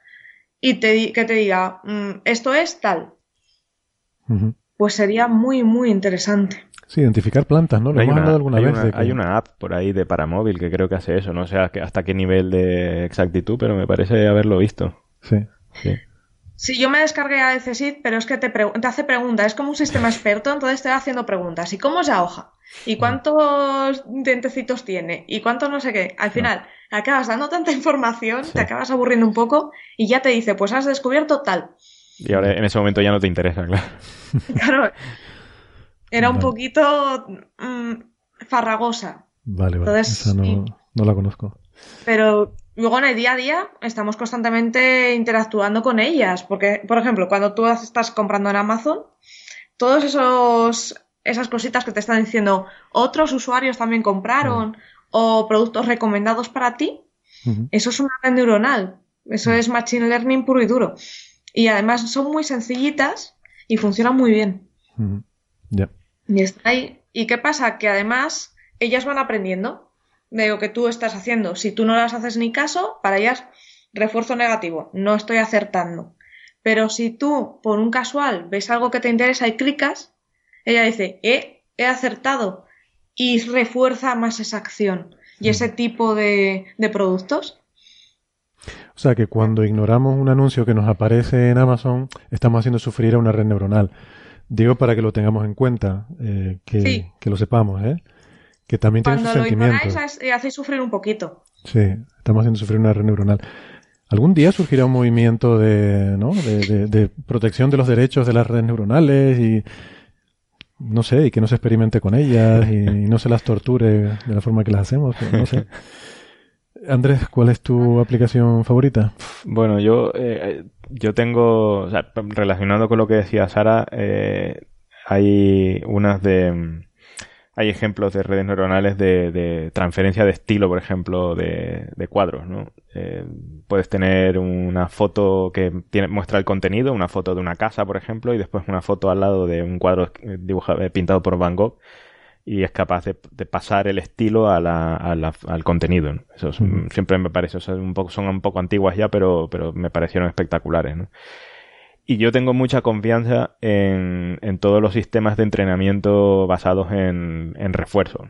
y te, que te diga, mm, esto es tal. Pues sería muy, muy interesante. Sí, identificar plantas, ¿no? Lo hay hemos una, alguna hay vez. Una, de que- hay una app por ahí de para móvil que creo que hace eso. No sé hasta qué nivel de exactitud, pero me parece haberlo visto. Sí. Sí. Sí, yo me descargué a Decesit, pero es que te, te hace preguntas. Es como un sistema experto, entonces te va haciendo preguntas. ¿Y cómo es la hoja? ¿Y cuántos dientecitos tiene? ¿Y cuánto no sé qué? Al final, acabas dando tanta información, te acabas aburriendo un poco y ya te dice, pues has descubierto tal. Y ahora en ese momento ya no te interesa, claro. Claro, era un poquito mm, farragosa. Vale, vale. Entonces, Esa no, la conozco. Pero luego en el día a día estamos constantemente interactuando con ellas. Porque, por ejemplo, cuando tú estás comprando en Amazon, todos esos esas cositas que te están diciendo otros usuarios también compraron o productos recomendados para ti, eso es una red neuronal. Eso es machine learning puro y duro. Y además son muy sencillitas y funcionan muy bien. Ya. Y está ahí. ¿Y qué pasa? Que además ellas van aprendiendo de lo que tú estás haciendo. Si tú no las haces ni caso, para ellas refuerzo negativo, no estoy acertando. Pero si tú, por un casual, ves algo que te interesa y clicas, ella dice, eh, he acertado. Y refuerza más esa acción y ese tipo de, de productos. O sea que cuando ignoramos un anuncio que nos aparece en Amazon, estamos haciendo sufrir a una red neuronal. Digo para que lo tengamos en cuenta, eh, que, Sí. que lo sepamos, ¿eh? Que también tiene sus Cuando lo sentimientos. ha- hacéis sufrir un poquito. Sí, estamos haciendo sufrir una red neuronal. Algún día surgirá un movimiento de, ¿no? de, de- de protección de los derechos de las redes neuronales y no sé, y que no se experimente con ellas y, no se las torture de la forma que las hacemos, pero no sé. Andrés, ¿cuál es tu aplicación favorita? Bueno, yo, eh, yo tengo, relacionado con lo que decía Sara, eh, hay unas de, mm, hay ejemplos de redes neuronales de, de transferencia de estilo, por ejemplo, de, de cuadros, ¿no? Eh, puedes tener una foto que tiene, muestra el contenido, una foto de una casa, por ejemplo, y después una foto al lado de un cuadro eh, dibujado, eh, pintado por Van Gogh y es capaz de, de pasar el estilo a la- a la- al contenido. ¿no? Eso es un- siempre me parece, o sea, un poco, son un poco antiguas ya, pero, pero me parecieron espectaculares. ¿no? Y yo tengo mucha confianza en, en todos los sistemas de entrenamiento basados en, en refuerzo.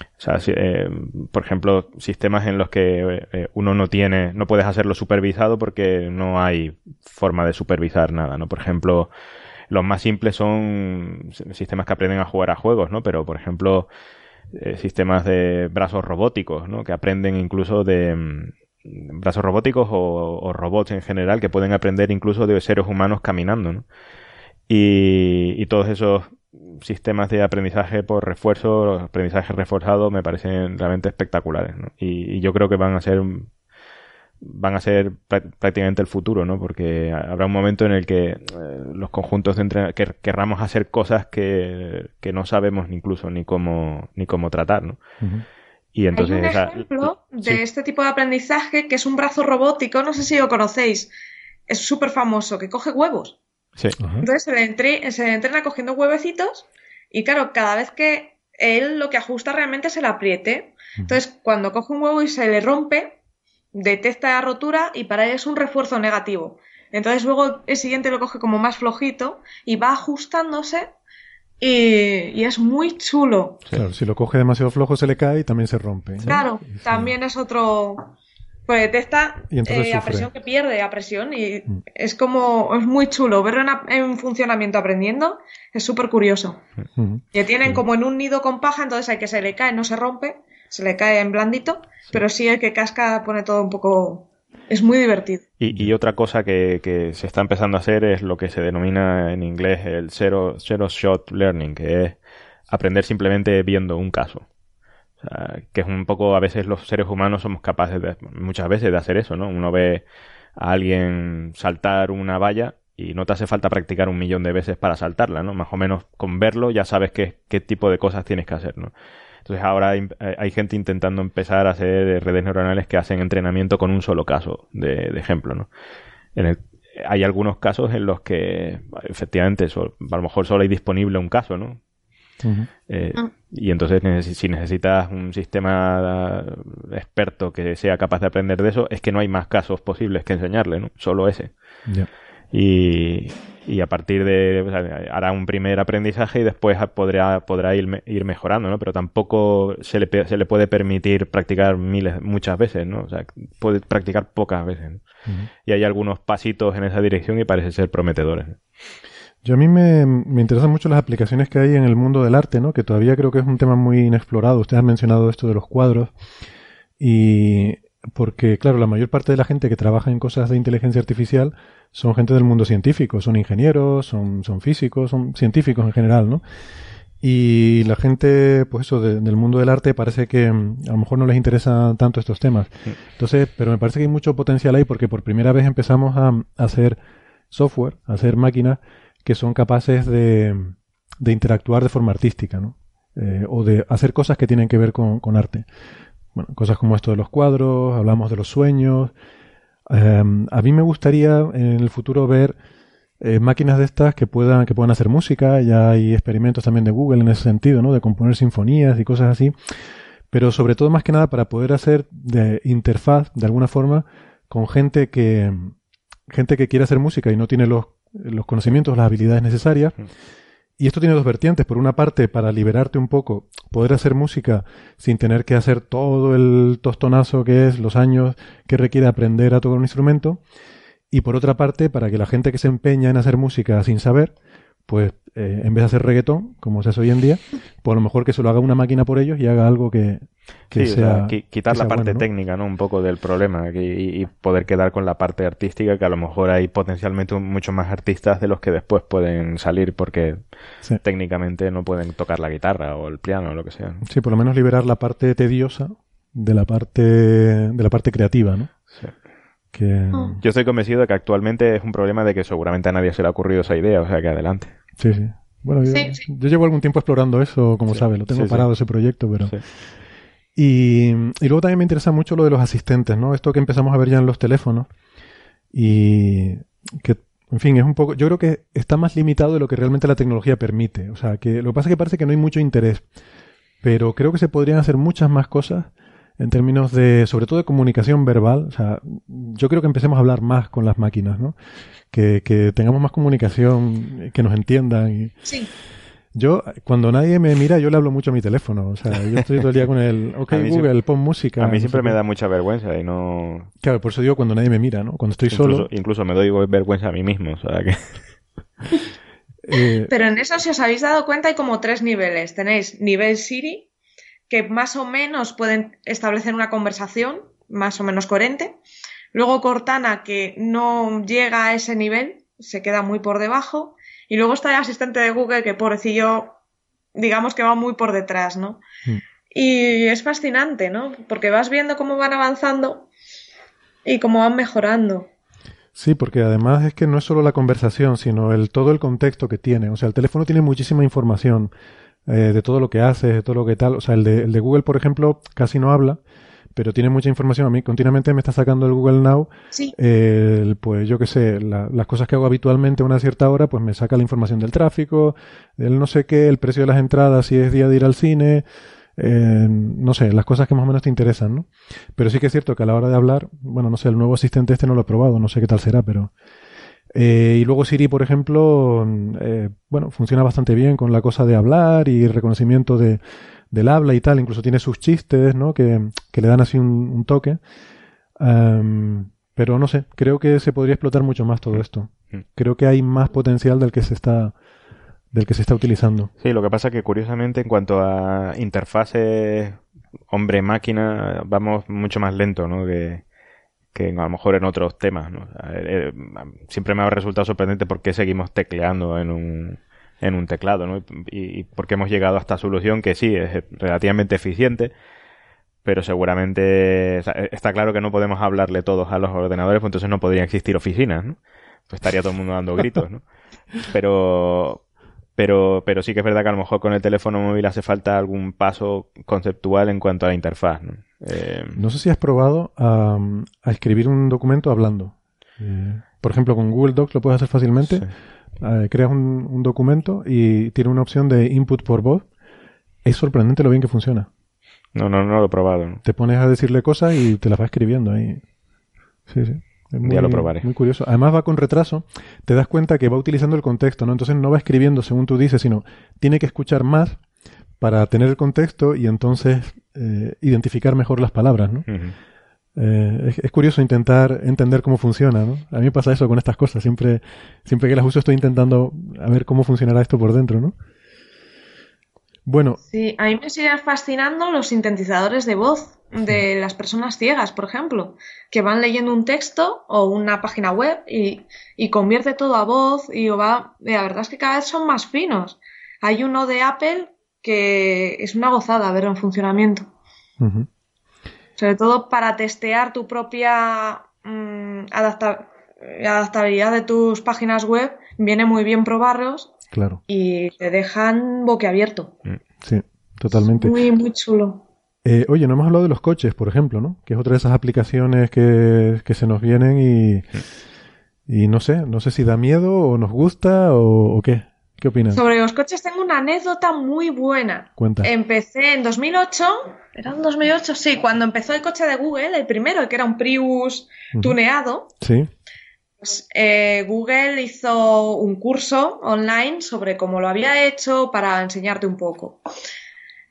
O sea, si- eh, por ejemplo, sistemas en los que eh, uno no tiene, no puedes hacerlo supervisado porque no hay forma de supervisar nada, ¿no? Por ejemplo, los más simples son sistemas que aprenden a jugar a juegos, ¿no? Pero, por ejemplo, eh, sistemas de brazos robóticos, ¿no? Que aprenden incluso de mm, brazos robóticos o, o robots en general que pueden aprender incluso de seres humanos caminando, ¿no? Y, y todos esos sistemas de aprendizaje por refuerzo, aprendizaje reforzado, me parecen realmente espectaculares, ¿no? Y, y yo creo que van a ser van a ser prá- prácticamente el futuro, ¿no? Porque habrá un momento en el que eh, los conjuntos de entrenamiento que querramos hacer cosas que, que no sabemos ni incluso ni cómo ni cómo tratar, ¿no? Y entonces Hay un esa- ejemplo de sí. este tipo de aprendizaje que es un brazo robótico, no sé si lo conocéis, es súper famoso, que coge huevos. Sí. Entonces se le, entre- se le entrena cogiendo huevecitos y claro, cada vez que él lo que ajusta realmente es el apriete. Entonces cuando coge un huevo y se le rompe, detecta la rotura y para él es un refuerzo negativo. Entonces luego el siguiente lo coge como más flojito y va ajustándose y, y es muy chulo. Claro, si lo coge demasiado flojo se le cae y también se rompe. ¿no? Claro, también es otro. Pues detecta Y entonces eh, la sufre. presión que pierde, la presión, y es como. Es muy chulo. Verlo en, a- en funcionamiento aprendiendo es súper curioso. Ujú. Que tienen como en un nido con paja, entonces hay que se le cae, no se rompe, se le cae en blandito, pero sí el que casca pone todo un poco Es muy divertido. Y, otra cosa que, que, se está empezando a hacer es lo que se denomina en inglés el zero, zero shot learning, que es aprender simplemente viendo un caso. O sea, que es un poco, a veces los seres humanos somos capaces de, muchas veces de hacer eso, ¿no? Uno ve a alguien saltar una valla y no te hace falta practicar un millón de veces para saltarla, ¿no? Más o menos con verlo ya sabes qué, qué tipo de cosas tienes que hacer, ¿no? Entonces ahora hay, hay, gente intentando empezar a hacer redes neuronales que hacen entrenamiento con un solo caso de, ejemplo, ¿no? En el, hay algunos casos en los que efectivamente a lo mejor solo hay disponible un caso, ¿no? Eh, ah. Y entonces si necesitas un sistema experto que sea capaz de aprender de eso, es que no hay más casos posibles que enseñarle, ¿no? Solo ese. Y, y, a partir de... hará un primer aprendizaje y después podrá, podrá ir, ir mejorando, ¿no? Pero tampoco se le, se le puede permitir practicar miles, muchas veces, ¿no? O sea, puede practicar pocas veces. Y hay algunos pasitos en esa dirección y parece ser prometedores. Yo a mí me, me, interesan mucho las aplicaciones que hay en el mundo del arte, ¿no? Que todavía creo que es un tema muy inexplorado. Ustedes han mencionado esto de los cuadros. Y porque, claro, la mayor parte de la gente que trabaja en cosas de inteligencia artificial son gente del mundo científico, son ingenieros, son, son físicos, son científicos en general, ¿no? Y la gente, pues eso, del mundo del arte parece que mm, a lo mejor no les interesan tanto estos temas. Entonces, pero me parece que hay mucho potencial ahí porque por primera vez empezamos a, a hacer software, a hacer máquinas que son capaces de, de interactuar de forma artística, ¿no? Eh, o de hacer cosas que tienen que ver con, con, arte. Bueno, cosas como esto de los cuadros, hablamos de los sueños. Eh, a mí me gustaría en el futuro ver eh, máquinas de estas que puedan, que puedan hacer música. Ya hay experimentos también de Google en ese sentido, ¿no? De componer sinfonías y cosas así. Pero sobre todo, más que nada, para poder hacer de interfaz, de alguna forma, con gente que, gente que quiere hacer música y no tiene los los conocimientos, las habilidades necesarias. Y esto tiene dos vertientes. Por una parte, para liberarte un poco, poder hacer música sin tener que hacer todo el tostonazo que es los años que requiere aprender a tocar un instrumento. Y por otra parte, para que la gente que se empeña en hacer música sin saber, pues eh, en vez de hacer reggaetón, como se hace hoy en día, pues a lo mejor que se lo haga una máquina por ellos y haga algo que, sea, quitar la parte técnica, ¿no? Un poco del problema y, poder quedar con la parte artística, que a lo mejor hay potencialmente muchos más artistas de los que después pueden salir porque técnicamente no pueden tocar la guitarra o el piano o lo que sea. Sí, por lo menos liberar la parte tediosa de la parte de la parte creativa, ¿no? Sí. Oh. Yo estoy convencido de que actualmente es un problema de que seguramente a nadie se le ha ocurrido esa idea, o sea que adelante. Sí, sí. Bueno, yo, llevo algún tiempo explorando eso, como sabes, lo tengo parado ese proyecto, pero... Y, y, luego también me interesa mucho lo de los asistentes, ¿no? Esto que empezamos a ver ya en los teléfonos y que, en fin, es un poco... Yo creo que está más limitado de lo que realmente la tecnología permite. O sea, que lo que pasa es que parece que no hay mucho interés, pero creo que se podrían hacer muchas más cosas en términos de, sobre todo de comunicación verbal. O sea, yo creo que empecemos a hablar más con las máquinas, ¿no? Que, que tengamos más comunicación, que nos entiendan. Y... Sí. Yo, cuando nadie me mira, yo le hablo mucho a mi teléfono. O sea, yo estoy todo el día con el, ok, Google, pon música. A mí siempre me da mucha vergüenza y no... Claro, por eso digo cuando nadie me mira, ¿no? Cuando estoy solo... Incluso me doy vergüenza a mí mismo, o sea que... Eh, Pero en eso, si os habéis dado cuenta, hay como tres niveles. Tenéis nivel Siri, que más o menos pueden establecer una conversación más o menos coherente. Luego Cortana, que no llega a ese nivel, se queda muy por debajo. Y luego está el asistente de Google, que pobrecillo, digamos que va muy por detrás, ¿no? Mm. Y es fascinante, ¿no? Porque vas viendo cómo van avanzando y cómo van mejorando. Sí, porque además es que no es solo la conversación, sino el todo el contexto que tiene. O sea, el teléfono tiene muchísima información. Eh, de todo lo que hace, de todo lo que tal. O sea, el de, el de Google, por ejemplo, casi no habla, pero tiene mucha información. A mí continuamente me está sacando el Google Now. Sí. pues yo qué sé, las cosas que hago habitualmente a una cierta hora, pues me saca la información del tráfico, del no sé qué, el precio de las entradas, si es día de ir al cine. Eh, no sé, las cosas que más o menos te interesan, ¿no? Pero sí que es cierto que a la hora de hablar, bueno, no sé, el nuevo asistente este no lo he probado, no sé qué tal será, pero eh, y luego Siri, por ejemplo, eh, bueno, funciona bastante bien con la cosa de hablar y reconocimiento de, del habla y tal. Incluso tiene sus chistes, ¿no? Que, que le dan así un, toque. pero no sé, creo que se podría explotar mucho más todo esto. Mm. Creo que hay más potencial del que se está del que se está utilizando. Sí, lo que pasa es que curiosamente en cuanto a interfaces hombre-máquina vamos mucho más lento, ¿no? Que, que a lo mejor en otros temas. ¿no? Eh, siempre me ha resultado sorprendente por qué seguimos tecleando en un, en un teclado, ¿no? Y, y por qué hemos llegado a esta solución que sí, es relativamente eficiente, pero seguramente está claro que no podemos hablarle todos a los ordenadores, pues entonces no podrían existir oficinas, ¿no? Pues estaría todo el mundo dando gritos, ¿no? Pero, pero, pero sí que es verdad que a lo mejor con el teléfono móvil hace falta algún paso conceptual en cuanto a la interfaz. No, eh, no sé si has probado a, escribir un documento hablando. Eh, por ejemplo, con Google Docs lo puedes hacer fácilmente. Eh, creas un, un, documento y tiene una opción de input por voz. Es sorprendente lo bien que funciona. No, no, no lo he probado. Te pones a decirle cosas y te las va escribiendo ahí. Sí, sí. ya lo probaré. Muy curioso. Además va con retraso. Te das cuenta que va utilizando el contexto, ¿no? Entonces no va escribiendo según tú dices, sino tiene que escuchar más para tener el contexto y entonces eh, identificar mejor las palabras, ¿no? Eh, es, curioso intentar entender cómo funciona, ¿no? A mí me pasa eso con estas cosas. Siempre, siempre que las uso estoy intentando a ver cómo funcionará esto por dentro, ¿no? Bueno. Sí, a mí me siguen fascinando los sintetizadores de voz de las personas ciegas, por ejemplo, que van leyendo un texto o una página web y, convierte todo a voz y va. La verdad es que cada vez son más finos. Hay uno de Apple que es una gozada verlo en funcionamiento. Sobre todo para testear tu propia mm, adaptabilidad de tus páginas web, viene muy bien probarlos Claro. Y te dejan boquiabierto. Mm, sí, totalmente. Muy, muy chulo. Eh, oye, no hemos hablado de los coches, por ejemplo, ¿no? Que es otra de esas aplicaciones que, se nos vienen y, y no sé, no sé si da miedo o nos gusta o, qué. ¿Qué opinas? Sobre los coches tengo una anécdota muy buena. Cuenta. Empecé en 2008, ¿era en 2008? Sí, cuando empezó el coche de Google, el primero, que era un Prius tuneado. Sí. Pues, eh, Google hizo un curso online sobre cómo lo había hecho para enseñarte un poco.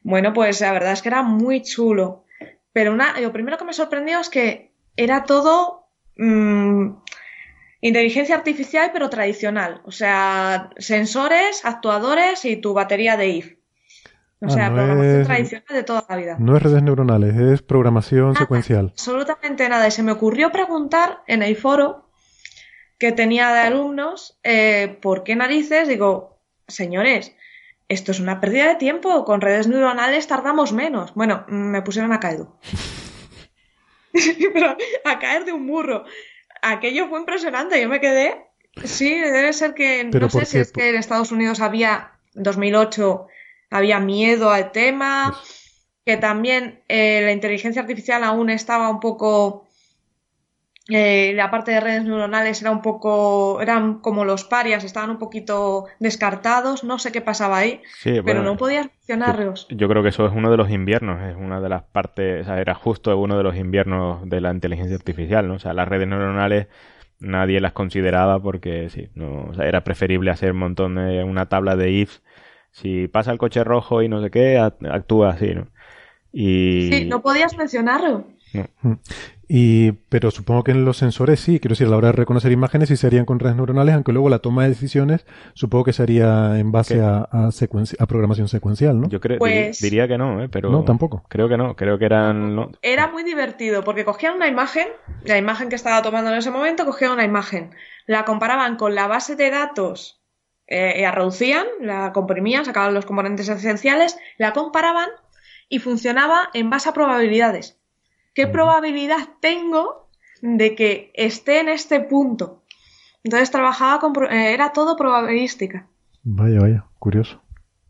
Bueno, pues la verdad es que era muy chulo. Pero una, lo primero que me sorprendió es que era todo mm, inteligencia artificial, pero tradicional. O sea, sensores, actuadores y tu batería de if. O ah, sea, programación tradicional de toda la vida. No es redes neuronales, es programación secuencial. Absolutamente nada. Y se me ocurrió preguntar en el foro que tenía de alumnos, eh, ¿por qué narices? Digo, señores, esto es una pérdida de tiempo, con redes neuronales tardamos menos. Bueno, me pusieron a caer. Pero a caer de un burro. Aquello fue impresionante, yo me quedé. Sí, debe ser que, no sé si es que en Estados Unidos había, en 2008, había miedo al tema, que también eh, la inteligencia artificial aún estaba un poco eh, la parte de redes neuronales era un poco, eran como los parias, estaban un poquito descartados, no sé qué pasaba ahí, pero no podías funcionarlos. Yo, creo que eso es uno de los inviernos, es una de las partes, o sea, era justo uno de los inviernos de la inteligencia artificial, ¿no? O sea, las redes neuronales nadie las consideraba porque sí, no, o sea, era preferible hacer un montón de una tabla de if, si pasa el coche rojo y no sé qué, actúa así, ¿no? Y... Sí, no podías mencionarlo. Mm. Y, pero supongo que en los sensores sí, quiero decir, a la hora de reconocer imágenes sí serían con redes neuronales, aunque luego la toma de decisiones supongo que sería en base a, a, programación secuencial, ¿no? Yo creo, pues diría que no, ¿eh? pero... No, tampoco. Creo que no, creo que eran... Era muy divertido, porque cogían una imagen, la imagen que estaba tomando en ese momento, cogían una imagen, la comparaban con la base de datos, eh, la reducían, la comprimían, sacaban los componentes esenciales, la comparaban y funcionaba en base a probabilidades. ¿Qué probabilidad tengo de que esté en este punto? Entonces trabajaba con... Eh, era todo probabilística. Vaya, vaya, curioso.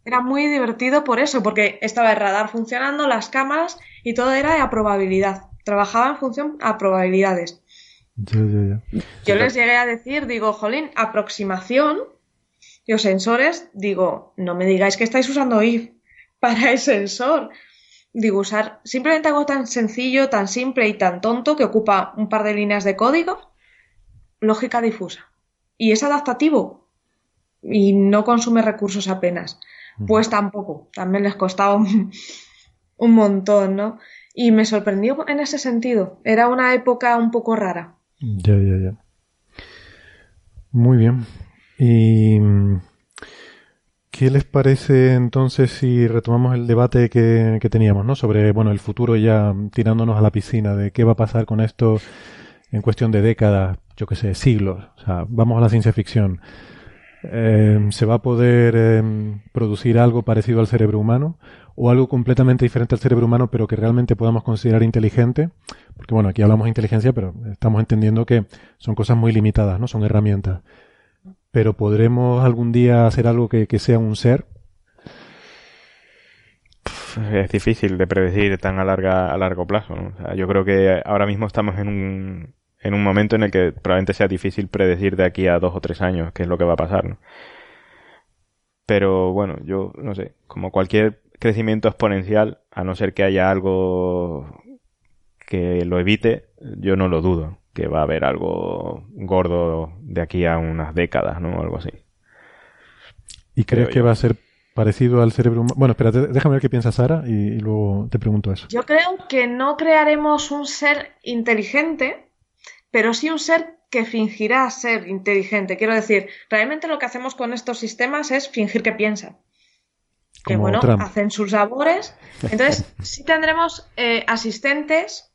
Era muy divertido por eso, porque estaba el radar funcionando, las cámaras y todo era a probabilidad. Trabajaba en función a probabilidades. Ya, ya, ya. Yo les llegué a decir, digo, jolín, aproximación. Y los sensores, digo, no me digáis que estáis usando IF para el sensor digo, usar simplemente algo tan sencillo, tan simple y tan tonto que ocupa un par de líneas de código, lógica difusa. Y es adaptativo y no consume recursos apenas. Pues tampoco, también les costaba un, un montón, ¿no? Y me sorprendió en ese sentido. Era una época un poco rara. Ya, ya, ya. Muy bien. Y ¿Qué les parece entonces si retomamos el debate que, teníamos, ¿no? Sobre, bueno, el futuro ya tirándonos a la piscina de qué va a pasar con esto en cuestión de décadas, yo que sé, siglos. O sea, vamos a la ciencia ficción. Eh, ¿Se va a poder eh, producir algo parecido al cerebro humano? ¿O algo completamente diferente al cerebro humano, pero que realmente podamos considerar inteligente? Porque bueno, aquí hablamos de inteligencia, pero estamos entendiendo que son cosas muy limitadas, ¿no? Son herramientas. Pero ¿podremos algún día hacer algo que, que sea un ser? es difícil de predecir tan a, larga, a largo plazo. ¿no? O sea, yo creo que ahora mismo estamos en un, en un momento en el que probablemente sea difícil predecir de aquí a dos o tres años qué es lo que va a pasar. ¿no? Pero bueno, yo no sé, como cualquier crecimiento exponencial, a no ser que haya algo que lo evite, yo no lo dudo, que va a haber algo gordo de aquí a unas décadas, ¿no? Algo así. ¿Y crees que va a ser parecido al cerebro humano? Bueno, espérate, déjame ver qué piensa Sara y, y luego te pregunto eso. Yo creo que no crearemos un ser inteligente, pero sí un ser que fingirá ser inteligente. Quiero decir, realmente lo que hacemos con estos sistemas es fingir que piensan. Que Como bueno, Trump. hacen sus labores. Entonces, sí tendremos eh, asistentes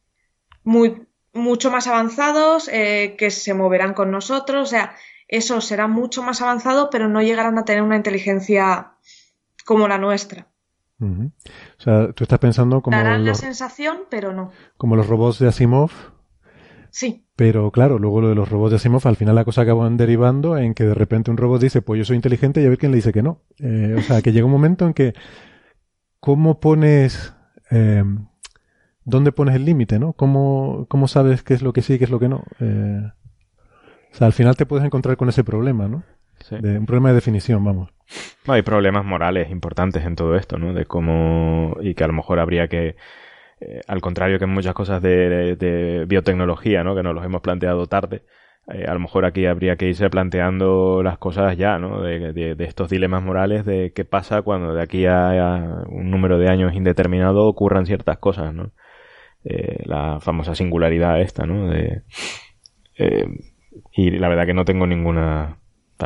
muy, mucho más avanzados eh, que se moverán con nosotros. O sea, eso será mucho más avanzado, pero no llegarán a tener una inteligencia como la nuestra. O sea, tú estás pensando como Darán la sensación, pero no. como los robots de Asimov, Sí. pero claro, luego lo de los robots de Asimov, al final la cosa acaba derivando en que de repente un robot dice, pues yo soy inteligente y a ver quién le dice que no. Eh, o sea, que llega un momento en que, ¿cómo pones, eh, dónde pones el límite, no? ¿Cómo, ¿Cómo sabes qué es lo que sí y qué es lo que no? Eh, o sea, al final te puedes encontrar con ese problema, ¿no? Sí. De, un problema de definición, vamos. No, hay problemas morales importantes en todo esto, ¿no? De cómo. y que a lo mejor habría que. eh, al contrario que en muchas cosas de, de biotecnología, ¿no? Que nos los hemos planteado tarde. eh, a lo mejor aquí habría que irse planteando las cosas ya, ¿no? De, de- de estos dilemas morales de qué pasa cuando de aquí a, a un número de años indeterminado ocurran ciertas cosas, ¿no? Eh, la famosa singularidad esta, ¿no? De, eh, y la verdad que no tengo ninguna.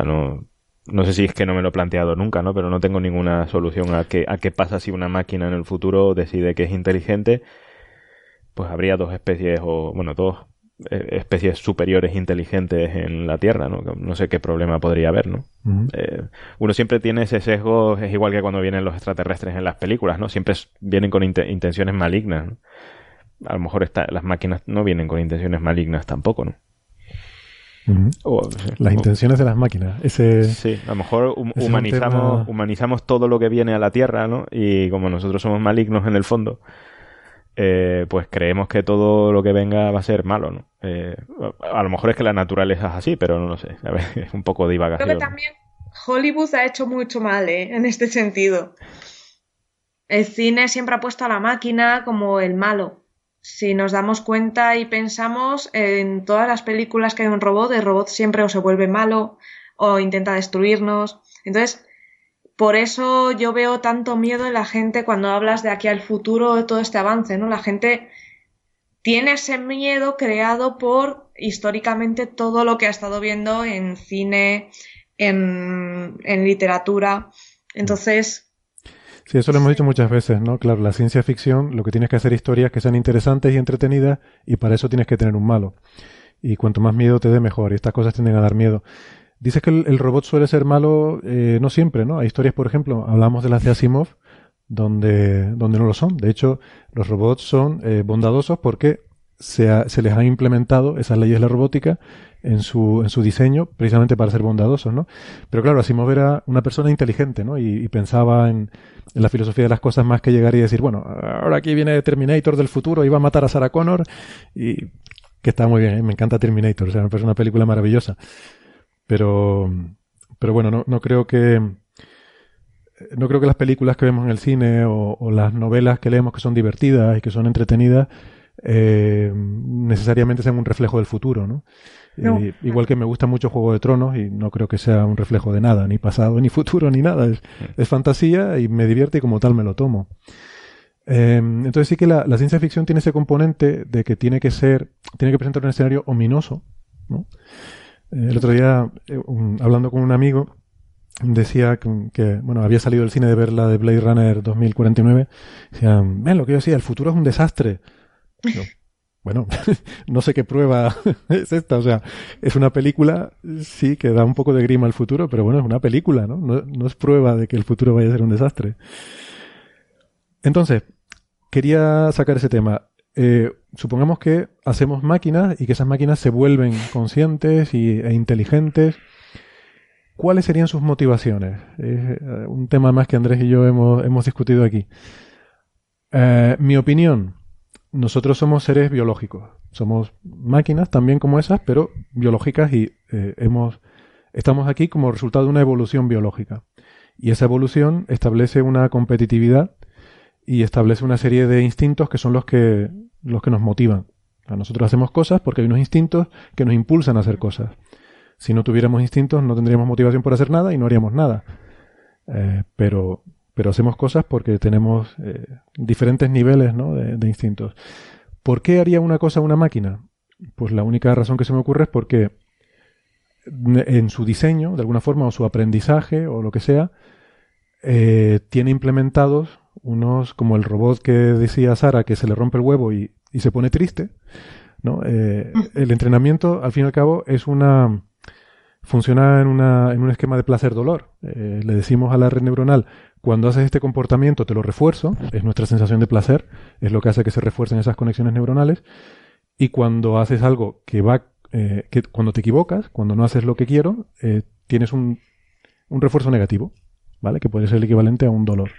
no, no sé si es que no me lo he planteado nunca, ¿no? Pero no tengo ninguna solución a qué, a qué pasa si una máquina en el futuro decide que es inteligente. Pues habría dos especies, o bueno, dos eh, especies superiores inteligentes en la Tierra, ¿no? No sé qué problema podría haber, ¿no? Eh, uno siempre tiene ese sesgo, es igual que cuando vienen los extraterrestres en las películas, ¿no? Siempre vienen con inte- intenciones malignas, ¿no? A lo mejor esta- las máquinas no vienen con intenciones malignas tampoco, ¿no? O- Las o- intenciones de las máquinas. Ese, Sí, a lo mejor hum- humanizamos, tema- humanizamos todo lo que viene a la Tierra, ¿no? Y como nosotros somos malignos en el fondo, eh, pues creemos que todo lo que venga va a ser malo, ¿no? Eh, a, a lo mejor es que la naturaleza es así, pero no lo sé. A ver, es un poco Creo divagación. que también Hollywood ha hecho mucho mal, ¿eh? En este sentido. El cine siempre ha puesto a la máquina como el malo. Si nos damos cuenta y pensamos en todas las películas que hay un robot, el robot siempre o se vuelve malo o intenta destruirnos. Entonces, por eso yo veo tanto miedo en la gente cuando hablas de aquí al futuro de todo este avance, ¿no? La gente tiene ese miedo creado por históricamente todo lo que ha estado viendo en cine, en, en literatura. Entonces, Sí, eso lo hemos dicho muchas veces, ¿no? Claro, la ciencia ficción lo que tienes que hacer historias que sean interesantes y entretenidas y para eso tienes que tener un malo. Y cuanto más miedo te dé, mejor. Y estas cosas tienden a dar miedo. Dices que el, el robot suele ser malo, eh, no siempre, ¿no? Hay historias, por ejemplo, hablamos de las de Asimov, donde, donde no lo son. De hecho, los robots son eh, bondadosos porque se, ha- se les han implementado esas leyes de la robótica en su, en su diseño precisamente para ser bondadosos, ¿no? Pero claro, Asimov era una persona inteligente, ¿no? Y, y pensaba en, la filosofía de las cosas más que llegar y decir, bueno, ahora aquí viene Terminator del futuro va a matar a Sarah Connor y que está muy bien, ¿eh? me encanta Terminator, o sea, me parece una película maravillosa. Pero, pero bueno, no, no creo que no creo que las películas que vemos en el cine o, o las novelas que leemos que son divertidas y que son entretenidas eh, necesariamente sean un reflejo del futuro, ¿no? Eh, igual que me gusta mucho Juego de Tronos y no creo que sea un reflejo de nada, ni pasado, ni futuro, ni nada. Es, fantasía y me divierte y como tal me lo tomo. Eh, entonces sí que la, ciencia ficción tiene ese componente de que tiene que ser, tiene que presentar un escenario ominoso, ¿no? Eh, el otro día, eh, hablando con un amigo, decía que, bueno, había salido del cine de ver la de Blade Runner 2049. Decía, ven, lo que yo decía, el futuro es un desastre. Bueno, no sé qué prueba es esta. O sea, es una película, sí, que da un poco de grima al futuro, pero bueno, es una película, ¿no? No, es prueba de que el futuro vaya a ser un desastre. Entonces, quería sacar ese tema. Eh, supongamos que hacemos máquinas y que esas máquinas se vuelven conscientes y, e inteligentes. ¿Cuáles serían sus motivaciones? Es eh, un tema más que Andrés y yo hemos, hemos discutido aquí. Eh, mi opinión, nosotros somos seres biológicos. Somos máquinas también como esas, pero biológicas y eh, hemos, estamos aquí como resultado de una evolución biológica. Y esa evolución establece una competitividad y establece una serie de instintos que son los que, los que nos motivan. nosotros hacemos cosas porque hay unos instintos que nos impulsan a hacer cosas. Si no tuviéramos instintos no tendríamos motivación por hacer nada y no haríamos nada. Eh, pero pero hacemos cosas porque tenemos eh, diferentes niveles ¿no? de, instintos. ¿Por qué haría una cosa una máquina? Pues la única razón que se me ocurre es porque en su diseño, de alguna forma, o su aprendizaje, o lo que sea, eh, tiene implementados unos, como el robot que decía Sara, que se le rompe el huevo y, se pone triste. ¿no? Eh, el entrenamiento, al fin y al cabo, es una funciona en, una, en un esquema de placer-dolor. le decimos a la red neuronal, cuando haces este comportamiento te lo refuerzo, es nuestra sensación de placer, es lo que hace que se refuercen esas conexiones neuronales. Y cuando haces algo que va, eh, que cuando te equivocas, cuando no haces lo que quiero, eh, tienes un, un refuerzo negativo, ¿vale? Que puede ser el equivalente a un dolor.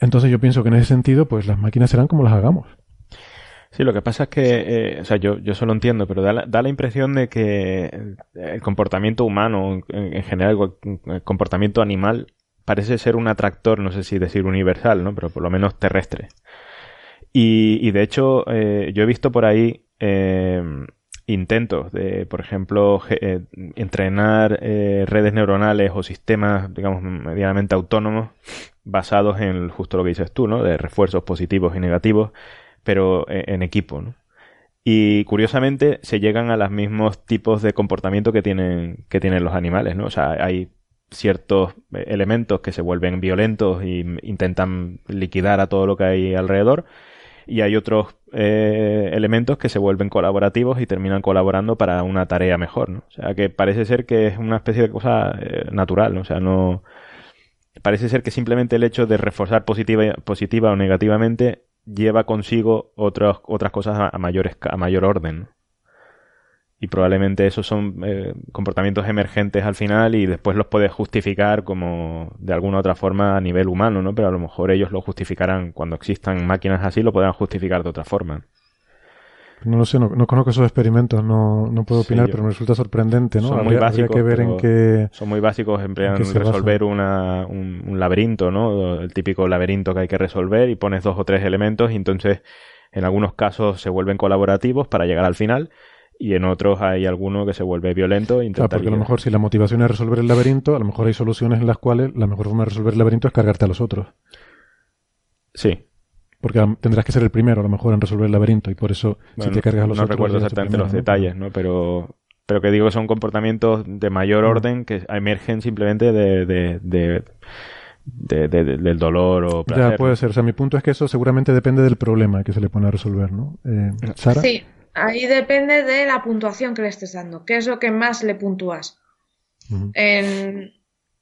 Entonces yo pienso que en ese sentido, pues las máquinas serán como las hagamos. Sí, lo que pasa es que, eh, o sea, yo, yo solo entiendo, pero da la, da la impresión de que el comportamiento humano, en, general, el comportamiento animal, parece ser un atractor, no sé si decir universal, ¿no? Pero por lo menos terrestre. Y, y de hecho, eh, yo he visto por ahí eh, intentos de, por ejemplo, eh, entrenar eh, redes neuronales o sistemas, digamos, medianamente autónomos basados en justo lo que dices tú, ¿no? De refuerzos positivos y negativos pero eh, en equipo, ¿no? Y curiosamente se llegan a los mismos tipos de comportamiento que tienen, que tienen los animales, ¿no? O sea, hay ciertos eh, elementos que se vuelven violentos e intentan liquidar a todo lo que hay alrededor y hay otros eh, elementos que se vuelven colaborativos y terminan colaborando para una tarea mejor, ¿no? O sea, que parece ser que es una especie de cosa natural, ¿no? O sea, no... Parece ser que simplemente el hecho de reforzar positiva, positiva o negativamente lleva consigo otras, otras cosas a, mayores, a mayor orden. Y probablemente esos son eh, comportamientos emergentes al final y después los puedes justificar como de alguna otra forma a nivel humano, ¿no? Pero a lo mejor ellos lo justificarán cuando existan máquinas así, lo podrán justificar de otra forma. No lo sé, no, conozco esos experimentos, no, no puedo opinar, pero me resulta sorprendente, ¿no? Son muy básicos. Que ver en qué, son muy básicos, emplean resolver una, un, laberinto, ¿no? El típico laberinto que hay que resolver y pones dos o tres elementos y entonces en algunos casos se vuelven colaborativos para llegar al final y en otros hay alguno que se vuelve violento. Claro, porque a lo mejor si la motivación es resolver el laberinto, a lo mejor hay soluciones en las cuales la mejor forma de resolver el laberinto es cargarte a los otros. Sí, porque tendrás que ser el primero a lo mejor en resolver el laberinto y por eso si te cargas los no otros... No recuerdo exactamente los detalles, ¿no? Pero, pero que digo que son comportamientos de mayor mm. orden que emergen simplemente de, de, de, del dolor o placer. Ya puede ser. O sea, mi punto es que eso seguramente depende del problema que se le pone a resolver, ¿no? Eh, ¿Sara? Sí, ahí depende de la puntuación que le estés dando. ¿Qué es lo que más le puntúas? en,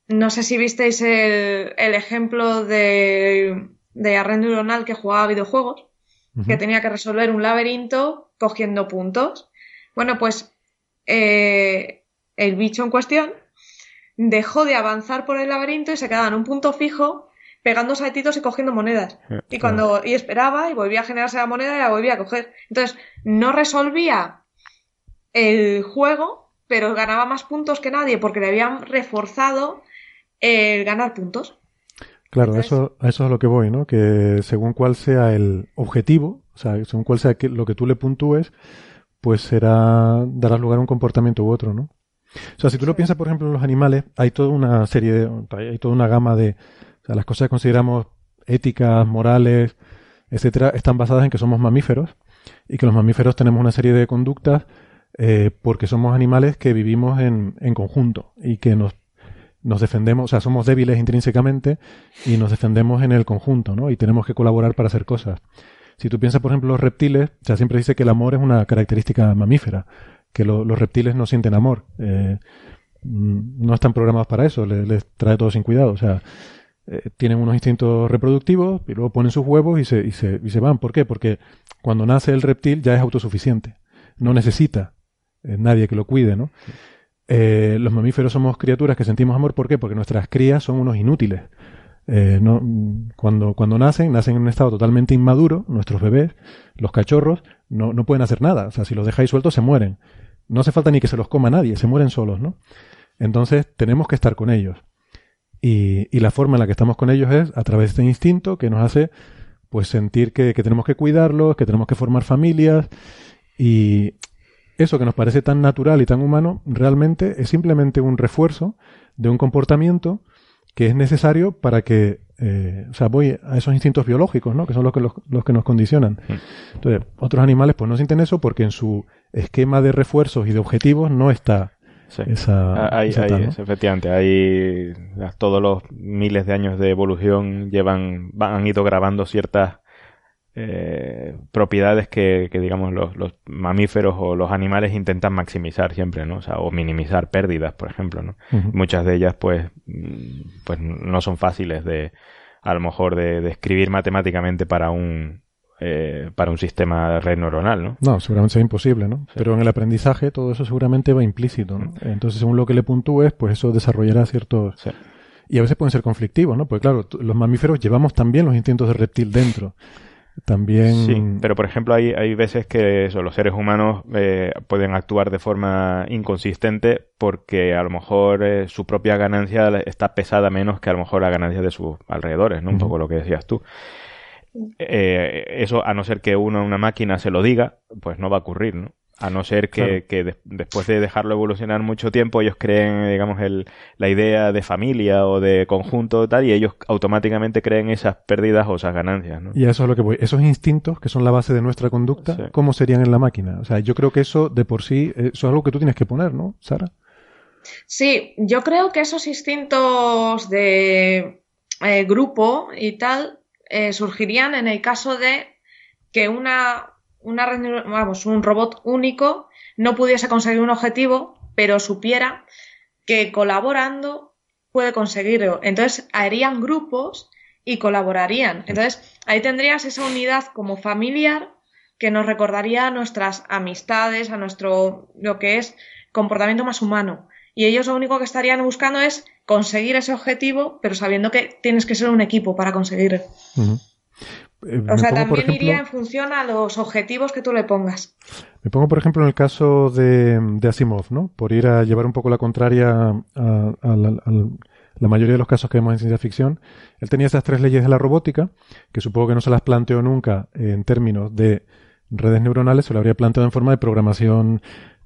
no sé si visteis el, el ejemplo de de red neuronal que jugaba videojuegos, que tenía que resolver un laberinto cogiendo puntos. Bueno, pues eh, el bicho en cuestión dejó de avanzar por el laberinto y se quedaba en un punto fijo pegando saltitos y cogiendo monedas. Eh, y cuando y esperaba y volvía a generarse la moneda y la volvía a coger. Entonces, no resolvía el juego, pero ganaba más puntos que nadie porque le habían reforzado el ganar puntos. Claro, eso, eso es a lo que voy, ¿no? Que según cuál sea el objetivo, o sea, según cuál sea lo que tú le puntúes, pues será, darás lugar a un comportamiento u otro, ¿no? O sea, si tú lo piensas, por ejemplo, en los animales, hay toda una serie de, hay toda una gama de, o sea, las cosas que consideramos éticas, morales, etcétera, están basadas en que somos mamíferos y que los mamíferos tenemos una serie de conductas eh, porque somos animales que vivimos en, en conjunto y que nos nos defendemos, o sea, somos débiles intrínsecamente y nos defendemos en el conjunto, ¿no? Y tenemos que colaborar para hacer cosas. Si tú piensas, por ejemplo, los reptiles, o sea, siempre dice que el amor es una característica mamífera, que lo- los reptiles no sienten amor. Eh, mm, no están programados para eso, les, les trae todo sin cuidado. O sea, eh, tienen unos instintos reproductivos y luego ponen sus huevos y se, y, se, y se van. ¿Por qué? Porque cuando nace el reptil ya es autosuficiente. No necesita eh, nadie que lo cuide, ¿no? Eh, los mamíferos somos criaturas que sentimos amor. ¿Por qué? Porque nuestras crías son unos inútiles. Eh, cuando, cuando nacen, nacen en un estado totalmente inmaduro, nuestros bebés, los cachorros, no, no pueden hacer nada. O sea, si los dejáis sueltos, se mueren. No hace falta ni que se los coma nadie, se mueren solos, ¿no? Entonces, tenemos que estar con ellos. Y, y la forma en la que estamos con ellos es a través de este instinto que nos hace pues sentir que, que tenemos que cuidarlos, que tenemos que formar familias y eso que nos parece tan natural y tan humano realmente es simplemente un refuerzo de un comportamiento que es necesario para que, eh, o sea, voy a esos instintos biológicos, ¿no? Que son los que, los, los que nos condicionan. Entonces, otros animales pues no sienten eso porque en su esquema de refuerzos y de objetivos no está Sí. esa, Ah, Hay, esa hay- tal, ¿no? efectivamente, hay todos los miles de años de evolución llevan, van- han ido grabando ciertas eh, propiedades que, que, digamos, los, los mamíferos o los animales intentan maximizar siempre, ¿no? O sea, o minimizar pérdidas, por ejemplo, ¿no? Muchas de ellas, pues, pues no son fáciles de, a lo mejor, de, de escribir matemáticamente para un, eh, para un sistema red neuronal, ¿no? No, seguramente sea imposible, ¿no? Pero en el aprendizaje todo eso seguramente va implícito, ¿no? Entonces, según lo que le puntúes, pues eso desarrollará ciertos... Sí. Y a veces pueden ser conflictivos, ¿no? Porque claro, los mamíferos llevamos también los instintos de reptil dentro. También... Sí, pero por ejemplo hay, hay veces que eso, los seres humanos eh, pueden actuar de forma inconsistente porque a lo mejor eh, su propia ganancia está pesada menos que a lo mejor la ganancia de sus alrededores, ¿no? Un poco lo que decías tú. Eh, eso, a no ser que uno, una máquina se lo diga, pues no va a ocurrir, ¿no? A no ser que, Claro. que de- después de dejarlo evolucionar mucho tiempo, ellos creen, digamos, el, la idea de familia o de conjunto tal, y ellos automáticamente creen esas pérdidas o esas ganancias, ¿no? Y eso es lo que voy. Esos instintos, que son la base de nuestra conducta, Sí. ¿cómo serían en la máquina? O sea, yo creo que eso de por sí, eh, eso es algo que tú tienes que poner, ¿no, Sara? Sí, yo creo que esos instintos de eh, grupo y tal eh, surgirían en el caso de que una, una vamos, un robot único no pudiese conseguir un objetivo, pero supiera que colaborando puede conseguirlo. Entonces harían grupos y colaborarían. Entonces ahí tendrías esa unidad como familiar que nos recordaría a nuestras amistades, a nuestro lo que es comportamiento más humano. Y ellos lo único que estarían buscando es conseguir ese objetivo, pero sabiendo que tienes que ser un equipo para conseguirlo. Eh, O sea, pongo, también iría en función a los objetivos que tú le pongas. me pongo, por ejemplo, en el caso de, de Asimov, ¿no? Por ir a llevar un poco la contraria a, a la, a la mayoría de los casos que vemos en ciencia ficción. Él tenía esas tres leyes de la robótica, que supongo que no se las planteó nunca en términos de redes neuronales, se lo habría planteado en forma de programación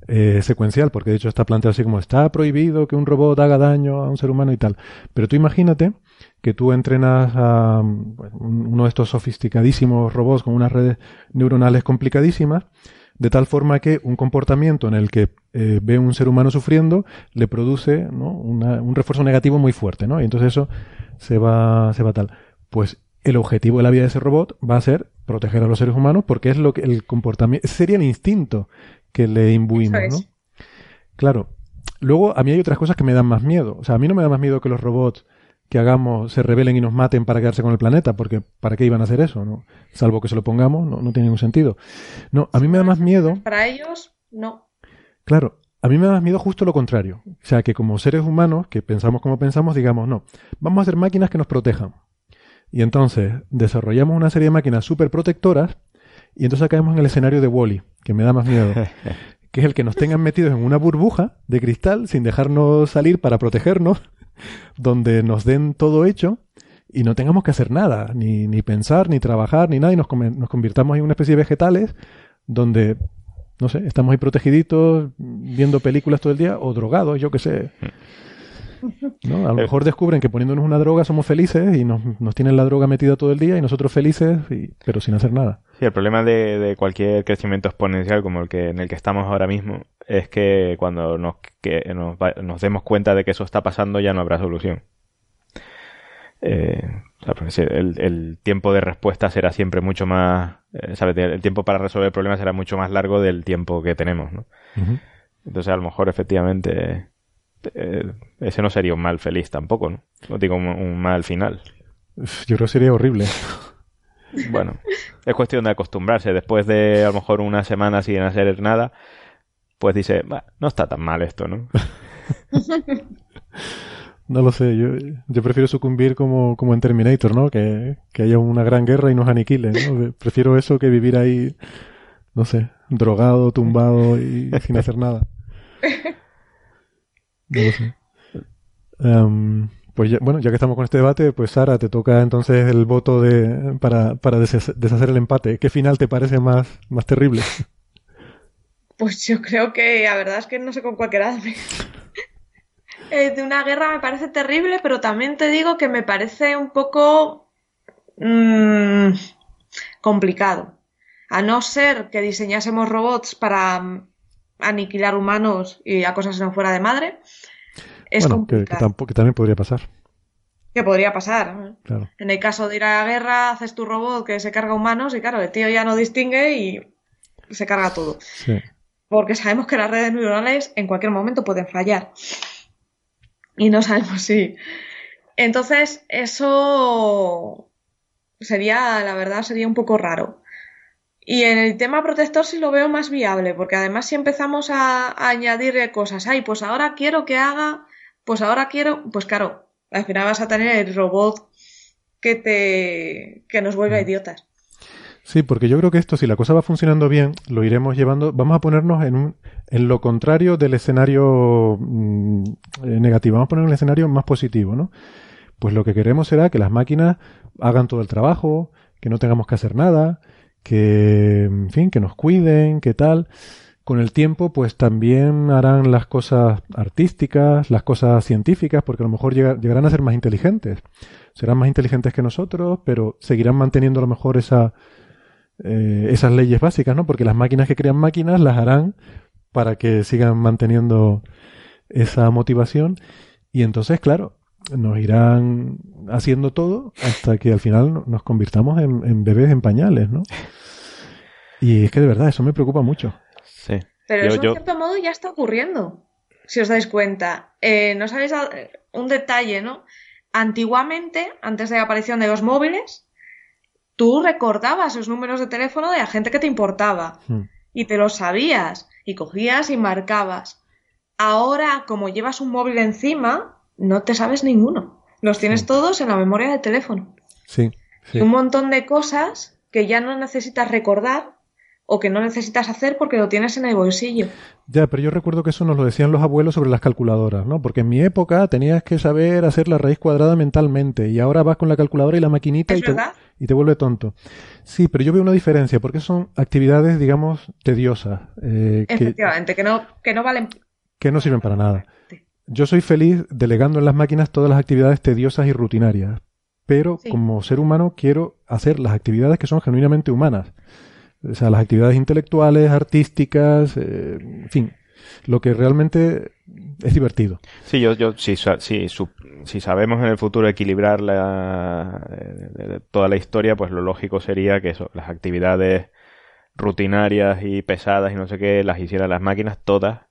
eh, secuencial, porque de hecho está planteado así como está prohibido que un robot haga daño a un ser humano y tal. Pero tú imagínate que tú entrenas a uno de estos sofisticadísimos robots con unas redes neuronales complicadísimas, de tal forma que un comportamiento en el que eh, ve un ser humano sufriendo le produce ¿no? una- un refuerzo negativo muy fuerte, ¿no? Y entonces eso se va, se va tal. Pues el objetivo de la vida de ese robot va a ser proteger a los seres humanos porque es lo que el comportamiento, sería el instinto que le imbuimos, ¿no? Claro. Luego, a mí hay otras cosas que me dan más miedo. O sea, a mí no me da más miedo que los robots que hagamos se rebelen y nos maten para quedarse con el planeta, porque ¿para qué iban a hacer eso? ¿no? Salvo que se lo pongamos, no, no tiene ningún sentido. No, a mí me da más miedo, Para ellos, no. claro, a mí me da más miedo justo lo contrario. O sea, que como seres humanos, que pensamos como pensamos, digamos, no, vamos a hacer máquinas que nos protejan. Y entonces desarrollamos una serie de máquinas súper protectoras y entonces caemos en el escenario de Wally, que me da más miedo. que es el que nos tengan metidos en una burbuja de cristal sin dejarnos salir para protegernos, donde nos den todo hecho y no tengamos que hacer nada, ni, ni pensar, ni trabajar, ni nada, y nos, nos convirtamos en una especie de vegetales donde, no sé, estamos ahí protegiditos, viendo películas todo el día, o drogados, yo qué sé. ¿No? A lo Eh. mejor descubren que poniéndonos una droga somos felices y nos, nos tienen la droga metida todo el día y nosotros felices, y- pero sin hacer nada. Sí, el problema de, de cualquier crecimiento exponencial como el que en el que estamos ahora mismo es que cuando nos, que nos, demos cuenta de que eso está pasando ya no habrá solución. eh, pues el, el, tiempo de respuesta será siempre mucho más, eh, ¿sabes? El tiempo para resolver el problema será mucho más largo del tiempo que tenemos, ¿no? Entonces a lo mejor efectivamente eh, ese no sería un mal feliz tampoco, ¿no? No digo un, mal final. Yo creo que sería horrible. Bueno, es cuestión de acostumbrarse. Después de a lo mejor una semana sin hacer nada, pues dice, no está tan mal esto, ¿no? No lo sé, yo, yo prefiero sucumbir como, como en Terminator, ¿no? Que, que haya una gran guerra y nos aniquilen, ¿no? Prefiero eso que vivir ahí, no sé, drogado, tumbado y sin hacer nada. Em, pues bueno, ya que estamos con este debate, pues Sara, te toca entonces el voto de, para, para deshacer el empate. ¿Qué final te parece más, más terrible? Pues yo creo que la verdad es que no sé con cuál quedarme. Eh, de una guerra me parece terrible, pero también te digo que me parece un poco mmm, complicado. A no ser que diseñásemos robots para mm, aniquilar humanos y a cosas no fuera de madre, es bueno, que, que, también podría pasar. Que podría pasar. Claro. En el caso de ir a la guerra, haces tu robot que se carga humanos y claro, el tío ya no distingue y se carga todo. Sí. Porque sabemos que las redes neuronales en cualquier momento pueden fallar y no sabemos si. Entonces, eso sería, la verdad, sería un poco raro. Y en el tema protector sí lo veo más viable, porque además si empezamos a, añadir cosas, ay, pues ahora quiero que haga, pues ahora quiero, pues claro, al final vas a tener el robot que te que nos vuelva mm. idiotas. Sí, porque yo creo que esto, si la cosa va funcionando bien, lo iremos llevando. Vamos a ponernos en, un, en lo contrario del escenario mm, eh, negativo. Vamos a poner un escenario más positivo, ¿no? Pues lo que queremos será que las máquinas hagan todo el trabajo, que no tengamos que hacer nada, que, en fin, que nos cuiden, que tal. Con el tiempo, pues también harán las cosas artísticas, las cosas científicas, porque a lo mejor llegarán a ser más inteligentes. Serán más inteligentes que nosotros, pero seguirán manteniendo a lo mejor esa, eh, esas leyes básicas, ¿no? Porque las máquinas que crean máquinas las harán para que sigan manteniendo esa motivación y entonces, claro, nos irán haciendo todo hasta que al final nos convirtamos en, bebés en pañales, ¿no? Y es que de verdad eso me preocupa mucho. Sí. Pero eso en cierto modo ya está ocurriendo, si os dais cuenta. Eh, no sabéis un detalle, ¿no? Antiguamente, antes de la aparición de los móviles, tú recordabas los números de teléfono de la gente que te importaba hmm. y te los sabías y cogías y marcabas. Ahora, como llevas un móvil encima, no te sabes ninguno. Los tienes todos en la memoria del teléfono. Sí, Un montón de cosas que ya no necesitas recordar o que no necesitas hacer porque lo tienes en el bolsillo. Ya, pero yo recuerdo que eso nos lo decían los abuelos sobre las calculadoras, ¿no? Porque en mi época tenías que saber hacer la raíz cuadrada mentalmente y ahora vas con la calculadora y la maquinita y te, y te, vuelve tonto. Sí, pero yo veo una diferencia porque son actividades, digamos, tediosas. Eh, Efectivamente, que, no, que no valen. Que no sirven para nada. Yo soy feliz delegando en las máquinas todas las actividades tediosas y rutinarias, pero como ser humano quiero hacer las actividades que son genuinamente humanas. O sea, las actividades intelectuales, artísticas, eh, en fin, lo que realmente es divertido. Sí, yo, yo si, si, si sabemos en el futuro equilibrar la, eh, toda la historia, pues lo lógico sería que eso, las actividades rutinarias y pesadas y no sé qué las hicieran las máquinas todas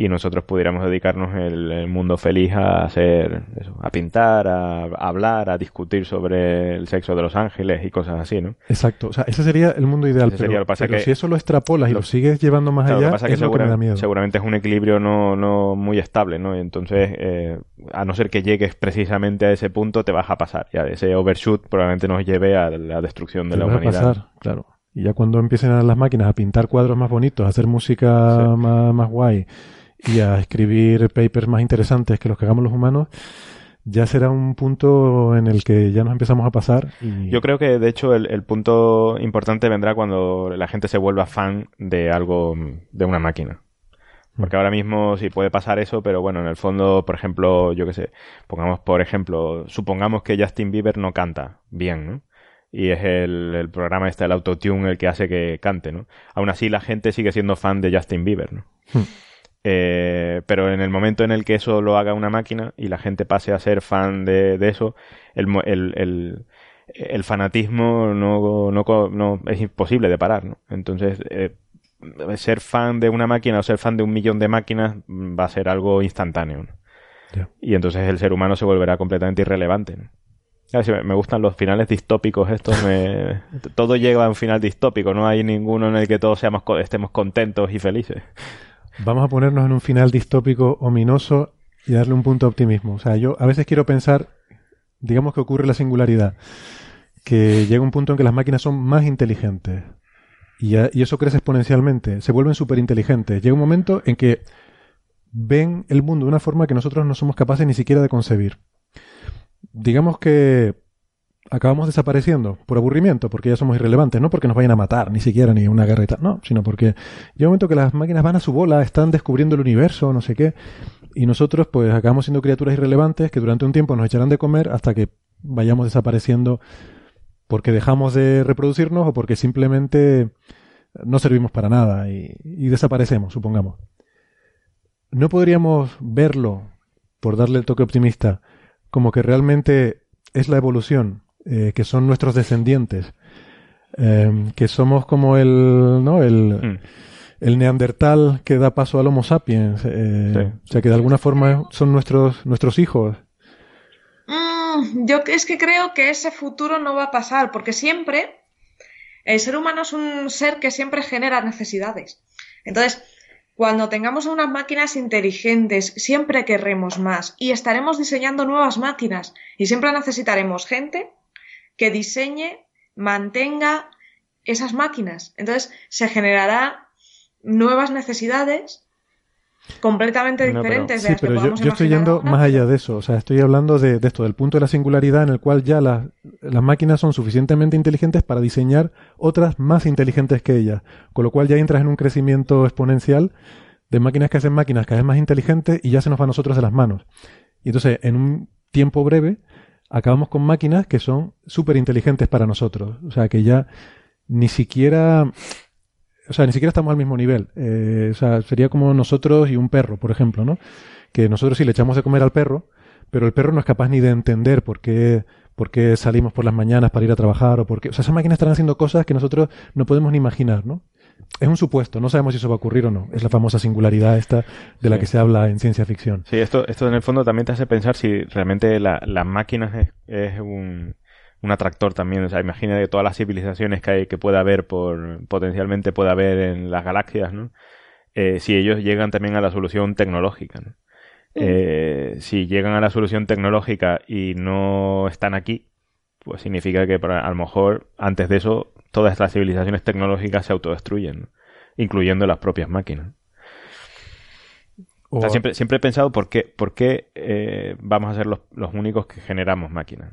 y nosotros pudiéramos dedicarnos el, el mundo feliz a hacer eso, a pintar, a, hablar, a discutir sobre el sexo de los ángeles y cosas así, ¿no? Exacto, o sea, ese sería el mundo ideal, pero, si eso lo extrapolas y lo, sigues llevando más allá, es que lo que me da miedo. Seguramente es un equilibrio no, no muy estable, ¿no? Y entonces, eh, a no ser que llegues precisamente a ese punto, te vas a pasar. Ya ese overshoot probablemente nos lleve a la destrucción de la humanidad. A pasar, claro. Y ya cuando empiecen a las máquinas a pintar cuadros más bonitos, a hacer música más, más guay, y a escribir papers más interesantes que los que hagamos los humanos, ya será un punto en el que ya nos empezamos a pasar. Yo creo que, de hecho, el, punto importante vendrá cuando la gente se vuelva fan de algo, de una máquina. Porque ahora mismo sí puede pasar eso, pero bueno, en el fondo, por ejemplo, yo qué sé, pongamos por ejemplo, supongamos que Justin Bieber no canta bien, ¿no? Y es el, el programa este, el autotune, el que hace que cante, ¿no? Aún así la gente sigue siendo fan de Justin Bieber, ¿no? Eh, pero en el momento en el que eso lo haga una máquina y la gente pase a ser fan de, eso, el, el, el, fanatismo no, no, no, es imposible de parar. ¿no? Entonces, eh, ser fan de una máquina o ser fan de un millón de máquinas va a ser algo instantáneo. Y entonces el ser humano se volverá completamente irrelevante. me gustan los finales distópicos estos. Me... Todo llega a un final distópico. No hay ninguno en el que todos seamos, estemos contentos y felices. Vamos a ponernos en un final distópico ominoso y darle un punto de optimismo. O sea, yo a veces quiero pensar, digamos que ocurre la singularidad, que llega un punto en que las máquinas son más inteligentes. Y, y eso crece exponencialmente. Se vuelven súper inteligentes. Llega un momento en que ven el mundo de una forma que nosotros no somos capaces ni siquiera de concebir. Digamos que acabamos desapareciendo por aburrimiento, porque ya somos irrelevantes, no porque nos vayan a matar, ni siquiera ni una tal, no, sino porque llega un momento que las máquinas van a su bola, están descubriendo el universo, no sé qué, y nosotros pues acabamos siendo criaturas irrelevantes que durante un tiempo nos echarán de comer hasta que vayamos desapareciendo porque dejamos de reproducirnos o porque simplemente no servimos para nada y desaparecemos, supongamos. No podríamos verlo, por darle el toque optimista, como que realmente es la evolución, eh, que son nuestros descendientes, em, que somos como el, ¿no? El, mm. el neandertal que da paso al Homo sapiens, eh, o sea que de alguna forma son nuestros, nuestros hijos. Mm, yo es que creo que ese futuro no va a pasar, porque siempre el ser humano es un ser que siempre genera necesidades. Entonces, cuando tengamos unas máquinas inteligentes, siempre querremos más y estaremos diseñando nuevas máquinas y siempre necesitaremos gente que diseñe, mantenga esas máquinas. Entonces se generará nuevas necesidades completamente diferentes de las pero yo, yo estoy yendo más allá de eso, o sea, estoy hablando de, esto, del punto de la singularidad en el cual ya las máquinas son suficientemente inteligentes para diseñar otras más inteligentes que ellas, con lo cual ya entras en un crecimiento exponencial de máquinas que hacen máquinas cada vez más inteligentes y ya se nos va a nosotros de las manos. Y entonces, en un tiempo breve, acabamos con máquinas que son súper inteligentes para nosotros, o sea, que ya ni siquiera o sea, ni siquiera estamos al mismo nivel. Eh, o sea, sería como nosotros y un perro, por ejemplo, ¿no? Que nosotros sí le echamos de comer al perro, pero el perro no es capaz ni de entender por qué, por qué salimos por las mañanas para ir a trabajar o por qué. O sea, esas máquinas están haciendo cosas que nosotros no podemos ni imaginar, ¿no? Es un supuesto, no sabemos si eso va a ocurrir o no. Es la famosa singularidad esta de la que se habla en ciencia ficción. Sí, esto, esto en el fondo también te hace pensar si realmente la, las máquinas es un, un atractor también. O sea, imagina de todas las civilizaciones que hay, que pueda haber por, potencialmente puede haber en las galaxias, ¿no? Eh, si ellos llegan también a la solución tecnológica, ¿no? Eh, si llegan a la solución tecnológica y no están aquí, pues significa que a lo mejor antes de eso todas las civilizaciones tecnológicas se autodestruyen, incluyendo las propias máquinas. O sea, siempre, siempre he pensado por qué, por qué eh, vamos a ser los, los únicos que generamos máquinas.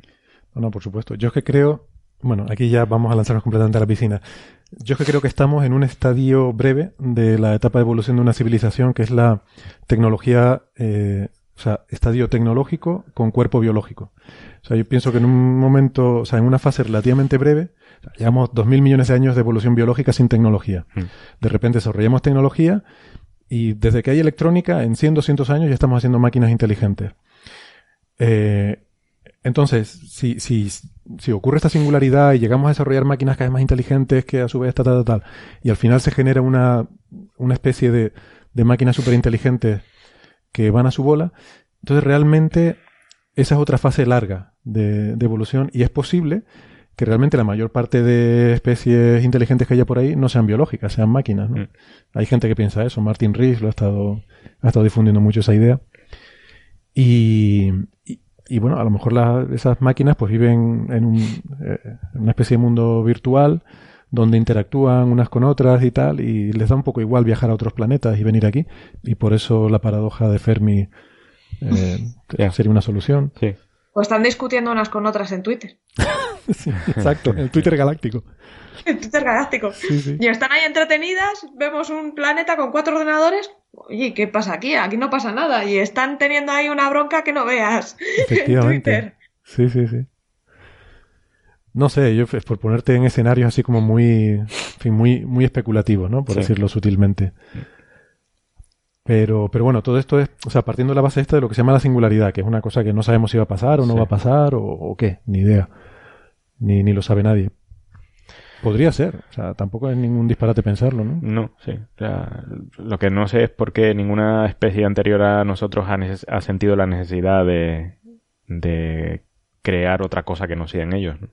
No, por supuesto. Yo es que creo, bueno, aquí ya vamos a lanzarnos completamente a la piscina. Yo es que creo que estamos en un estadio breve de la etapa de evolución de una civilización que es la tecnología, eh, o sea, estadio tecnológico con cuerpo biológico. O sea, yo pienso que en un momento, o sea, en una fase relativamente breve, llevamos dos mil millones de años de evolución biológica sin tecnología. Hmm. De repente desarrollamos tecnología y desde que hay electrónica, en 100, 200 años ya estamos haciendo máquinas inteligentes. Eh, entonces, si, si, si ocurre esta singularidad y llegamos a desarrollar máquinas cada vez más inteligentes que a su vez tal, tal, tal, y al final se genera una, una especie de, de máquinas súper inteligentes que van a su bola, entonces realmente esa es otra fase larga de, de, evolución y es posible que realmente la mayor parte de especies inteligentes que haya por ahí no sean biológicas, sean máquinas. ¿no? Mm. Hay gente que piensa eso, Martin Rees lo ha estado, ha estado difundiendo mucho esa idea. Y, y bueno, a lo mejor esas máquinas pues viven en, un, eh, una especie de mundo virtual donde interactúan unas con otras y tal, y les da un poco igual viajar a otros planetas y venir aquí, y por eso la paradoja de Fermi eh, sería una solución. Sí. O están discutiendo unas con otras en Twitter. exacto, el Twitter galáctico. El Twitter galáctico. Y están ahí entretenidas, vemos un planeta con cuatro ordenadores oye, ¿qué pasa aquí? Aquí no pasa nada. Y están teniendo ahí una bronca que no veas en Twitter. Sí, sí, sí. No sé, yo es por ponerte en escenarios así como muy, muy, muy especulativos, ¿no? Por decirlo sutilmente. Pero, pero bueno, todo esto es, o sea, partiendo de la base esta de lo que se llama la singularidad, que es una cosa que no sabemos si va a pasar o no Sí. va a pasar o, o qué, ni idea. Ni, ni lo sabe nadie. Podría ser, o sea, tampoco es ningún disparate pensarlo, ¿no? No, sí. O sea, lo que no sé es por qué ninguna especie anterior a nosotros ha sentido la necesidad de, de crear otra cosa que no sean ellos. ¿no?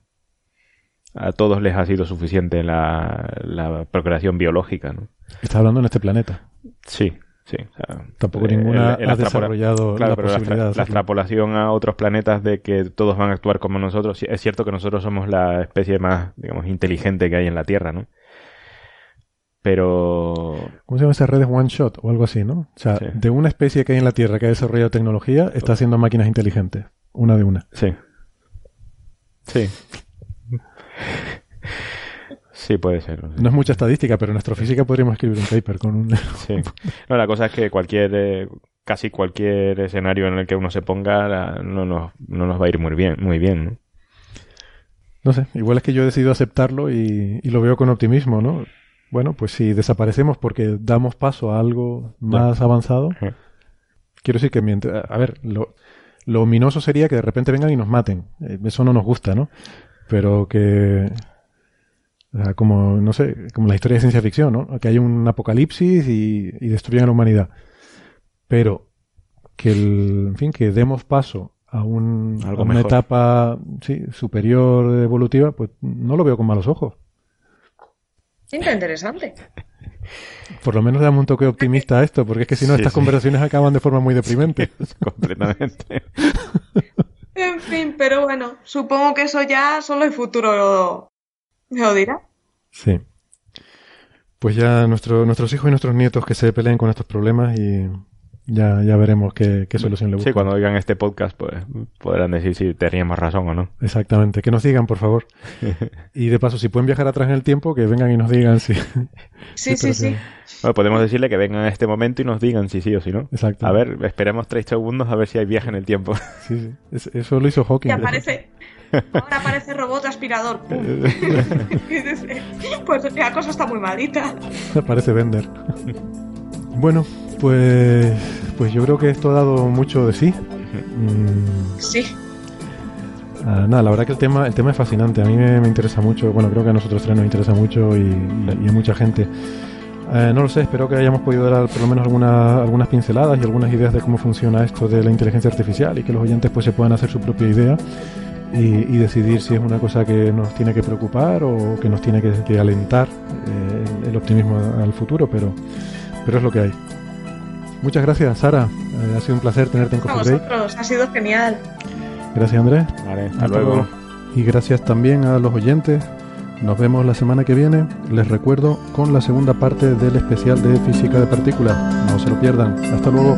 A todos les ha sido suficiente la, la procreación biológica, ¿no? Está hablando en este planeta. Sí, sí. o sea, Tampoco eh, ninguna ha extrapola- desarrollado claro, la pero posibilidad la, extrapolación a otros planetas de que todos van a actuar como nosotros. Es cierto que nosotros somos la especie más, digamos, inteligente que hay en la Tierra, ¿no? Pero ¿Cómo se llama esa red? Es One Shot o algo así, ¿no? O sea, Sí. de una especie que hay en la Tierra que ha desarrollado tecnología, está haciendo máquinas inteligentes. Una de una. Sí. Sí. Sí, puede ser. no sé. No es mucha estadística, pero en astrofísica podríamos escribir un paper con un... Sí. No, la cosa es que cualquier, eh, casi cualquier escenario en el que uno se ponga la- no nos, no nos va a ir muy bien, muy bien, ¿no? No sé, igual es que yo he decidido aceptarlo y, y lo veo con optimismo, ¿no? Bueno, pues si desaparecemos porque damos paso a algo más avanzado, Sí. quiero decir que mientras... A ver, lo, lo ominoso sería que de repente vengan y nos maten. Eh, Eso no nos gusta, ¿no? Pero que... o sea, como, no sé, como la historia de ciencia ficción, ¿no? Que hay un apocalipsis y, y destruyan a la humanidad. Pero que, el, en fin, que demos paso a, un, Algo a una mejor. etapa sí, superior evolutiva, pues no lo veo con malos ojos. Interesante. Por lo menos damos un toque optimista a esto, porque es que si no Sí, estas sí. conversaciones acaban de forma muy deprimente. Completamente. En fin, pero bueno, supongo que eso ya solo el futuro lo, lo dirá. Sí. Pues ya nuestro, nuestros hijos y nuestros nietos que se peleen con estos problemas y ya, ya veremos qué, qué solución le buscan. Sí, cuando oigan este podcast, pues podrán decir si teníamos razón o no. Exactamente, que nos digan, por favor. Y de paso, si pueden viajar atrás en el tiempo, que vengan y nos digan si... Sí, sí, sí. Bueno, podemos decirle que vengan en este momento y nos digan si sí o si no. Exacto. A ver, esperemos tres segundos a ver si hay viaje en el tiempo. Sí, sí. Es- eso lo hizo Hawking. Y aparece. Ahora aparece robot aspirador. pues la cosa está muy malita. Aparece Bender. Bueno, pues, pues yo creo que esto ha dado mucho de sí. Mm, Sí. ah, nada, la verdad que el tema, el tema es fascinante. A mí me, me interesa mucho. Bueno, creo que a nosotros tres nos interesa mucho y, y- y a mucha gente. Eh, no lo sé, espero que hayamos podido dar por lo menos alguna- algunas pinceladas y algunas ideas de cómo funciona esto de la inteligencia artificial y que los oyentes pues se puedan hacer su propia idea y, y decidir si es una cosa que nos tiene que preocupar o que nos tiene que, que alentar eh, el, el optimismo al futuro, pero, pero es lo que hay. Muchas gracias, Sara. Eh, ha sido un placer tenerte en Coffee Break. vosotros, ha sido genial. Gracias, Andrés. Vale, hasta luego. Y gracias también a los oyentes. Nos vemos la semana que viene. Les recuerdo con la segunda parte del especial de física de partículas. No se lo pierdan. Hasta luego.